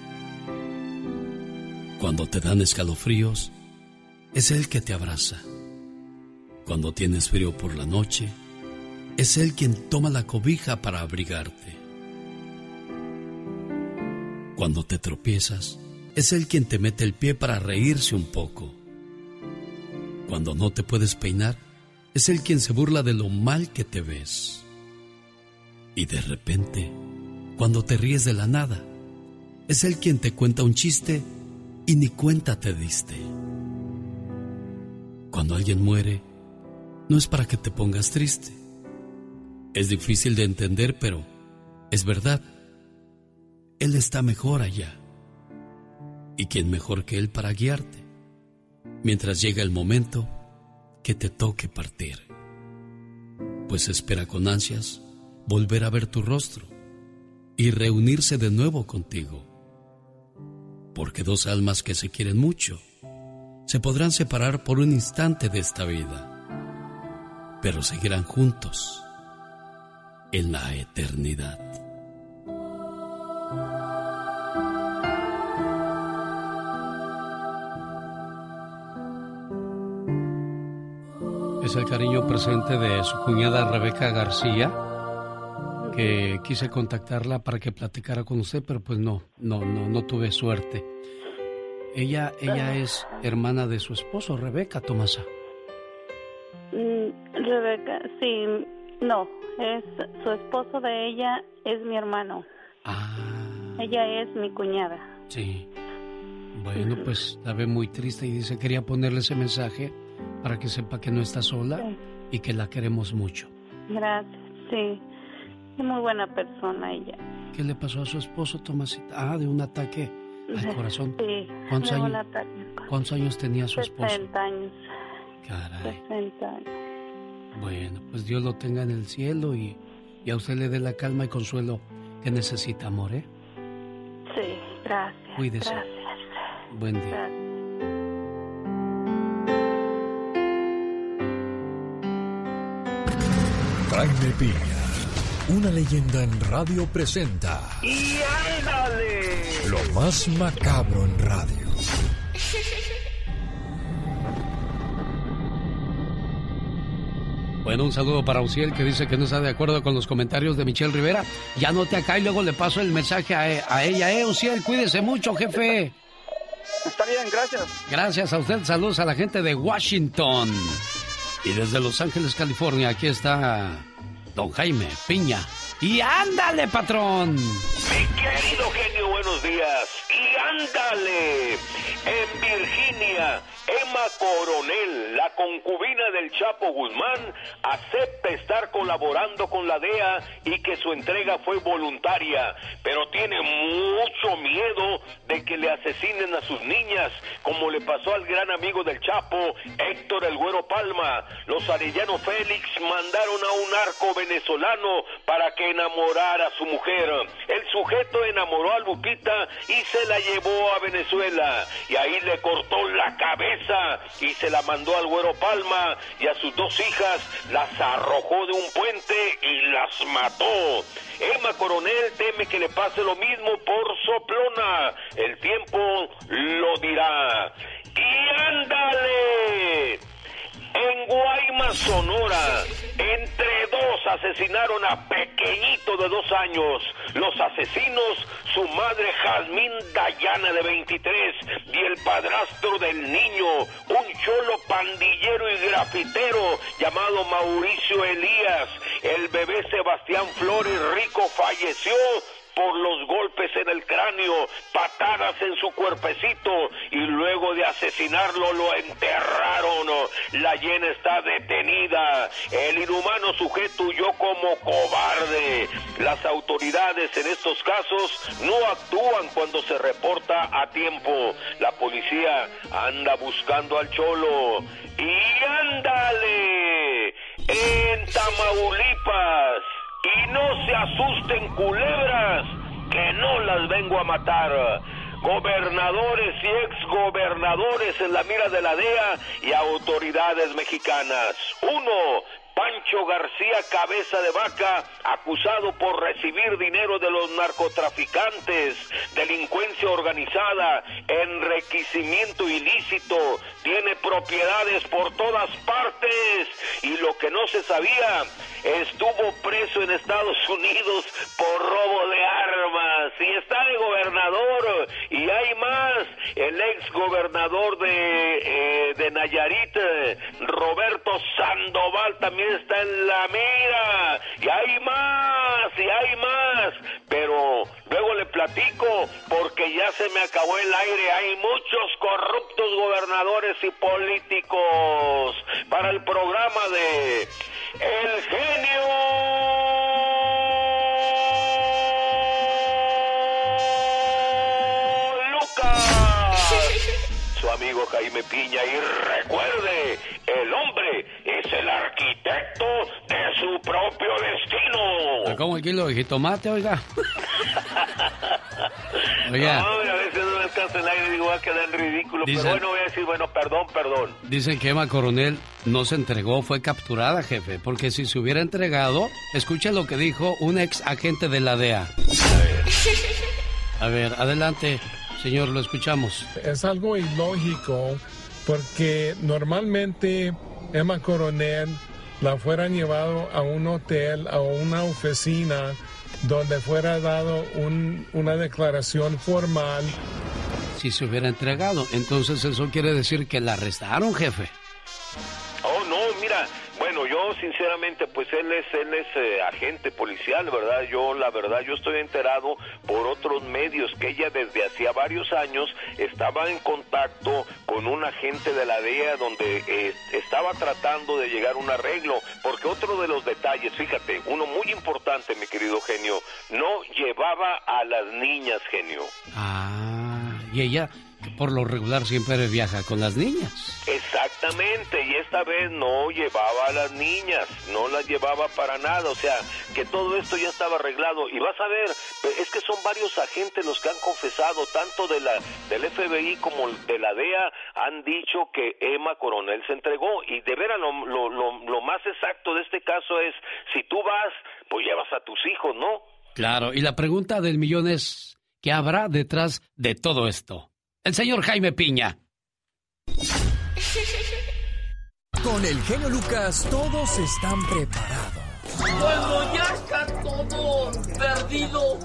cuando te dan escalofríos, es Él que te abraza. Cuando tienes frío por la noche, es Él quien toma la cobija para abrigarte. Cuando te tropiezas, es Él quien te mete el pie para reírse un poco. Cuando no te puedes peinar, es Él quien se burla de lo mal que te ves. Y de repente, cuando te ríes de la nada, es Él quien te cuenta un chiste y ni cuenta te diste. Cuando alguien muere, no es para que te pongas triste. Es difícil de entender, pero es verdad. Él está mejor allá. ¿Y quién mejor que Él para guiarte? Mientras llega el momento que te toque partir. Pues espera con ansias volver a ver tu rostro y reunirse de nuevo contigo. Porque dos almas que se quieren mucho se podrán separar por un instante de esta vida, pero seguirán juntos en la eternidad. Es el cariño presente de su cuñada Rebeca García, que quise contactarla para que platicara con usted, pero pues no, no, no, no tuve suerte. Ella, ella es hermana de su esposo, Rebeca Tomasa. Mm, Rebeca, sí, no, es su esposo de ella es mi hermano. Ah. Ella es mi cuñada. Sí. Bueno, pues la ve muy triste y dice quería ponerle ese mensaje para que sepa que no está sola y que la queremos mucho. Gracias, sí. Es muy buena persona ella. ¿Qué le pasó a su esposo, Tomasita? Ah, de un ataque al corazón. Sí, ¿Cuántos años, ataque. ¿Cuántos años tenía su esposo? 60 años. Caray. 60 años. Bueno, pues Dios lo tenga en el cielo y, y a usted le dé la calma y consuelo que necesita, amor, ¿eh? Sí, gracias. Cuídese. Gracias. Buen día. gracias. Jaime Piña, una leyenda en radio presenta ¡Y ándale! lo más macabro en radio. Bueno, un saludo para Uciel que dice que no está de acuerdo con los comentarios de Michelle Rivera. Ya note acá y luego le paso el mensaje a, a ella. Eh, Uciel, cuídese mucho, jefe. Está bien, gracias. Gracias a usted. Saludos a la gente de Washington. Y desde Los Ángeles, California, aquí está don Jaime Piña. Y ándale, patrón. Mi querido genio, buenos días. Y ándale. En Virginia, Emma Coronel, la concubina del Chapo Guzmán, acepta estar colaborando con la DEA y que su entrega fue voluntaria, pero tiene mucho miedo de que le asesinen a sus niñas, como le pasó al gran amigo del Chapo, Héctor El Güero Palma. Los Arellano Félix mandaron a un arco venezolano para que enamorara a su mujer. El sujeto enamoró a Lupita y se la llevó a Venezuela. Y ahí le cortó la cabeza y se la mandó al Güero Palma y a sus dos hijas las arrojó de un puente y las mató. Emma Coronel teme que le pase lo mismo por soplona. El tiempo lo dirá. Y ándale. En Guaymas, Sonora, entre dos asesinaron a pequeñito de dos años. Los asesinos, su madre Jazmín Dayana de 23 y el padrastro del niño, un cholo pandillero y grafitero llamado Mauricio Elías. El bebé Sebastián Flores Rico falleció por los golpes en el cráneo, patadas en su cuerpecito y luego de asesinarlo lo enterraron. La llena está detenida. El inhumano sujeto huyó como cobarde. Las autoridades en estos casos no actúan cuando se reporta a tiempo. La policía anda buscando al cholo. Y ándale, en Tamaulipas. Y no se asusten culebras, que no las vengo a matar. Gobernadores y exgobernadores en la mira de la DEA y autoridades mexicanas. Uno, Pancho García Cabeza de Vaca, acusado por recibir dinero de los narcotraficantes, delincuencia organizada, enriquecimiento ilícito, tiene propiedades por todas partes. Y lo que no se sabía, estuvo preso en Estados Unidos por robo de armas. Y está de gobernador. Y hay más, el ex gobernador de, eh, de Nayarit, Roberto Sandoval también está en la mira. Y hay más y hay más, pero luego le platico porque ya se me acabó el aire, hay muchos corruptos gobernadores y políticos para el programa de El genio. Lucas. Su amigo Jaime Piña y recuerde, el hombre es el arquitecto de su propio destino. ¿Cómo el kilo de jitomate, oiga? Oiga. No, a veces no me alcanza el aire y digo, va a quedar en ridículo. Dicen- Pero bueno, voy a decir, bueno, perdón, perdón. Dicen que Emma Coronel no se entregó, fue capturada, jefe. Porque si se hubiera entregado, escucha lo que dijo un ex agente de la DEA. A ver, adelante, señor, lo escuchamos. Es algo ilógico porque normalmente Emma Coronel la fueran llevado a un hotel, a una oficina donde fuera dado un- una declaración formal. Si se hubiera entregado, entonces eso quiere decir que la arrestaron, jefe. Oh, no, mira, bueno, yo sinceramente, pues él es, él es eh, agente policial, ¿verdad? Yo, la verdad, yo estoy enterado por otros medios que ella desde hacía varios años estaba en contacto con un agente de la DEA donde eh, estaba tratando de llegar a un arreglo, porque otro de los detalles, fíjate, uno muy importante, mi querido genio, no llevaba a las niñas, genio. Ah, y ella, que por lo regular siempre viaja con las niñas. Exactamente, y esta vez no llevaba a las niñas, no las llevaba para nada, o sea, que todo esto ya estaba arreglado. Y vas a ver, es que son varios agentes los que han confesado, tanto de la del FBI como de la DEA, han dicho que Emma Coronel se entregó. Y de veras, lo, lo, lo, lo más exacto de este caso es, si tú vas, pues llevas a tus hijos, ¿no? Claro, y la pregunta del millón es, ¿qué habrá detrás de todo esto? El señor Jaime Piña. Con el genio Lucas todos están preparados. Cuando ya está todo perdido,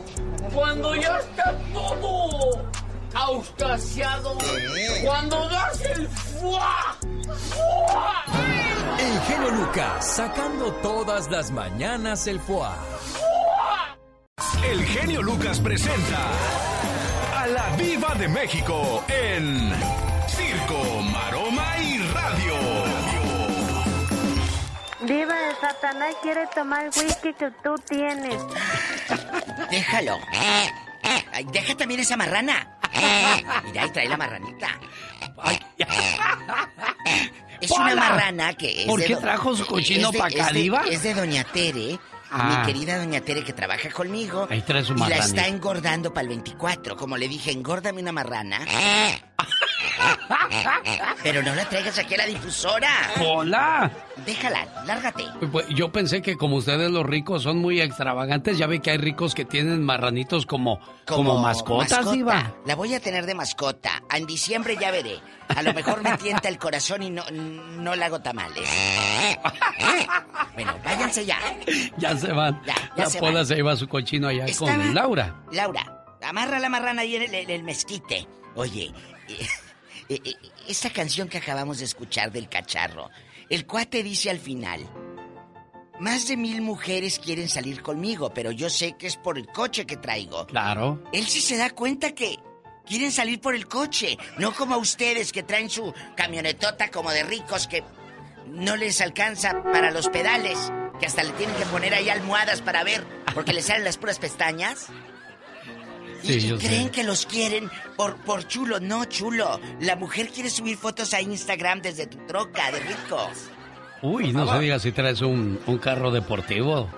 cuando ya está todo auscasiado, cuando das el fuá, fuá, El genio Lucas sacando todas las mañanas el foie. El genio Lucas presenta a la Viva de México en Circo, Maroma y Radio. Diva de Satanás quiere tomar el whisky que tú tienes. Déjalo. Ay, deja también esa marrana. Mira, ahí trae la marranita. Ay. Es una marrana que es ¿Por qué trajo su cochino es de- pa' es de- acá, Diva? Es de Doña Tere. Ah. Mi querida Doña Tere que trabaja conmigo. Ahí trae su Y la está engordando para el 24. Como le dije, engórdame una marrana. Pero no la traigas aquí a la difusora. ¡Hola! Déjala, lárgate. Pues, yo pensé que como ustedes los ricos son muy extravagantes, ya ve que hay ricos que tienen marranitos como, como, mascotas, mascota. Diva. La voy a tener de mascota. En diciembre ya veré. A lo mejor me tienta el corazón y no, no le hago tamales. Bueno, váyanse ya. Ya se van. ya la se Pola van. se lleva su cochino allá Estaba- con Laura. Laura, amarra la marrana ahí en el, en el mezquite. Oye, eh, eh, esta canción que acabamos de escuchar del cacharro, el cuate dice al final, más de mil mujeres quieren salir conmigo, pero yo sé que es por el coche que traigo. Claro. Él sí se da cuenta que quieren salir por el coche, no como ustedes que traen su camionetota como de ricos que no les alcanza para los pedales, que hasta le tienen que poner ahí almohadas para ver, porque les salen las puras pestañas. Sí, Creen sé. que los quieren por, por chulo, no chulo. La mujer quiere subir fotos a Instagram desde tu troca de ricos. Uy, no se diga si traes un, un carro deportivo.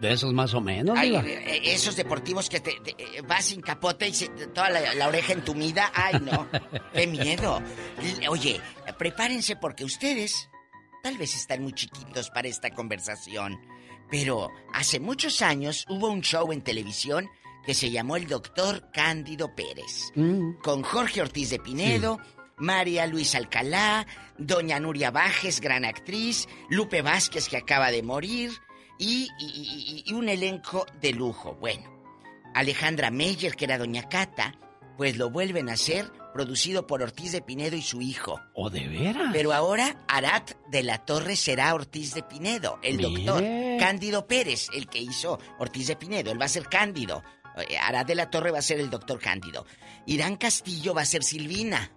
De esos más o menos, Ay, Diva. eh, esos deportivos que te, te- eh, vas sin capote y se- toda la, la oreja entumida. Ay, no. Qué miedo. Oye, prepárense porque ustedes tal vez están muy chiquitos para esta conversación. Pero hace muchos años hubo un show en televisión que se llamó El Doctor Cándido Pérez. Mm. Con Jorge Ortiz de Pinedo, María Luisa Alcalá, Doña Nuria Bajes, gran actriz, Lupe Vázquez que acaba de morir y, y- y- y un elenco de lujo. Bueno, Alejandra Meyer, que era Doña Cata, pues lo vuelven a hacer, producido por Ortiz de Pinedo y su hijo. ¿O de veras? Pero ahora Arat de la Torre será Ortiz de Pinedo, el Mire. doctor Cándido Pérez, el que hizo Ortiz de Pinedo. Él va a ser Cándido. Eh, Arat de la Torre va a ser el doctor Cándido. Irán Castillo va a ser Silvina.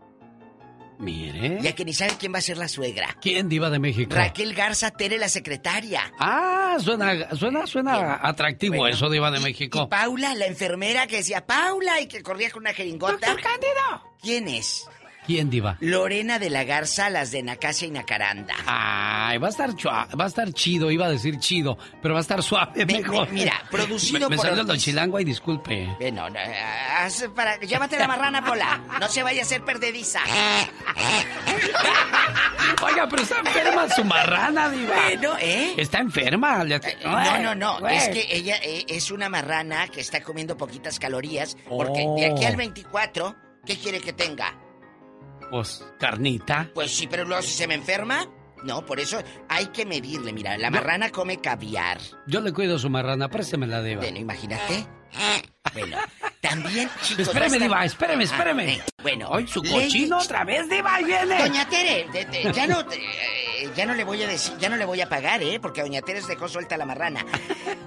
Mire. Ya que ni sabe quién va a ser la suegra. ¿Quién, Diva de México? Raquel Garza Tere, la secretaria. Ah, suena, suena, suena atractivo Bueno, eso, Diva de y- México. Y Paula, la enfermera que decía Paula y que corría con una jeringota. ¡Doctor Cándido! ¿Quién es? ¿Quién, Diva? Lorena de la Garza, las de Nacasia y Nacaranda. Ay, va a estar chua- va a estar chido, iba a decir chido, pero va a estar suave Me- mejor. me- mira, producido me, me por salió Ortiz. chilango y disculpe. Bueno, no, haz para, llévate la marrana, Pola. No se vaya a hacer perdediza. Oiga, pero está enferma su marrana, Diva. Bueno, ¿eh? Está enferma. No, no, no. Güey. Es que ella eh, es una marrana que está comiendo poquitas calorías. Porque Oh. de aquí al 24, ¿qué quiere que tenga? Pues, carnita. Pues sí, pero luego si se me enferma. No, por eso hay que medirle. Mira, la marrana come caviar. Yo le cuido su marrana, préstemela, Diva. Bueno, imagínate. Bueno, también, chicos. Espéreme, Diva, espéreme, Ah, espéreme. eh, bueno. Hoy su Lady- cochino otra vez, Diva, viene. Doña Tere, de- de- ya no, eh, ya no le voy a decir, ya no le voy a pagar, ¿eh? Porque Doña Tere dejó suelta la marrana.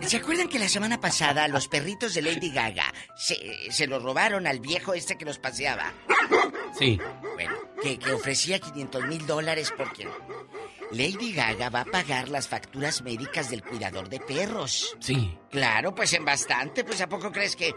¿Se acuerdan que la semana pasada los perritos de Lady Gaga se, se los robaron al viejo este que los paseaba? Sí. Bueno, que, que ofrecía 500 mil dólares porque Lady Gaga va a pagar las facturas médicas del cuidador de perros. Sí. Claro, pues en bastante, pues ¿a poco crees que...?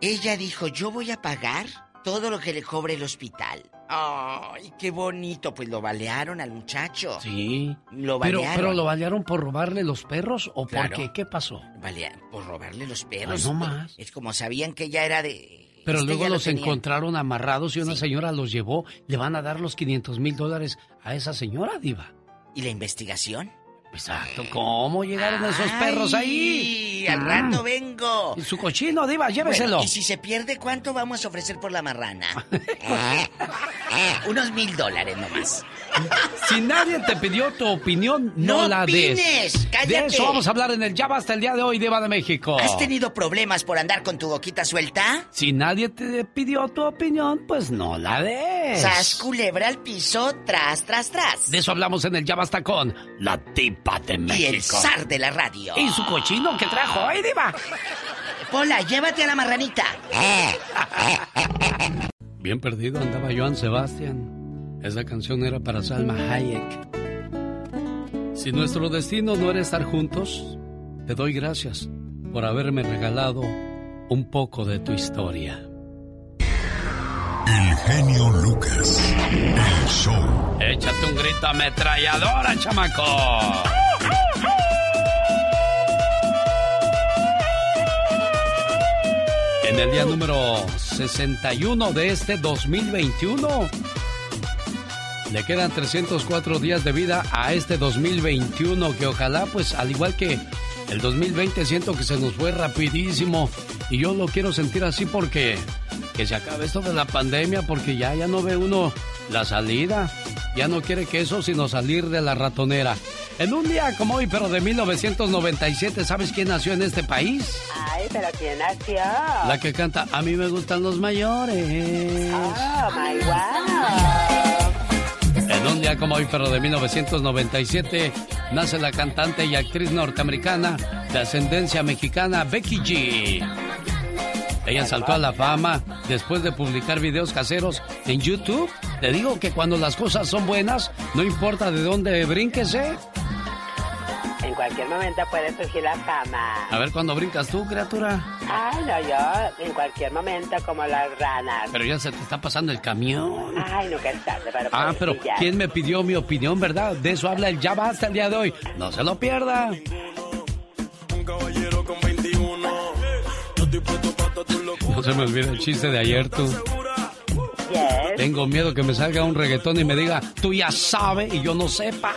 Ella dijo, yo voy a pagar todo lo que le cobre el hospital. ¡Ay, qué bonito! Pues lo balearon al muchacho. Sí. Lo Pero, balearon. pero lo balearon por robarle los perros o Claro. por qué? ¿Qué pasó? Balea- por robarle los perros. Ay, no más. Es como sabían que ella era de... Pero este luego lo los encontraron amarrados y una señora los llevó. Le van a dar los 500 mil dólares a esa señora, Diva. ¿Y la investigación? Exacto. ¿Cómo llegaron esos perros ahí? Al rato vengo. Y su cochino, Diva, lléveselo. Bueno, y si se pierde, ¿cuánto vamos a ofrecer por la marrana? Unos mil dólares nomás. Si nadie te pidió tu opinión, no, ¡No la des. opines! ¡Cállate! De eso vamos a hablar en el Ya Basta el día de hoy, Diva de México. ¿Has tenido problemas por andar con tu boquita suelta? Si nadie te pidió tu opinión, pues no la des. Sas culebra al piso, tras, tras, tras. De eso hablamos en el Ya Basta con la tipa de México. Y el zar de la radio. Y su cochino que trajo hoy, Diva. Pola, llévate a la marranita. Bien perdido andaba Joan Sebastián. Esa canción era para Salma Hayek. Si nuestro destino no era estar juntos, te doy gracias por haberme regalado un poco de tu historia. El genio Lucas. Échate un grito ametralladora, chamaco. En el día número 61 de este 2021. Le quedan 304 días de vida a este 2021 que ojalá pues al igual que el 2020 siento que se nos fue rapidísimo y yo lo quiero sentir así porque que se acabe esto de la pandemia porque ya ya no ve uno la salida, ya no quiere que eso sino salir de la ratonera. En un día como hoy pero de 1997, ¿sabes quién nació en este país? Ay, pero ¿quién nació? La que canta A mí me gustan los mayores. Oh, my wow. En un día como hoy, pero de 1997, nace la cantante y actriz norteamericana de ascendencia mexicana Becky G. Ella saltó a la fama después de publicar videos caseros en YouTube. Te digo que cuando las cosas son buenas, no importa de dónde brinques, ¿eh? En cualquier momento puede surgir la fama. A ver cuándo brincas tú, criatura. Ay, no, yo en cualquier momento como las ranas. Pero ya se te está pasando el camión. Ay, nunca es tarde para Ah, pero. ¿quién me pidió mi opinión, verdad? De eso habla el Ya Basta el día de hoy. No se lo pierda. No se me olvida el chiste de ayer, tú. Tengo miedo que me salga un reggaetón y me diga, tú ya sabes y yo no sepa.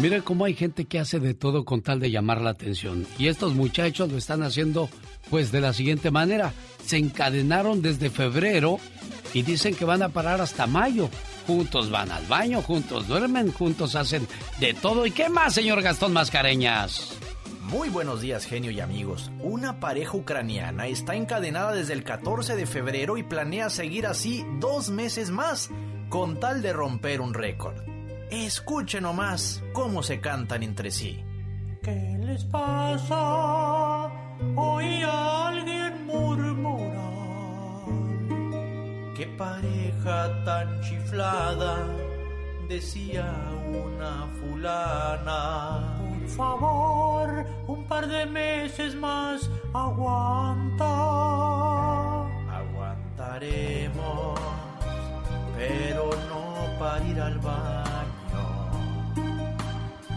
Mire cómo hay gente que hace de todo con tal de llamar la atención. Y estos muchachos lo están haciendo pues de la siguiente manera. Se encadenaron desde febrero y dicen que van a parar hasta mayo. Juntos van al baño, juntos duermen, juntos hacen de todo. ¿Y qué más, señor Gastón Mascareñas? Muy buenos días, genio y amigos. Una pareja ucraniana está encadenada desde el 14 de febrero y planea seguir así dos meses más, con tal de romper un récord. Escuchen nomás cómo se cantan entre sí. ¿Qué les pasa? Oí a alguien murmurar. Qué pareja tan chiflada, decía una fulana. Por favor, un par de meses más, aguanta. Aguantaremos, pero no para ir al baño.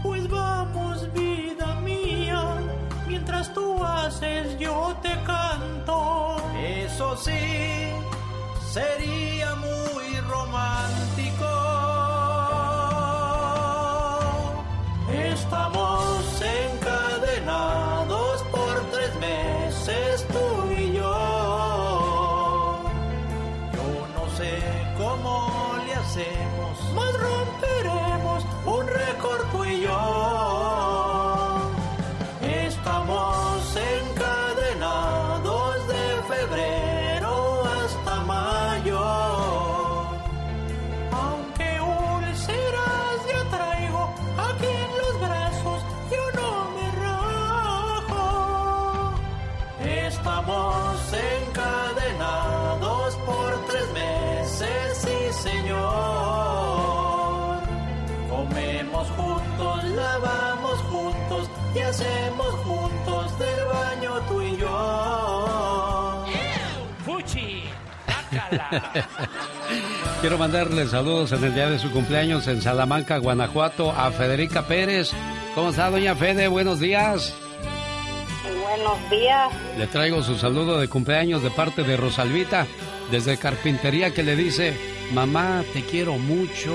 Pues vamos, vida mía, mientras tú haces yo te canto. Eso sí, sería muy romántico. Estamos encadenados por tres meses tú y yo. Yo no sé cómo le hacemos. Más romperemos un récord tú y yo. Y hacemos juntos del baño tú y yo. ¡Fuchi! Quiero mandarle saludos en el día de su cumpleaños en Salamanca, Guanajuato, a Federica Pérez. ¿Cómo está, doña Fede? Buenos días. Buenos días. Le traigo su saludo de cumpleaños de parte de Rosalvita, desde Carpintería, que le dice, mamá, te quiero mucho.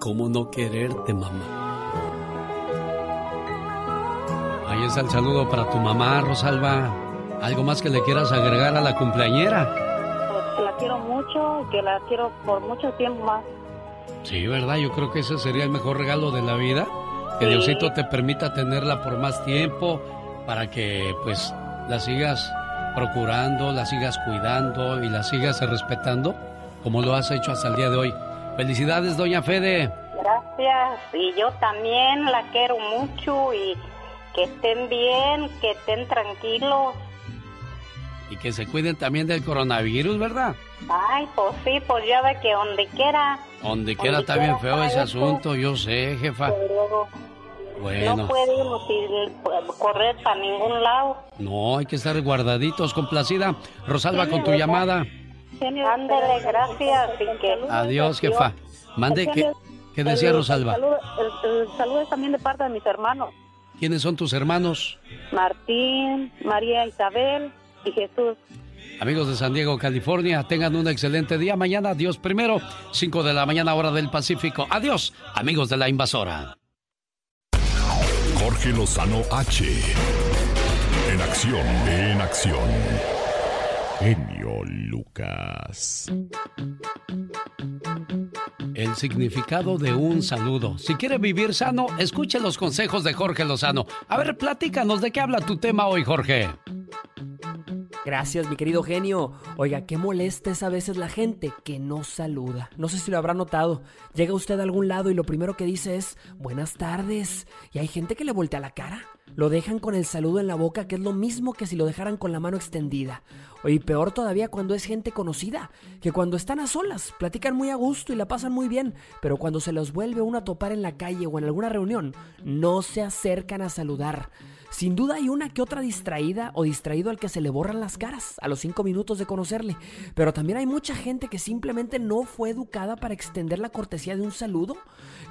¿Cómo no quererte, mamá? Ahí está el saludo para tu mamá, Rosalba. ¿Algo más que le quieras agregar a la cumpleañera? Pues que la quiero mucho que la quiero por mucho tiempo más. Sí, ¿verdad? Yo creo que ese sería el mejor regalo de la vida. Que Sí. Diosito te permita tenerla por más tiempo para que pues la sigas procurando, la sigas cuidando y la sigas respetando como lo has hecho hasta el día de hoy. Felicidades, doña Fede. Gracias. Y yo también la quiero mucho y que estén bien, que estén tranquilos. Y que se cuiden también del coronavirus, ¿verdad? Ay, pues sí, pues ya ve que donde quiera. Donde quiera está bien feo ese asunto, yo sé, jefa. Pero Bueno, no sin pues, correr para ningún lado. no, hay que estar guardaditos, complacida. Rosalba, con tu llamada. Ándele, gracias. Y que... Adiós, jefa. Mande, ¿qué, qué decía Rosalba? El saludo, el- el saludo es también de parte de mis hermanos. ¿Quiénes son tus hermanos? Martín, María Isabel y Jesús. Amigos de San Diego, California, tengan un excelente día. Mañana, Dios primero, 5 de la mañana, hora del Pacífico. Adiós, amigos de la invasora. Jorge Lozano H. En acción, en acción. Genio Lucas. El significado de un saludo. Si quiere vivir sano, escuche los consejos de Jorge Lozano. A ver, platícanos de qué habla tu tema hoy, Jorge. Gracias, mi querido genio. Oiga, qué molesta es a veces la gente que no saluda. No sé si lo habrá notado. Llega usted a algún lado y lo primero que dice es buenas tardes. Y hay gente que le voltea la cara. Lo dejan con el saludo en la boca, que es lo mismo que si lo dejaran con la mano extendida. Y peor todavía cuando es gente conocida, que cuando están a solas, platican muy a gusto y la pasan muy bien, pero cuando se los vuelve uno a topar en la calle o en alguna reunión, no se acercan a saludar. Sin duda hay una que otra distraída o distraído al que se le borran las caras a los cinco minutos de conocerle. Pero también hay mucha gente que simplemente no fue educada para extender la cortesía de un saludo.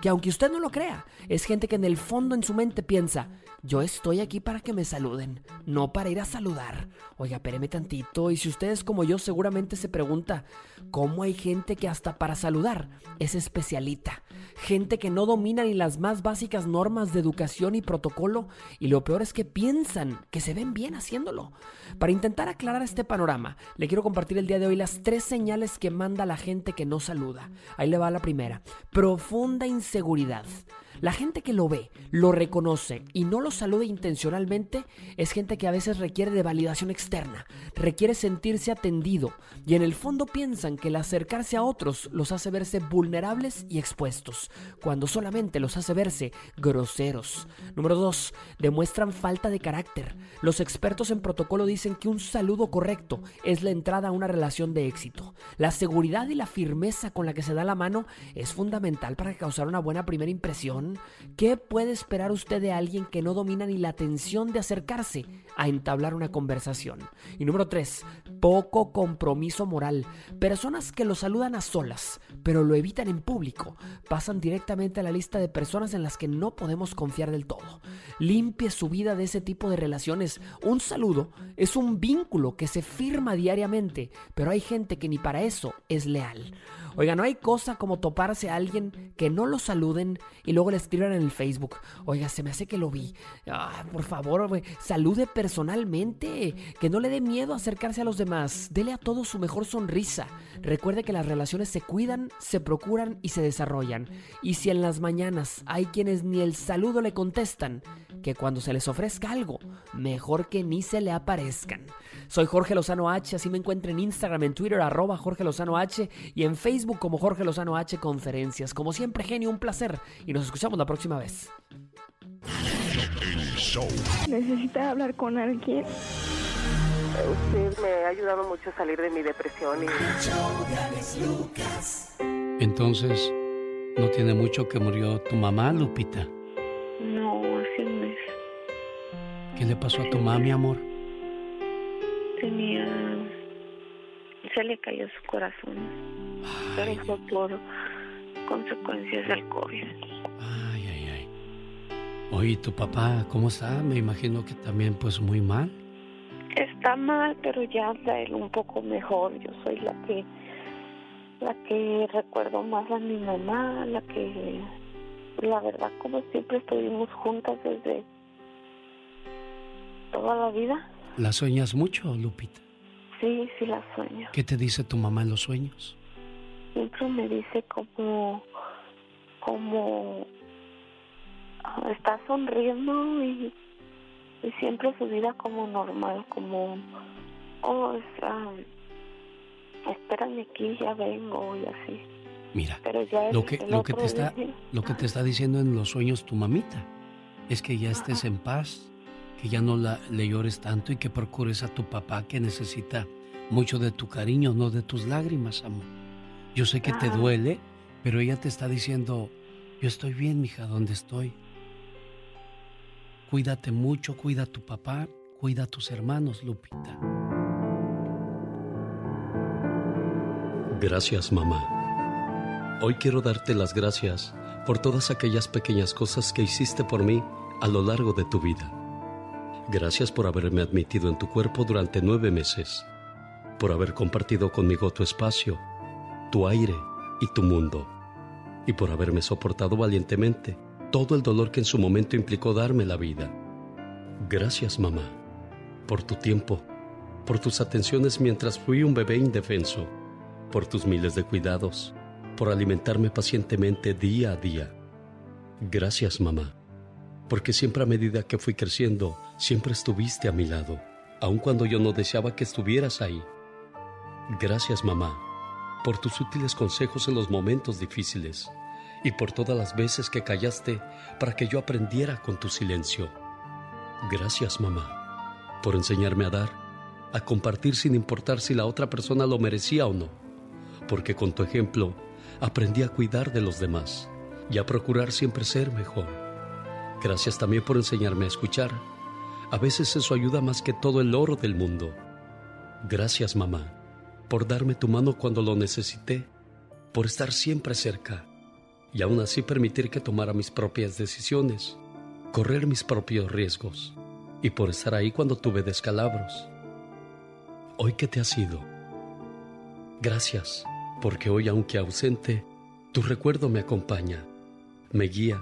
Que aunque usted no lo crea, es gente que en el fondo en su mente piensa, yo estoy aquí para que me saluden, no para ir a saludar. Oiga, espéreme tantito. Y si usted es como yo, seguramente se pregunta, ¿cómo hay gente que hasta para saludar es especialita? Gente que no domina ni las más básicas normas de educación y protocolo. Y lo peor es que piensan que se ven bien haciéndolo. Para intentar aclarar este panorama, le quiero compartir el día de hoy las tres señales que manda la gente que no saluda. Ahí le va la primera. Profunda inseguridad. La gente que lo ve, lo reconoce y no lo saluda intencionalmente es gente que a veces requiere de validación externa, requiere sentirse atendido y en el fondo piensan que el acercarse a otros los hace verse vulnerables y expuestos, cuando solamente los hace verse groseros. Número 2. Demuestran falta de carácter. Los expertos en protocolo dicen que un saludo correcto es la entrada a una relación de éxito. La seguridad y la firmeza con la que se da la mano es fundamental para causar una buena primera impresión ¿Qué puede esperar usted de alguien que no domina ni la atención de acercarse a entablar una conversación? Y número 3, poco compromiso moral. Personas que lo saludan a solas, pero lo evitan en público, pasan directamente a la lista de personas en las que no podemos confiar del todo. Limpie su vida de ese tipo de relaciones. Un saludo es un vínculo que se firma diariamente, pero hay gente que ni para eso es leal. Oiga, no hay cosa como toparse a alguien que no lo saluden y luego le escriban en el Facebook. Oiga, se me hace que lo vi. Ah, por favor, salude personalmente. Que no le dé miedo acercarse a los demás. Dele a todos su mejor sonrisa. Recuerde que las relaciones se cuidan, se procuran y se desarrollan. Y si en las mañanas hay quienes ni el saludo le contestan, que cuando se les ofrezca algo, mejor que ni se le aparezcan. Soy Jorge Lozano H, así me encuentro en Instagram, en Twitter, arroba Jorge Lozano H y en Facebook como Jorge Lozano H Conferencias. Como siempre, genio, un placer y nos escuchamos la próxima vez. Necesita hablar con alguien. Usted me ha ayudado mucho a salir de mi depresión y... Entonces, ¿no tiene mucho que murió tu mamá, Lupita? No, hace un mes. ¿Qué le pasó a tu mamá, mi amor? Tenía... Se le cayó su corazón. Pero fue por consecuencias del COVID. Ay, ay, ay. Oye, ¿tu papá cómo está? Me imagino que también pues muy mal. Está mal, pero ya anda él un poco mejor. Yo soy la que la que recuerdo más a mi mamá, la que la verdad como siempre estuvimos juntas desde toda la vida. ¿La sueñas mucho, Lupita? Sí, sí la sueño. ¿Qué te dice tu mamá en los sueños? Siempre me dice como como ah, está sonriendo y, y siempre su vida como normal, como oh, es, ah, espérame aquí, ya vengo y así. Mira, Pero ya lo que, lo que te está, lo que te está diciendo en los sueños tu mamita es que ya estés en paz, que ya no la, le llores tanto y que procures a tu papá que necesita mucho de tu cariño, no de tus lágrimas, amor. Yo sé que te duele, pero ella te está diciendo, yo estoy bien, mija, donde estoy. Cuídate mucho, cuida a tu papá, cuida a tus hermanos, Lupita. Gracias, mamá. Hoy quiero darte las gracias por todas aquellas pequeñas cosas que hiciste por mí a lo largo de tu vida. Gracias por haberme admitido en tu cuerpo durante nueve meses, por haber compartido conmigo tu espacio, tu aire y tu mundo, y por haberme soportado valientemente todo el dolor que en su momento implicó darme la vida. Gracias, mamá, por tu tiempo, por tus atenciones mientras fui un bebé indefenso, por tus miles de cuidados, por alimentarme pacientemente día a día. Gracias, mamá, porque siempre a medida que fui creciendo, siempre estuviste a mi lado, aun cuando yo no deseaba que estuvieras ahí. Gracias, mamá, por tus útiles consejos en los momentos difíciles y por todas las veces que callaste para que yo aprendiera con tu silencio. Gracias, mamá, por enseñarme a dar, a compartir sin importar si la otra persona lo merecía o no, porque con tu ejemplo aprendí a cuidar de los demás y a procurar siempre ser mejor. Gracias también por enseñarme a escuchar. A veces eso ayuda más que todo el oro del mundo. Gracias, mamá, por darme tu mano cuando lo necesité, por estar siempre cerca y aún así permitir que tomara mis propias decisiones, correr mis propios riesgos y por estar ahí cuando tuve descalabros. Hoy que te has ido, gracias, porque hoy aunque ausente, tu recuerdo me acompaña, me guía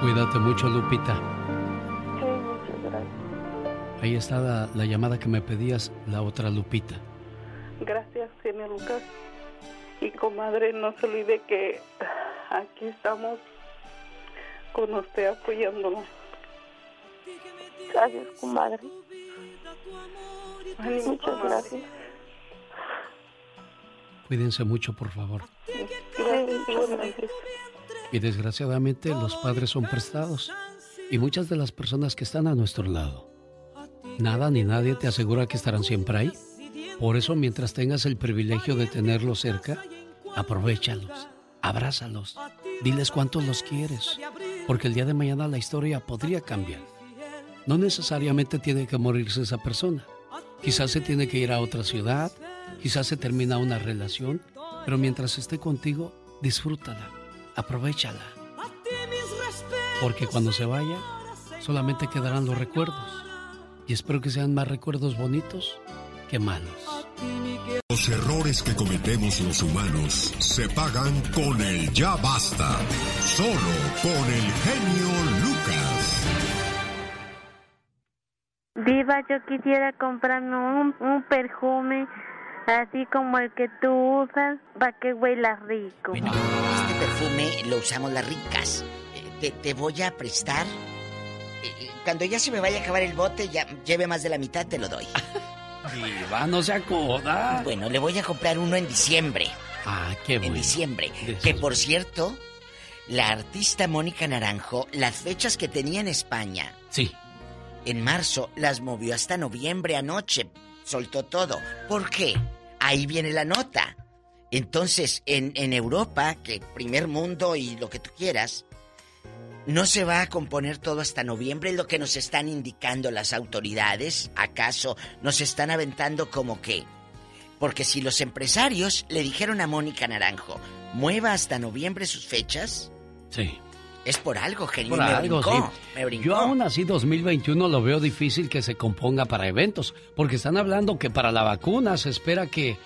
Cuídate mucho, Lupita. Sí, muchas gracias. Ahí está la, la llamada que me pedías, la otra Lupita. Gracias, genio Lucas. Y comadre, no se olvide que aquí estamos con usted apoyándonos. Gracias, comadre. Muchas gracias. Cuídense mucho, por favor. Gracias. Y desgraciadamente los padres son prestados. Y muchas de las personas que están a nuestro lado. Nada ni nadie te asegura que estarán siempre ahí. Por eso mientras tengas el privilegio de tenerlos cerca, aprovechalos, abrázalos, diles cuánto los quieres. Porque el día de mañana la historia podría cambiar. No necesariamente tiene que morirse esa persona. Quizás se tiene que ir a otra ciudad, quizás se termina una relación, pero mientras esté contigo, disfrútala, aprovechala. Porque cuando se vaya, solamente quedarán los recuerdos. Y espero que sean más recuerdos bonitos que malos. Los errores que cometemos los humanos se pagan con el ya basta. Solo con el genio Lucas. Diva, yo quisiera comprarme un, un perfume así como el que tú usas para que huela rico. Perfume lo usamos las ricas. Eh, Te, te voy a prestar. eh, eh, Cuando ya se me vaya a acabar el bote, ya lleve más de la mitad, te lo doy. Diva, no se acoda. Bueno, le voy a comprar uno en diciembre. Ah, qué En bueno. diciembre. De esos Que por cierto, la artista Mónica Naranjo, las fechas que tenía en España. Sí. En marzo las movió hasta noviembre anoche. Soltó todo. ¿Por qué? Ahí viene la nota. Entonces, en, en Europa, que primer mundo y lo que tú quieras, no se va a componer todo hasta noviembre, es lo que nos están indicando las autoridades. ¿Acaso nos están aventando como que? Porque si los empresarios le dijeron a Mónica Naranjo, mueva hasta noviembre sus fechas, Sí. es por algo, genio. Por me algo, brincó, sí. me brincó. Yo aún así 2021 lo veo difícil que se componga para eventos, porque están hablando que para la vacuna se espera que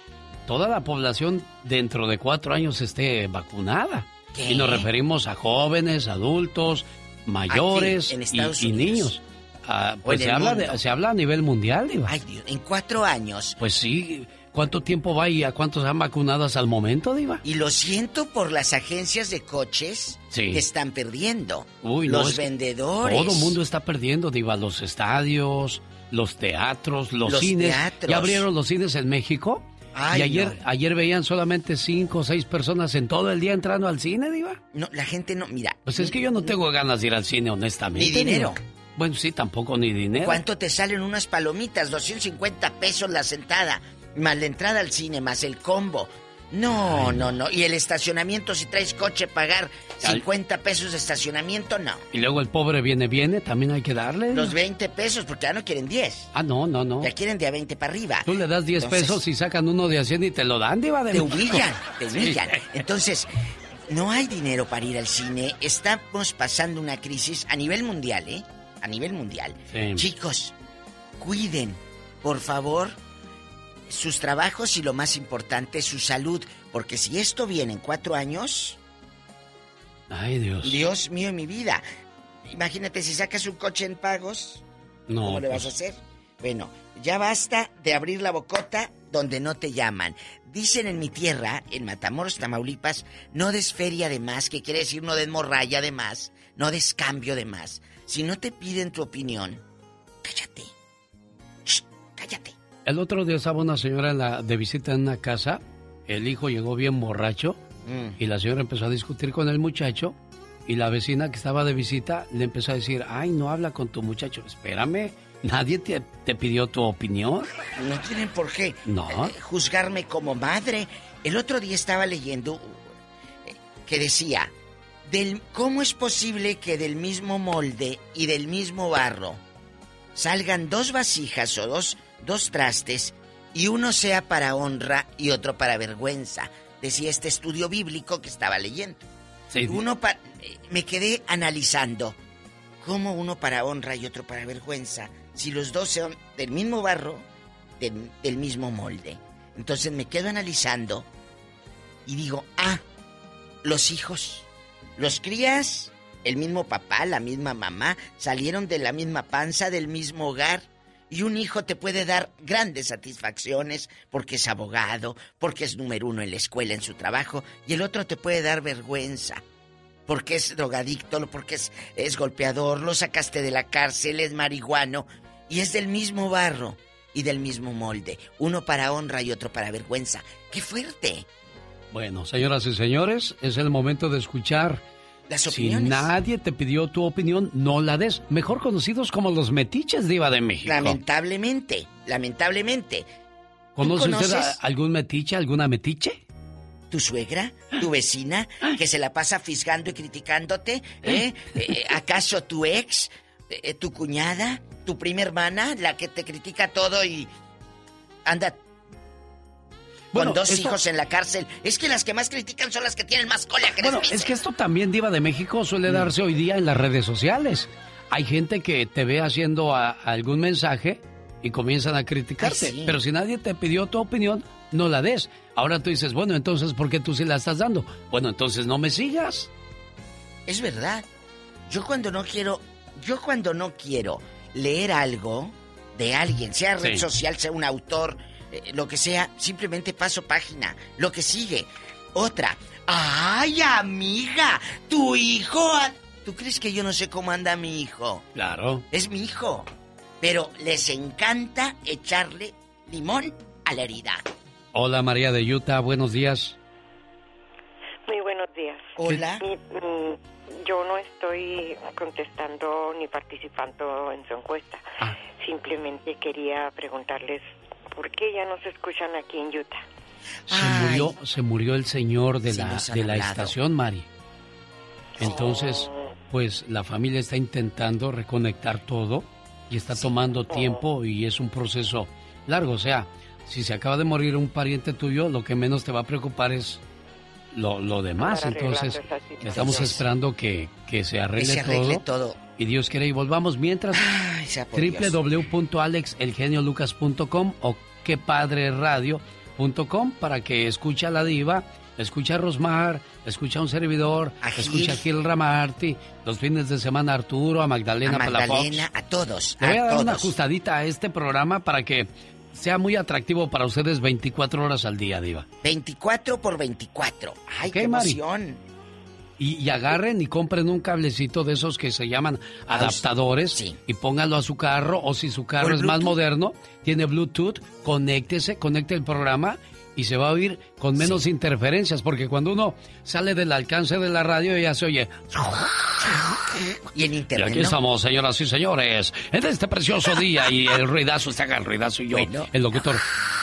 toda la población dentro de cuatro años esté vacunada. ¿Qué? Y nos referimos a jóvenes, adultos, mayores Aquí, y- niños. Ah, pues se habla, de- se habla a nivel mundial, Diva. Ay, Dios, en cuatro años. Pues sí, ¿cuánto tiempo va y a cuántos han vacunado hasta el momento, Diva? Y lo siento por las agencias de coches Sí. que están perdiendo. Uy, no, los es que vendedores. Todo el mundo está perdiendo, Diva, los estadios, los teatros, los, Los cines. teatros. ¿Ya abrieron los cines en México? Ay, y ayer, no. ayer veían solamente cinco o seis personas en todo el día entrando al cine, Diva. No, la gente no, mira. Pues es que yo no tengo ganas de ir al cine, honestamente. Ni dinero. Bueno, sí, tampoco ni dinero. ¿Cuánto te salen unas palomitas? 250 pesos la sentada. Más la entrada al cine, más el combo. No, no, no. Y el estacionamiento, si traes coche, pagar 50 pesos de estacionamiento, no. Y luego el pobre viene, viene, también hay que darle. Los 20 pesos, porque ya no quieren 10. Ah, no, no, no. Ya quieren de a 20 para arriba. Tú le das 10 Entonces, pesos y sacan uno de a 100 y te lo dan, Diva. De Te humillan, te Sí. humillan. Entonces, no hay dinero para ir al cine. Estamos pasando una crisis a nivel mundial, ¿eh? A nivel mundial. Sí. Chicos, cuiden, por favor, sus trabajos y lo más importante, su salud. Porque si esto viene en cuatro años, Ay, Dios. Dios mío, mi vida. Imagínate si sacas un coche en pagos, No, ¿cómo le vas a pues, hacer? Bueno, ya basta de abrir la bocota donde no te llaman. Dicen en mi tierra, en Matamoros, Tamaulipas, no des feria de más, que quiere decir no des morralla de más, no des cambio de más. Si no te piden tu opinión, cállate. Shh, cállate. El otro día estaba una señora en la- de visita en una casa. El hijo llegó bien borracho Mm. y la señora empezó a discutir con el muchacho. Y la vecina que estaba de visita le empezó a decir: Ay, no habla con tu muchacho. Espérame, nadie te, te pidió tu opinión. No tienen por qué No. eh, juzgarme como madre. El otro día estaba leyendo eh, que decía, del, ¿cómo es posible que del mismo molde y del mismo barro salgan dos vasijas o dos, dos trastes y uno sea para honra y otro para vergüenza. Decía este estudio bíblico que estaba leyendo. Uno pa- me quedé analizando cómo uno para honra y otro para vergüenza, si los dos son del mismo barro, del, del mismo molde. Entonces me quedo analizando y digo, ah, los hijos, los crías, el mismo papá, la misma mamá, salieron de la misma panza, del mismo hogar. Y un hijo te puede dar grandes satisfacciones porque es abogado, porque es número uno en la escuela, en su trabajo, y el otro te puede dar vergüenza porque es drogadicto, porque es, es golpeador, lo sacaste de la cárcel, es marihuano, y es del mismo barro y del mismo molde. Uno para honra y otro para vergüenza. ¡Qué fuerte! Bueno, señoras y señores, es el momento de escuchar. Las Si nadie te pidió tu opinión, no la des. Mejor conocidos como los metiches diva de México. Lamentablemente, lamentablemente. ¿Conoce usted algún metiche, alguna metiche? ¿Tu suegra? ¿Tu vecina? ¿Que se la pasa fisgando y criticándote? ¿Eh? Eh, ¿Acaso tu ex? Eh, ¿Tu cuñada? ¿Tu prima hermana? La que te critica todo y anda Bueno, con dos esto- hijos en la cárcel. Es que las que más critican son las que tienen más cola que Bueno, es que esto también, Diva de México, Mm. suele darse hoy día en las redes sociales. Hay gente que te ve haciendo a- algún mensaje y comienzan a criticarte. Ay, sí. Pero si nadie te pidió tu opinión, no la des. Ahora tú dices, bueno, entonces, ¿por qué tú sí la estás dando? Bueno, entonces no me sigas. Es verdad. Yo cuando no quiero, yo cuando no quiero leer algo de alguien, sea red Sí. social, sea un autor, eh, lo que sea, simplemente paso página. Lo que sigue. Otra. ¡Ay, amiga! ¡Tu hijo! ¿Tú crees que yo no sé cómo anda mi hijo? Claro. Es mi hijo. Pero les encanta echarle limón a la herida. Hola María de Utah, buenos días. Muy buenos días. Hola. Mi- mm, yo no estoy contestando ni participando en su encuesta. Ah. Simplemente quería preguntarles por qué ya no se escuchan aquí en Utah. Se murió, se murió el señor de Sí la, de la hablado. estación, Mari. Entonces, pues la familia está intentando reconectar todo y está tomando tiempo y es un proceso largo. O sea, si se acaba de morir un pariente tuyo, lo que menos te va a preocupar es lo, lo demás. Entonces, estamos esperando que, que se arregle, Que se arregle todo, todo. Y Dios quiere y volvamos. Mientras, sea por Dios. www.alexelgeniolucas.com o quepadreradio.com para que escuche a la diva, escuche a Rosmar, escuche a un servidor, escuche a Gil Ramarty, los fines de semana a Arturo, a Magdalena, a Palafox. Magdalena, a todos. Le voy a a dar una ajustadita a este programa para que sea muy atractivo para ustedes 24 horas al día, diva. 24 por 24. ¡Ay, Ok, qué Mari. Y, y agarren y compren un cablecito de esos que se llaman adaptadores y pónganlo a su carro o si su carro ¿Con es más moderno, tiene Bluetooth, conéctese, conecte el programa y se va a oír con menos interferencias porque cuando uno sale del alcance de la radio ya se oye. Y en Y internet. aquí ¿no? estamos, señoras y señores, en este precioso día y el ruidazo, se haga el ruidazo y yo, el locutor.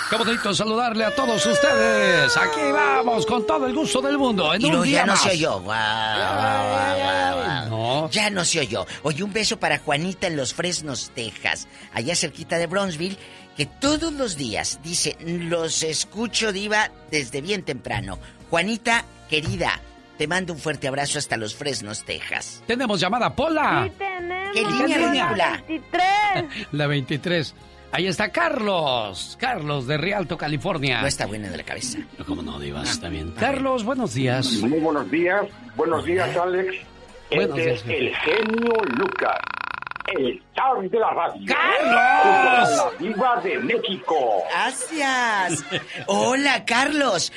Qué bonito saludarle a todos ustedes. Aquí vamos con todo el gusto del mundo. En Y un no, día ya no más. se oyó. Guau, guau, guau, guau. Ya no se oyó. Oye, un beso para Juanita en Los Fresnos, Texas, allá cerquita de Bronzeville, que todos los días dice, los escucho diva desde bien temprano. Juanita, querida, te mando un fuerte abrazo hasta Los Fresnos, Texas. Tenemos llamada Pola. ¿Qué línea ridícula? La 23. Ahí está Carlos. Carlos de Rialto, California. No está buena de la cabeza. ¿Cómo no, Diva? Está bien. Carlos, buenos días. Muy buenos días. Buenos días, Alex. Buenos este días, es el genio Lucas, el star de la radio. ¡Carlos! La diva de México. Gracias. Hola, Carlos.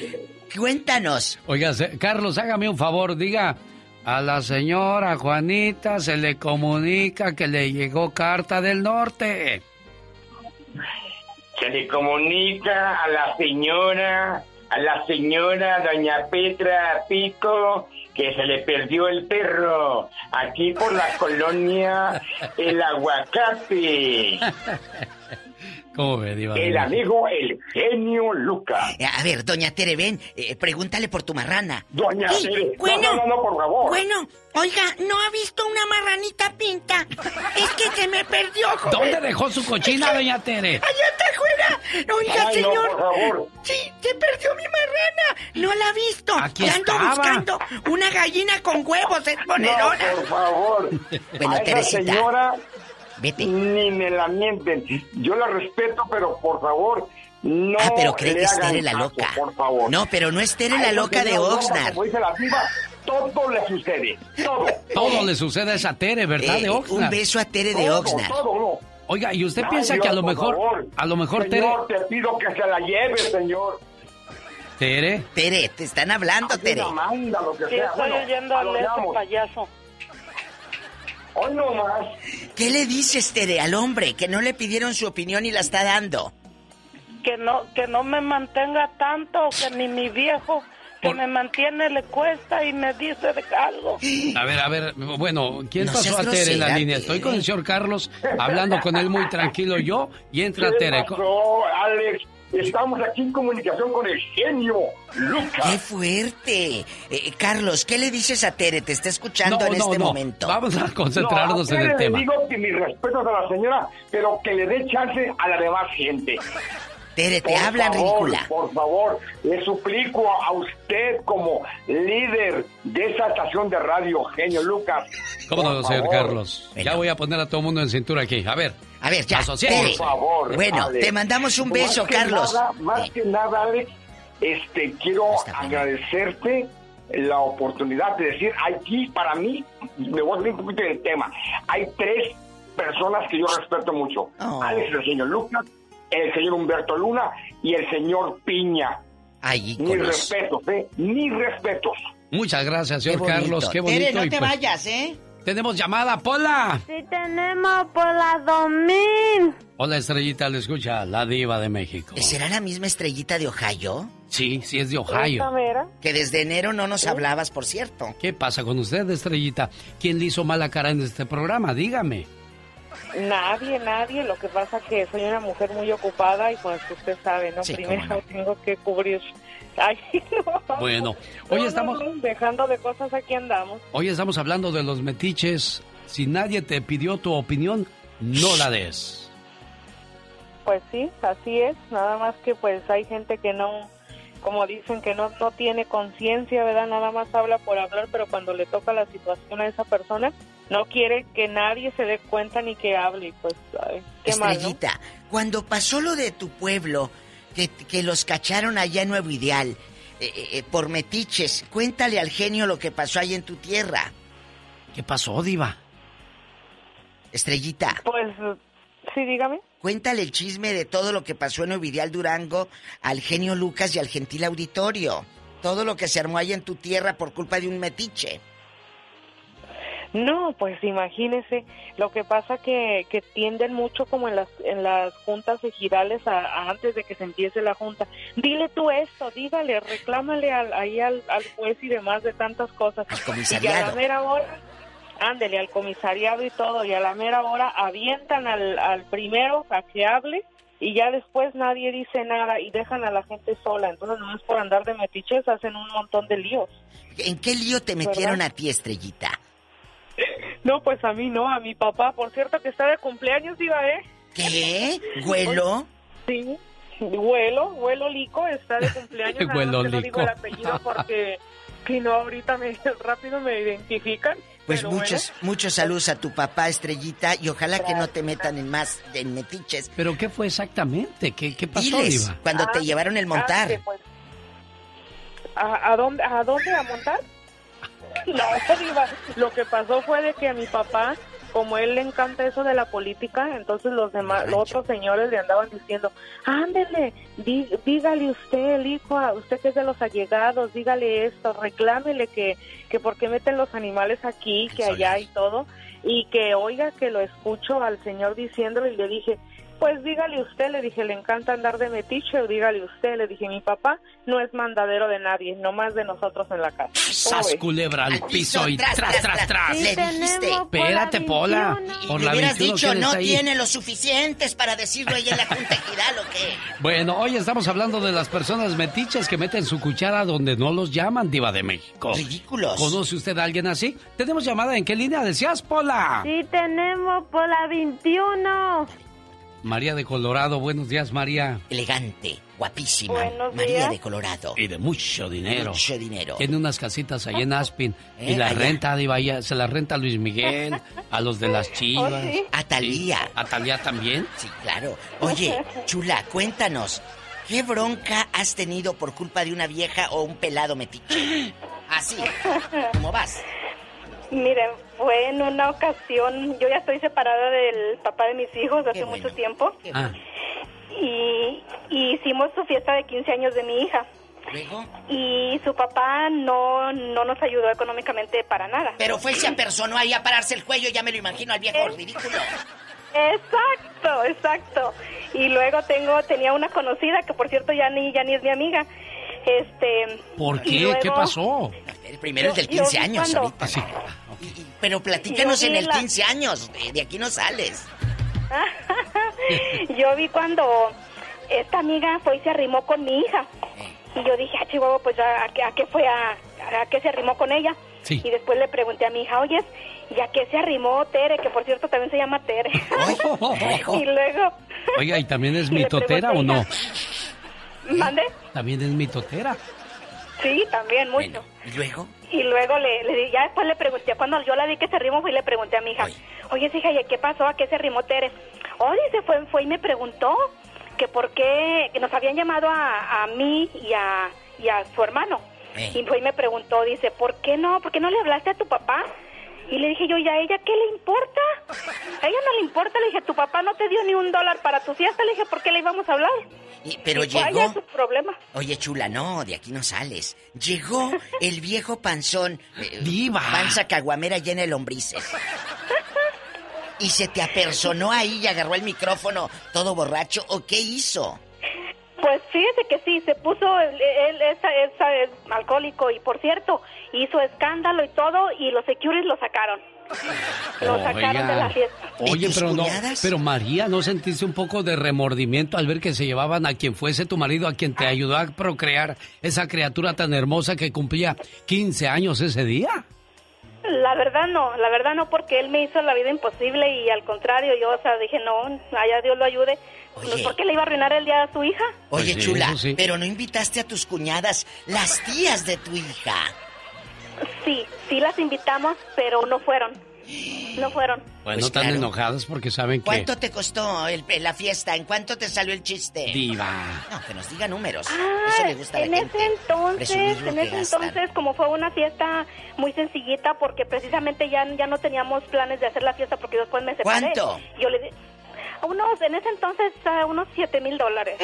Cuéntanos. Oiga, Carlos, hágame un favor. Diga a la señora Juanita se le comunica que le llegó carta del norte. Se le comunica a la señora, a la señora doña Petra Pico, que se le perdió el perro aquí por la colonia El Aguacate. ¿Cómo ve, Diva? de El amigo, el genio Lucas. Eh, A ver, doña Tere, ven, eh, pregúntale por tu marrana. Doña Sí, Tere, bueno, no, no, no, por favor. Bueno, oiga, ¿no ha visto una marranita pinta? Es que se me perdió, joven. ¿Dónde dejó su cochina, doña Tere? ¡Allá está afuera! Oiga, Ay, no, señor. por favor. Sí, se perdió mi marrana. No la ha visto. Aquí Y ando estaba. buscando una gallina con huevos, es No, ponerona. por favor. Bueno, a esa Teresita. señora Vete. ni me la mienten. Yo la respeto, pero por favor, no Ah, pero cree que es hagan Tere la caso, loca. por favor. No, pero no es Tere A la loca de Oxnard. Como dice la todo le sucede. Todo. Todo le sucede a esa Tere, ¿verdad? Eh, de Oxnard. un beso a Tere de Todo, Oxnard. todo, no. Oiga, ¿y usted Ay, piensa Dios, que a lo por mejor, favor. a lo mejor Tere, Señor, te pido que se la lleve, señor. Tere, Tere, te están hablando, Tere. Una manda, lo que Sí, sea. estoy Bueno, oyendo a ese llamo. payaso. Hoy no más. ¿Qué le dices, Tere, al hombre que no le pidieron su opinión y la está dando? Que no, que no me mantenga tanto, que ni mi viejo que Por- me mantiene le cuesta y me dice de algo. a ver, a ver, bueno, ¿quién No pasó a Tere en la línea? Tere. Estoy con el señor Carlos, hablando con él muy tranquilo yo, y entra ¿Qué Tere. pasó, Alex? Estamos aquí en comunicación con el genio ¡Qué Lucas. fuerte! Eh, Carlos, ¿qué le dices a Tere? Te está escuchando No, en no, este no, momento. vamos a concentrarnos No, a en el ustedes tema. Le digo que mis respetos a la señora, pero que le dé chance a la demás gente. Tere, te Por hablan, favor, ridícula. Por favor, le suplico a usted como líder de esa estación de radio, genio Lucas. ¿Cómo no, señor favor, Carlos? Ya voy a poner a todo el mundo en cintura aquí. A ver, A ver, ya. Por favor. Bueno, Alex. te mandamos un Más beso, que Carlos. nada, más que nada, Alex, este, quiero agradecerte la oportunidad de decir, aquí para mí, me voy a salir un poquito del tema, hay tres personas que yo respeto mucho. Oh. Alex, el señor Lucas, el señor Humberto Luna y el señor Piña. Ay, Ni respetos, ¿eh? Ni respetos. Muchas gracias, señor. Carlos. Qué bonito. Tere, no y te pues, vayas, ¿eh? Tenemos llamada, Pola. Sí tenemos por la 2000. Hola, estrellita, le escucha la diva de México. ¿Será la misma estrellita de Ohio? Sí, sí es de Ohio. Que desde enero no nos hablabas, por cierto. ¿Qué pasa con usted, estrellita? ¿Quién le hizo mala cara en este programa? Dígame. Nadie, nadie. Lo que pasa que soy una mujer muy ocupada y pues usted sabe, ¿no? Sí, Primero no. tengo que cubrir. Ay, no. Bueno, No, hoy no, estamos, no, dejando de cosas aquí andamos. hoy estamos hablando de los metiches. Si nadie te pidió tu opinión, no la des. Pues sí, así es. Nada más que pues hay gente que no, como dicen, que no, no tiene conciencia, ¿verdad? Nada más habla por hablar, pero cuando le toca la situación a esa persona, no quiere que nadie se dé cuenta ni que hable. y Pues, ay, qué mal, ¿no? Estrellita, cuando pasó lo de tu pueblo, que, que los cacharon allá en Nuevo Ideal, eh, eh, por metiches, cuéntale al genio lo que pasó ahí en tu tierra. ¿Qué pasó, diva? Estrellita, Pues, sí, dígame. cuéntale el chisme de todo lo que pasó en Nuevo Ideal Durango al genio Lucas y al gentil auditorio. Todo lo que se armó ahí en tu tierra por culpa de un metiche. No, pues imagínese, lo que pasa que, que tienden mucho como en las en las juntas ejidales a, a antes de que se empiece la junta. Dile tú esto, dígale, reclámale al, ahí al, al juez y demás de tantas cosas. Al Y a la comisariado. mera hora, ándele al comisariado y todo, y a la mera hora avientan al, al primero a que hable y ya después nadie dice nada y dejan a la gente sola. Entonces, no es por andar de metiches, hacen un montón de líos. ¿En qué lío te metieron ¿Verdad? a ti, Estrellita? No, pues a mí no, a mi papá. Por cierto que está de cumpleaños, iba, ¿eh? ¿Qué? ¿Huelo? Sí, Huelo, Huelo Lico está de cumpleaños. Huelo que no digo Lico. el apellido porque si no ahorita me rápido me identifican. Pues pero muchos, muchos saludos a tu papá, Estrellita, y ojalá que no te metan en más en metiches. ¿Pero qué fue exactamente? ¿Qué, qué pasó, Diles, diva? cuando te Ah, llevaron el bueno. montar. Ah, que, pues, ¿a, a dónde, ¿A dónde a montar? No, Diva, lo que pasó fue de que a mi papá, como él le encanta eso de la política, entonces los demás, los otros señores le andaban diciendo, ándele, dí- dígale usted, el hijo, a usted que es de los allegados, dígale esto, reclámele que, que por qué meten los animales aquí, que allá y todo, y que oiga que lo escucho al señor diciéndolo y le dije, pues dígale usted, le dije, le encanta andar de metiche, dígale usted, le dije, mi papá no es mandadero de nadie, nomás de nosotros en la casa. ¿Cómo Sas culebra al piso y tras, tras, tras. Le dijiste. Espérate, Pola. Por Le la hubieras 21 dicho, ¿quién no ahí? tiene los suficientes para decirlo ahí en la Junta Ejidal o qué. Bueno, hoy estamos hablando de las personas metiches que meten su cuchara donde no los llaman, Diva de México. Ridículos. ¿Conoce usted a alguien así? Tenemos llamada. ¿En qué línea decías, Pola? Sí, tenemos por la 21. María de Colorado. Buenos días, María. Elegante, guapísima. Buenos María días. de Colorado. Y de mucho dinero. Mucho dinero. Tiene unas casitas ahí en Aspin. Eh, y la allá. renta, Diva, ella se la renta a Luis Miguel, a los de las chivas. ¿Oh, sí? A Thalía. ¿A Talía también? Sí, claro. Oye, chula, cuéntanos. ¿Qué bronca has tenido por culpa de una vieja o un pelado metiche? Así. ¿Cómo vas? Miren, fue en una ocasión, yo ya estoy separada del papá de mis hijos hace mucho tiempo Ah, y, y hicimos su fiesta de 15 años de mi hija ¿Luego? y su papá no, no nos ayudó económicamente para nada. Pero fue se apersonó ahí a pararse el cuello, ya me lo imagino al viejo ridículo. Exacto, exacto. Y luego tengo tenía una conocida que por cierto ya ni ya ni es mi amiga. Este ¿Por qué? luego- ¿Qué pasó? El primero es del Yo- yo 15 vi años cuando- ahorita. Pero platícanos en el la- 15 años. De, de aquí no sales. Yo vi cuando esta amiga fue y se arrimó con mi hija. Y yo dije, ah, Chihuahua, pues ¿a, a qué- a qué fue? A, ¿A qué se arrimó con ella? Sí. Y después le pregunté a mi hija, oyes, ¿y a qué se arrimó Tere? Que por cierto también se llama Tere. y luego, Oiga, ¿y también es mitotera o no? ¿mande? También es mitotera. Sí, también, mucho. ¿Y luego? Y luego le, le di- ya después le pregunté, cuando yo la vi que se arrimó, fui y le pregunté a mi hija, oye, hija, ¿y qué pasó? ¿A qué se arrimó Tere? Oh, dice, fue, fue y me preguntó que por qué, que nos habían llamado a, a mí y a, y a su hermano. Y fue y me preguntó, dice, ¿por qué no? ¿Por qué no le hablaste a tu papá? Y le dije yo, ¿y a ella qué le importa? A ella no le importa. Le dije, tu papá no te dio ni un dólar para tu fiesta. Le dije, ¿por qué le íbamos a hablar? Y- pero Y llegó. allá su problema. Oye, chula, no, de aquí no sales. Llegó el viejo panzón. eh, Diva. Panza caguamera llena de lombrices. Y se te apersonó ahí y agarró el micrófono todo borracho. ¿O qué hizo? Pues fíjese que sí, se puso, él, él- esa, esa es alcohólico y por cierto, hizo escándalo y todo y los securities lo sacaron. Lo sacaron de la fiesta. Oye, pero no, pero María, ¿no sentiste un poco de remordimiento al ver que se llevaban a quien fuese tu marido, a quien te ayudó a procrear esa criatura tan hermosa que cumplía 15 años ese día? La verdad no, la verdad no, porque él me hizo la vida imposible y al contrario, yo, o sea, dije, no, allá Dios lo ayude. Oye. ¿Por qué le iba a arruinar el día a su hija? Oye, Pues sí, chula, sí. pero no invitaste a tus cuñadas, las tías de tu hija. Sí, sí las invitamos, pero no fueron. No fueron. Bueno, Pues están claro. enojadas porque saben que... ¿Cuánto te costó el- la fiesta? ¿En cuánto te salió el chiste? Diva. No, que nos diga números. Ah, Eso le gusta a la en gente. ese entonces, en ese gastan. entonces, como fue una fiesta muy sencillita, porque precisamente ya, ya no teníamos planes de hacer la fiesta porque después me separé. ¿Cuánto? Yo le di unos, en ese entonces, ah, unos siete mil dólares.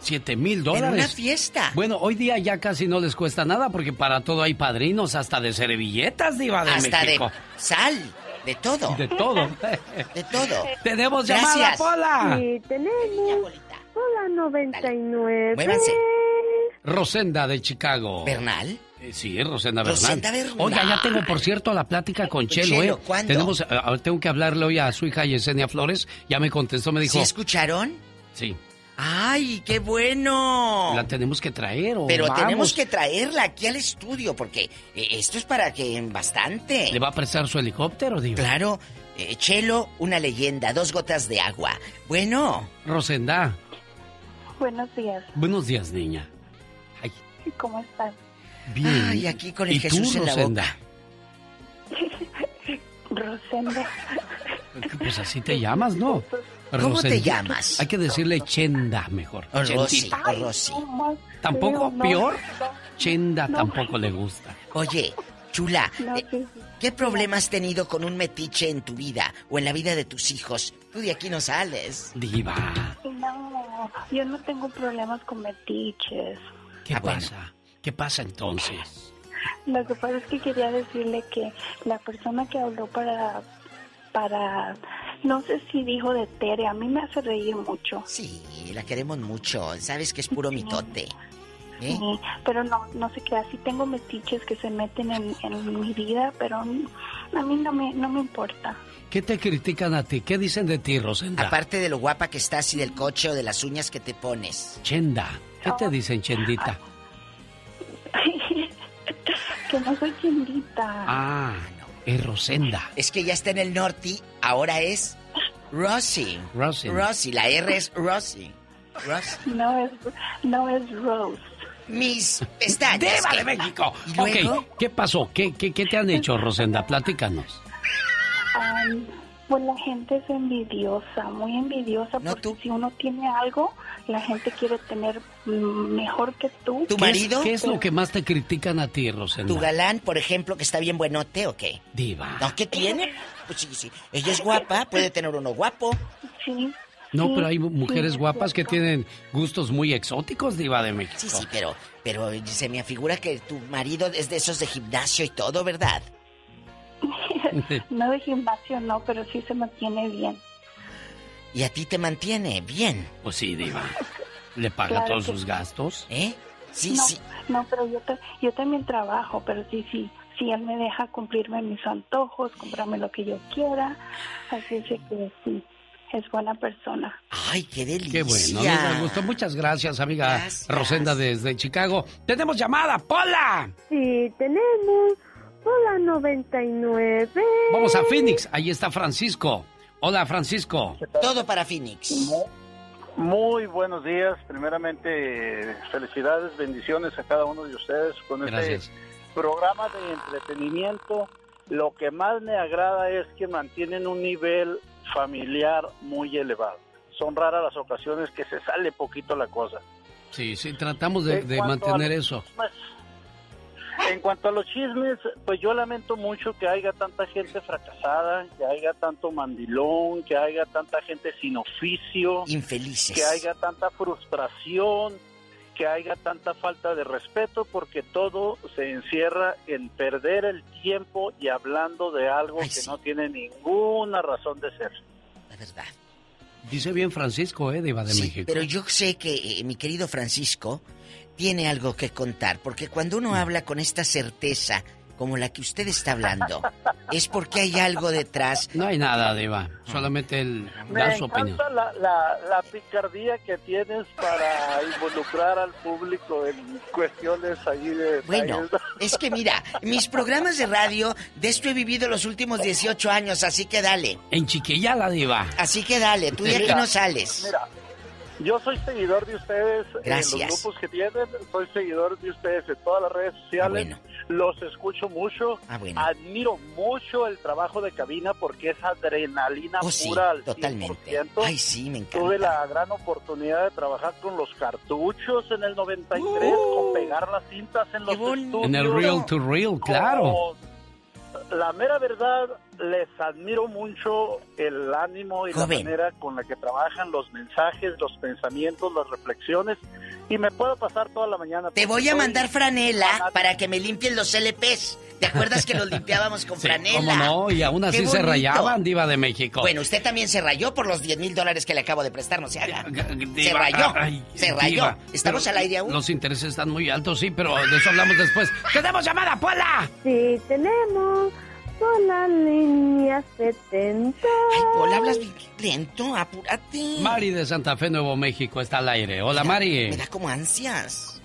Siete mil En dólares. una fiesta. Bueno, hoy día ya casi no les cuesta nada porque para todo hay padrinos, hasta de servilletas, Diva de Hasta México. de sal, de todo. De todo. De todo. Tenemos Gracias. llamada, Pola. Sí, tenemos Hola 99. Muévanse. Rosenda de Chicago. ¿Bernal? Eh, sí, Rosenda Bernal. Rosenda Bernal. Oiga, ya tengo, por cierto, la plática con Chelo, Chelo, ¿eh? ¿cuándo? Tenemos, tengo que hablarle hoy a su hija Yesenia Flores. Ya me contestó, me dijo... ¿Sí escucharon? Sí. ¡Ay, qué bueno! La tenemos que traer, o Pero vamos. tenemos que traerla aquí al estudio porque eh, esto es para que bastante. ¿Le va a prestar su helicóptero, Diva? Claro. Eh, Chelo, una leyenda, dos gotas de agua. Bueno. Rosenda, Buenos días, buenos días, niña. ¿cómo están? Bien. Ay, aquí con el ¿Y tú, Jesús en la Rosenda? Rosenda. Pues así te llamas, ¿no? ¿Cómo te llamas? Hay que decirle Chenda mejor. O Rosy, o Rosy. ¿Tampoco? no. ¿Peor? Chenda tampoco le gusta. Oye, chula, No, eh, sí. ¿qué problema has tenido con un metiche en tu vida o en la vida de tus hijos? Tú de aquí no sales. Diva, No, yo no tengo problemas con metiches. ¿qué Ah, bueno. ¿Qué pasa entonces? Lo que pasa es que quería decirle que la persona que habló para para no sé si dijo de Tere, a mí me hace reír mucho. Sí, la queremos mucho. Sabes que es puro mitote. ¿eh? Sí, pero no, no sé qué, así tengo metiches que se meten en, en mi vida, pero a mí no me, no me importa. ¿Qué te critican a ti? ¿Qué dicen de ti, Rosenda? Aparte de lo guapa que estás y del coche o de las uñas que te pones. Chenda. ¿Qué te dicen, Chendita? que no soy chendita. Ah, es Rosenda. Es que ya está en el norte, ahora es Rosy. Rosy. Rosy, la R es Rosy. Rosy. No es, no es Rose. Mis pestañas. ¡Diva ¿qué? de México! Ok, ¿qué pasó? ¿Qué, qué, qué te han hecho, Rosenda? Platícanos. Am, pues la gente es envidiosa, muy envidiosa, porque si uno tiene algo, la gente quiere tener mejor que tú. ¿Tu ¿Qué es- marido? ¿Qué es lo que más te critican a ti, Rosenda? ¿Tu galán, por ejemplo, que está bien buenote o qué? Diva. ¿No? ¿Qué tiene? Pues sí, sí. Ella es guapa, puede tener uno guapo. Sí. No, Sí, pero hay mujeres sí, guapas que tienen gustos muy exóticos, Diva de México. Sí, sí, pero, pero se me afigura que tu marido es de esos de gimnasio y todo, ¿verdad? No de gimnasio, no, pero sí se mantiene bien. Y a ti te mantiene bien. Pues sí, Diva. ¿Le paga Claro todos que sus gastos? ¿Eh? Sí, no, sí. No, pero yo, ta- yo también trabajo, pero sí, sí, sí, él me deja cumplirme mis antojos, comprarme lo que yo quiera, así es que sí, es buena persona. Ay, qué delicia. Qué bueno, nos da gusto. Muchas gracias, amiga Rosenda desde Chicago. ¡Tenemos llamada, Pola! Sí, tenemos. Hola 99. Vamos a Phoenix, ahí está Francisco. Hola, Francisco. Todo para Phoenix. Muy buenos días. Primeramente, felicidades, bendiciones a cada uno de ustedes con Gracias. este programa de entretenimiento. Lo que más me agrada es que mantienen un nivel familiar muy elevado. Son raras las ocasiones que se sale poquito la cosa. Sí, sí, tratamos de, mantener eso. En cuanto a los chismes, pues yo lamento mucho que haya tanta gente fracasada, que haya tanto mandilón, que haya tanta gente sin oficio, infelices, que haya tanta frustración, que haya tanta falta de respeto, porque todo se encierra en perder el tiempo y hablando de algo que no tiene ninguna razón de ser. La verdad. Dice bien Francisco, ¿eh? Diva de Sí, México. pero yo sé que eh, mi querido Francisco tiene algo que contar, porque cuando uno habla con esta certeza como la que usted está hablando, es porque hay algo detrás. No hay nada, Diva. Solamente él Me da su encanta opinión. la, la, la picardía que tienes para involucrar al público en cuestiones ahí de... Bueno, es que mira, mis programas de radio, de esto he vivido los últimos 18 años, así que dale. En Chiquilla la Diva. Así que dale, tú de aquí no sales. Mira, yo soy seguidor de ustedes Gracias. en los grupos que tienen, soy seguidor de ustedes en todas las redes sociales. Los escucho mucho, Ah, bueno. admiro mucho el trabajo de cabina porque es adrenalina Oh, sí, pura al totalmente. 100%. Ay, sí, me encanta. Tuve la gran oportunidad de trabajar con los cartuchos en el 93, con pegar las cintas en los estudios. Uh. En el Real to Real, claro. La mera verdad, les admiro mucho el ánimo y Joven. la manera con la que trabajan los mensajes, los pensamientos, las reflexiones. Y me puedo pasar toda la mañana. Te voy a mandar franela para que me limpien los LPs. ¿Te acuerdas que los limpiábamos con Sí, franela? ¿Cómo no? Y aún así se rayaban, Diva de México. Bueno, usted también se rayó por los 10 mil dólares que le acabo de prestar, no se haga. Se rayó, ay, se rayó. Diva, ¿Estamos al aire aún? Los intereses están muy altos, sí, pero de eso hablamos después. ¡Tenemos llamada, Pola! Sí, tenemos. Por la línea 70. Ay, Pola, hablas bien lento, apúrate. Mari de Santa Fe, Nuevo México, está al aire. Hola, Mari. Me da como ansias.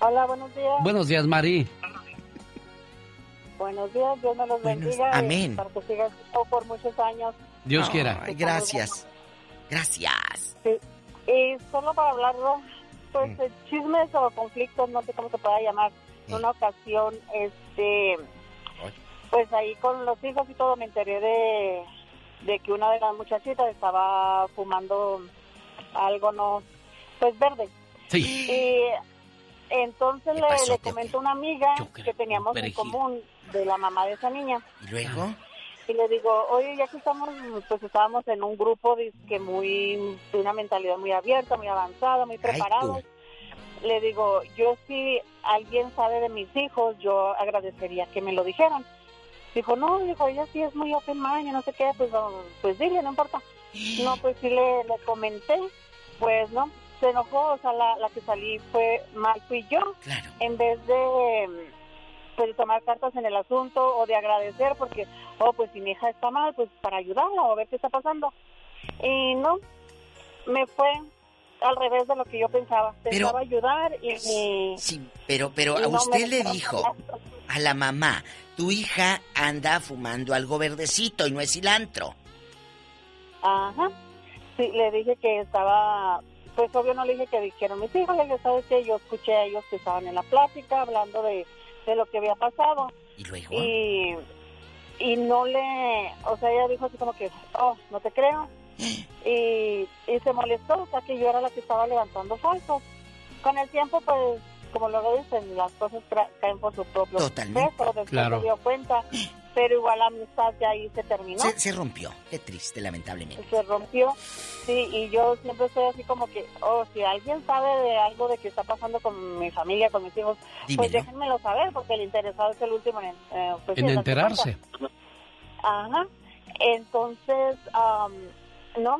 Hola, buenos días. Buenos días, Mari. Buenos días, Dios me los bendiga. y amén. Para que siga esto por muchos años. Dios quiera. Ay, gracias. Gracias. Sí. Y solo para hablarlo, pues Mm. chismes o conflictos, no sé cómo se pueda llamar. En una ocasión, este, pues ahí con los hijos y todo me enteré de, de que una de las muchachitas estaba fumando algo no, pues verde. Sí. Y entonces le, pasó, le Teo? comento a una amiga que teníamos en común de la mamá de esa niña. ¿Y luego? Y le digo, oye, ya que estamos, pues estábamos en un grupo que muy, de una mentalidad muy abierta, muy avanzada, muy preparados. Le digo, yo si alguien sabe de mis hijos, yo agradecería que me lo dijeran. Dijo, no, dijo, ella sí es muy open mind y no sé qué, pues, no, pues dile, no importa. No, pues sí le, le comenté, pues no, se enojó, o sea, la, la que salí fue mal, fui yo. En vez de, pues, tomar cartas en el asunto o de agradecer, porque, oh, pues si mi hija está mal, pues para ayudarla o ver qué está pasando. Y no, me fue al revés de lo que yo pensaba. Pensaba ayudar y... y- Sí, pero, pero y a no usted le dijo. A la mamá, tu hija anda fumando algo verdecito y no es cilantro. Ajá. Sí, le dije que estaba, pues obvio no le dije que dijeron mis hijos, dije, ¿sabes qué? Yo escuché a ellos que estaban en la plática hablando de, de lo que había pasado. ¿Y luego? Y, y no le, o sea, ella dijo así como que, oh, no te creo. Y, y se molestó, o sea, que yo era la que estaba levantando falsos. Con el tiempo, pues, como luego dicen, las cosas tra- caen por su propio Totalmente. peso, después Claro. se dio cuenta. Pero igual la amistad ya ahí se terminó Se, se rompió. Qué triste, lamentablemente. se rompió. Sí, y yo siempre estoy así como que, oh, si alguien sabe de algo de que está pasando con mi familia, con mis hijos, pues Dímelo. déjenmelo saber, porque el interesado es el último en, eh, pues, En sí, enterarse. Ajá. Entonces, am, no,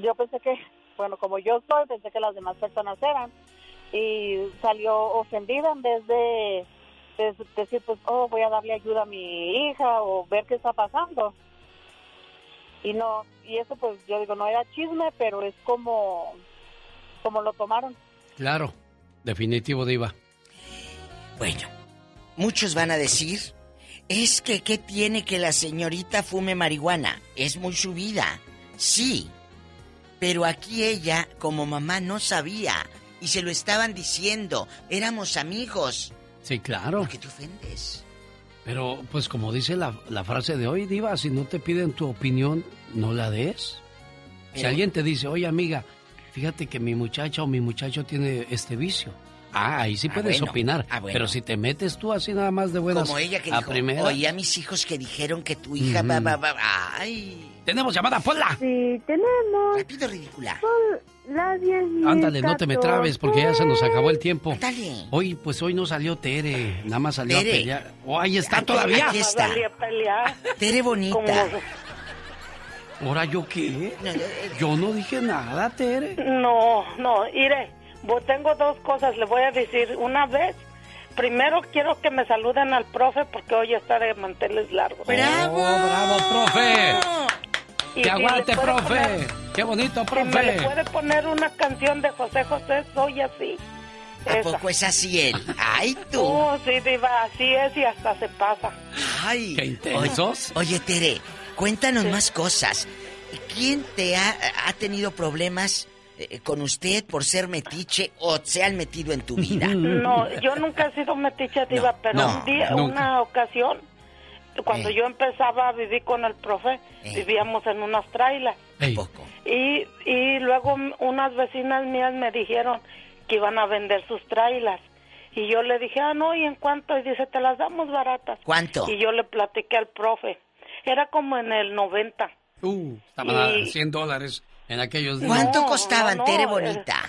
yo pensé que, bueno, como yo soy, pensé que las demás personas eran. Y salió ofendida en vez de, de decir, pues, oh, voy a darle ayuda a mi hija o ver qué está pasando. Y no, y eso pues yo digo, no era chisme, pero es como, como lo tomaron. Claro, definitivo, Diva. Bueno, muchos van a decir, es que ¿qué tiene que la señorita fume marihuana? Es muy su vida. Sí, pero aquí ella como mamá no sabía y se lo estaban diciendo. Éramos amigos. Sí, claro. ¿Por qué te ofendes? Pero, pues como dice la, la frase de hoy, Diva, si no te piden tu opinión, no la des. Si alguien te dice, oye amiga, fíjate que mi muchacha o mi muchacho tiene este vicio. Ah, ahí sí Ah, puedes bueno. opinar. Ah, bueno. Pero si te metes tú así nada más de buenas Como ella que a dijo, primera. oye a mis hijos que dijeron que tu hija va, va, ay. Tenemos llamada, Pola. Sí, tenemos. Rápido, ridícula. Son las 10 y Ándale, no te me trabes porque ya se nos acabó el tiempo. Dale. Hoy, pues hoy no salió Tere, nada más salió Tere. a pelear. Oh, ahí está Aquí- todavía. aquí está. Salí a pelear. Tere bonita. Como- ¿Ahora yo qué? Yo no dije nada, Tere. No, no, iré. Vos tengo dos cosas, le voy a decir. Una vez, primero quiero que me saluden al profe porque hoy está de manteles largos. ¡Bravo! bravo, profe! Y ¡Que si aguante, profe! poner- ¡Qué bonito, Si me le profe! puede poner una canción de José José, soy así. ¿A Esa. poco es así él? ¡Ay, tú! Oh, sí, diva, así es y hasta se pasa. ¡Ay! ¡Qué intensos! Oye, oye, Tere, cuéntanos más cosas. ¿Quién te ha, ha tenido problemas eh, con usted por ser metiche o se han metido en tu vida? No, yo nunca he sido metiche diva, pero no, un día, nunca. una ocasión, cuando Eh. yo empezaba a vivir con el profe, vivíamos en unas trailas. Y, y luego unas vecinas mías me dijeron que iban a vender sus trailas. Y yo le dije, ah, no, ¿y en cuánto? Y dice, te las damos baratas. ¿Cuánto? Y yo le platiqué al profe. Era como en el 90. Uh, estaban a Y- 100 dólares en aquellos días. ¿Cuánto costaban, no, Tere no, bonita?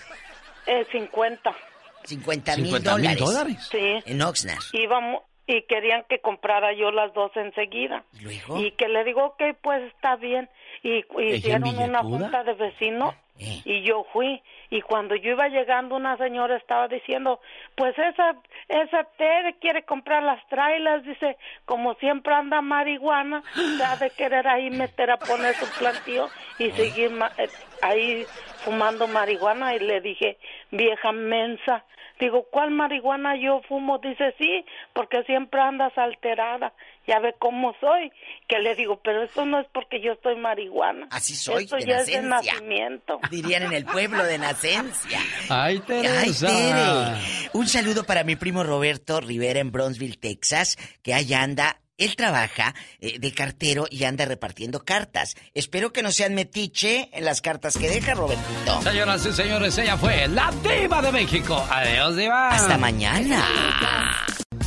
Eh, 50. 50 mil 50 mil dólares. dólares. Sí. En Oxnard. íbamos y querían que comprara yo las dos enseguida. luego? Y que le digo, ok, pues está bien. Y y hicieron una junta de vecinos Eh. y yo fui. Y cuando yo iba llegando, una señora estaba diciendo, pues esa, esa Tere quiere comprar las trailas, dice, como siempre anda marihuana, se ha de querer ahí meter a poner su plantío y seguir ma- eh, ahí fumando marihuana. Y le dije, vieja mensa, Digo, ¿cuál marihuana yo fumo? Dice, sí, porque siempre andas alterada. Ya ve cómo soy. Que le digo, pero esto no es porque yo estoy marihuana. Así soy, Esto de ya es de nacimiento. Dirían en el pueblo de Nacencia. ¡Ay, ¡Ay, Teresa! Tere! Un saludo para mi primo Roberto Rivera en Bronzeville, Texas, que allá anda. Él trabaja eh, de cartero y anda repartiendo cartas. Espero que no sean metiche en las cartas que deja Robertito. Señoras y señores, ella fue la diva de México. Adiós, diva. Hasta mañana.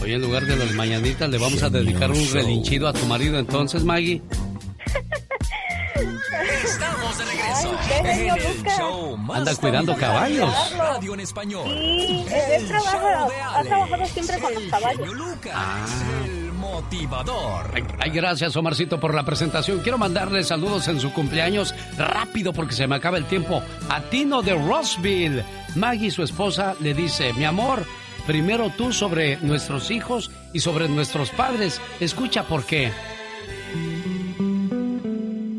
Hoy en lugar de las mañanitas le vamos a dedicar un relinchido a tu marido entonces, Maggie. Estamos de regreso Ay, en el Lucas. show más Anda cuidando caballos. Radio en español. Sí, él trabaja, ha trabajado siempre con los caballos. Ah, motivador. Ay, ay, gracias, Omarcito, por la presentación. Quiero mandarle saludos en su cumpleaños rápido porque se me acaba el tiempo. A Tino de Rossville. Maggie, su esposa, le dice: Mi amor, primero tú sobre nuestros hijos y sobre nuestros padres. Escucha por qué.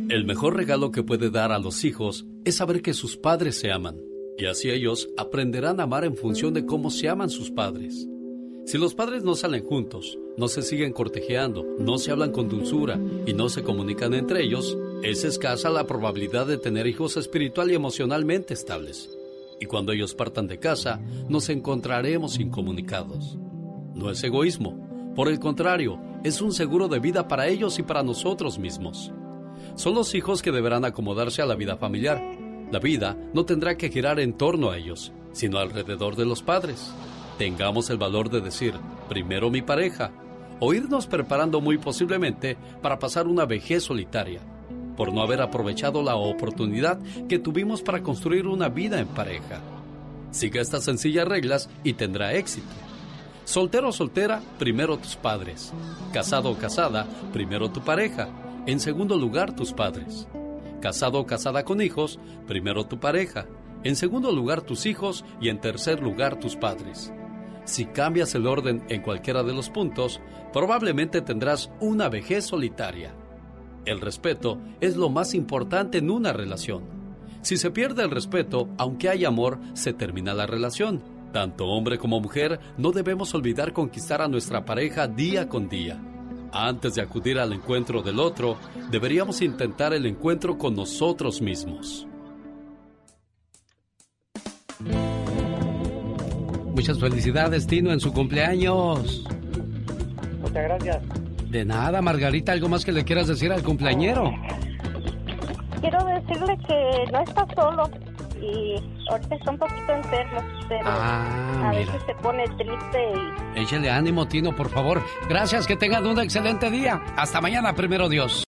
El mejor regalo que puede dar a los hijos es saber que sus padres se aman. Y así ellos aprenderán a amar en función de cómo se aman sus padres. Si los padres no salen juntos, no se siguen cortejeando, no se hablan con dulzura y no se comunican entre ellos, es escasa la probabilidad de tener hijos espiritual y emocionalmente estables. Y cuando ellos partan de casa, nos encontraremos incomunicados. No es egoísmo, por el contrario, es un seguro de vida para ellos y para nosotros mismos. Son los hijos que deberán acomodarse a la vida familiar. La vida no tendrá que girar en torno a ellos, sino alrededor de los padres. Tengamos el valor de decir, primero mi pareja, o irnos preparando muy posiblemente para pasar una vejez solitaria, por no haber aprovechado la oportunidad que tuvimos para construir una vida en pareja. Siga estas sencillas reglas y tendrá éxito. Soltero o soltera, primero tus padres. Casado o casada, primero tu pareja. En segundo lugar, tus padres. Casado o casada con hijos, primero tu pareja. En segundo lugar, tus hijos y en tercer lugar, tus padres. Si cambias el orden en cualquiera de los puntos, probablemente tendrás una vejez solitaria. El respeto es lo más importante en una relación. Si se pierde el respeto, aunque hay amor, se termina la relación. Tanto hombre como mujer, no debemos olvidar conquistar a nuestra pareja día con día. Antes de acudir al encuentro del otro, deberíamos intentar el encuentro con nosotros mismos. Muchas felicidades, Tino, en su cumpleaños. Muchas gracias. De nada, Margarita, ¿algo más que le quieras decir al cumpleañero? Quiero decirle que no está solo y ahorita está un poquito enfermo, pero Ah, a mira. veces se pone triste y Échale ánimo, Tino, por favor. Gracias, que tengan un excelente día. Hasta mañana, primero Dios.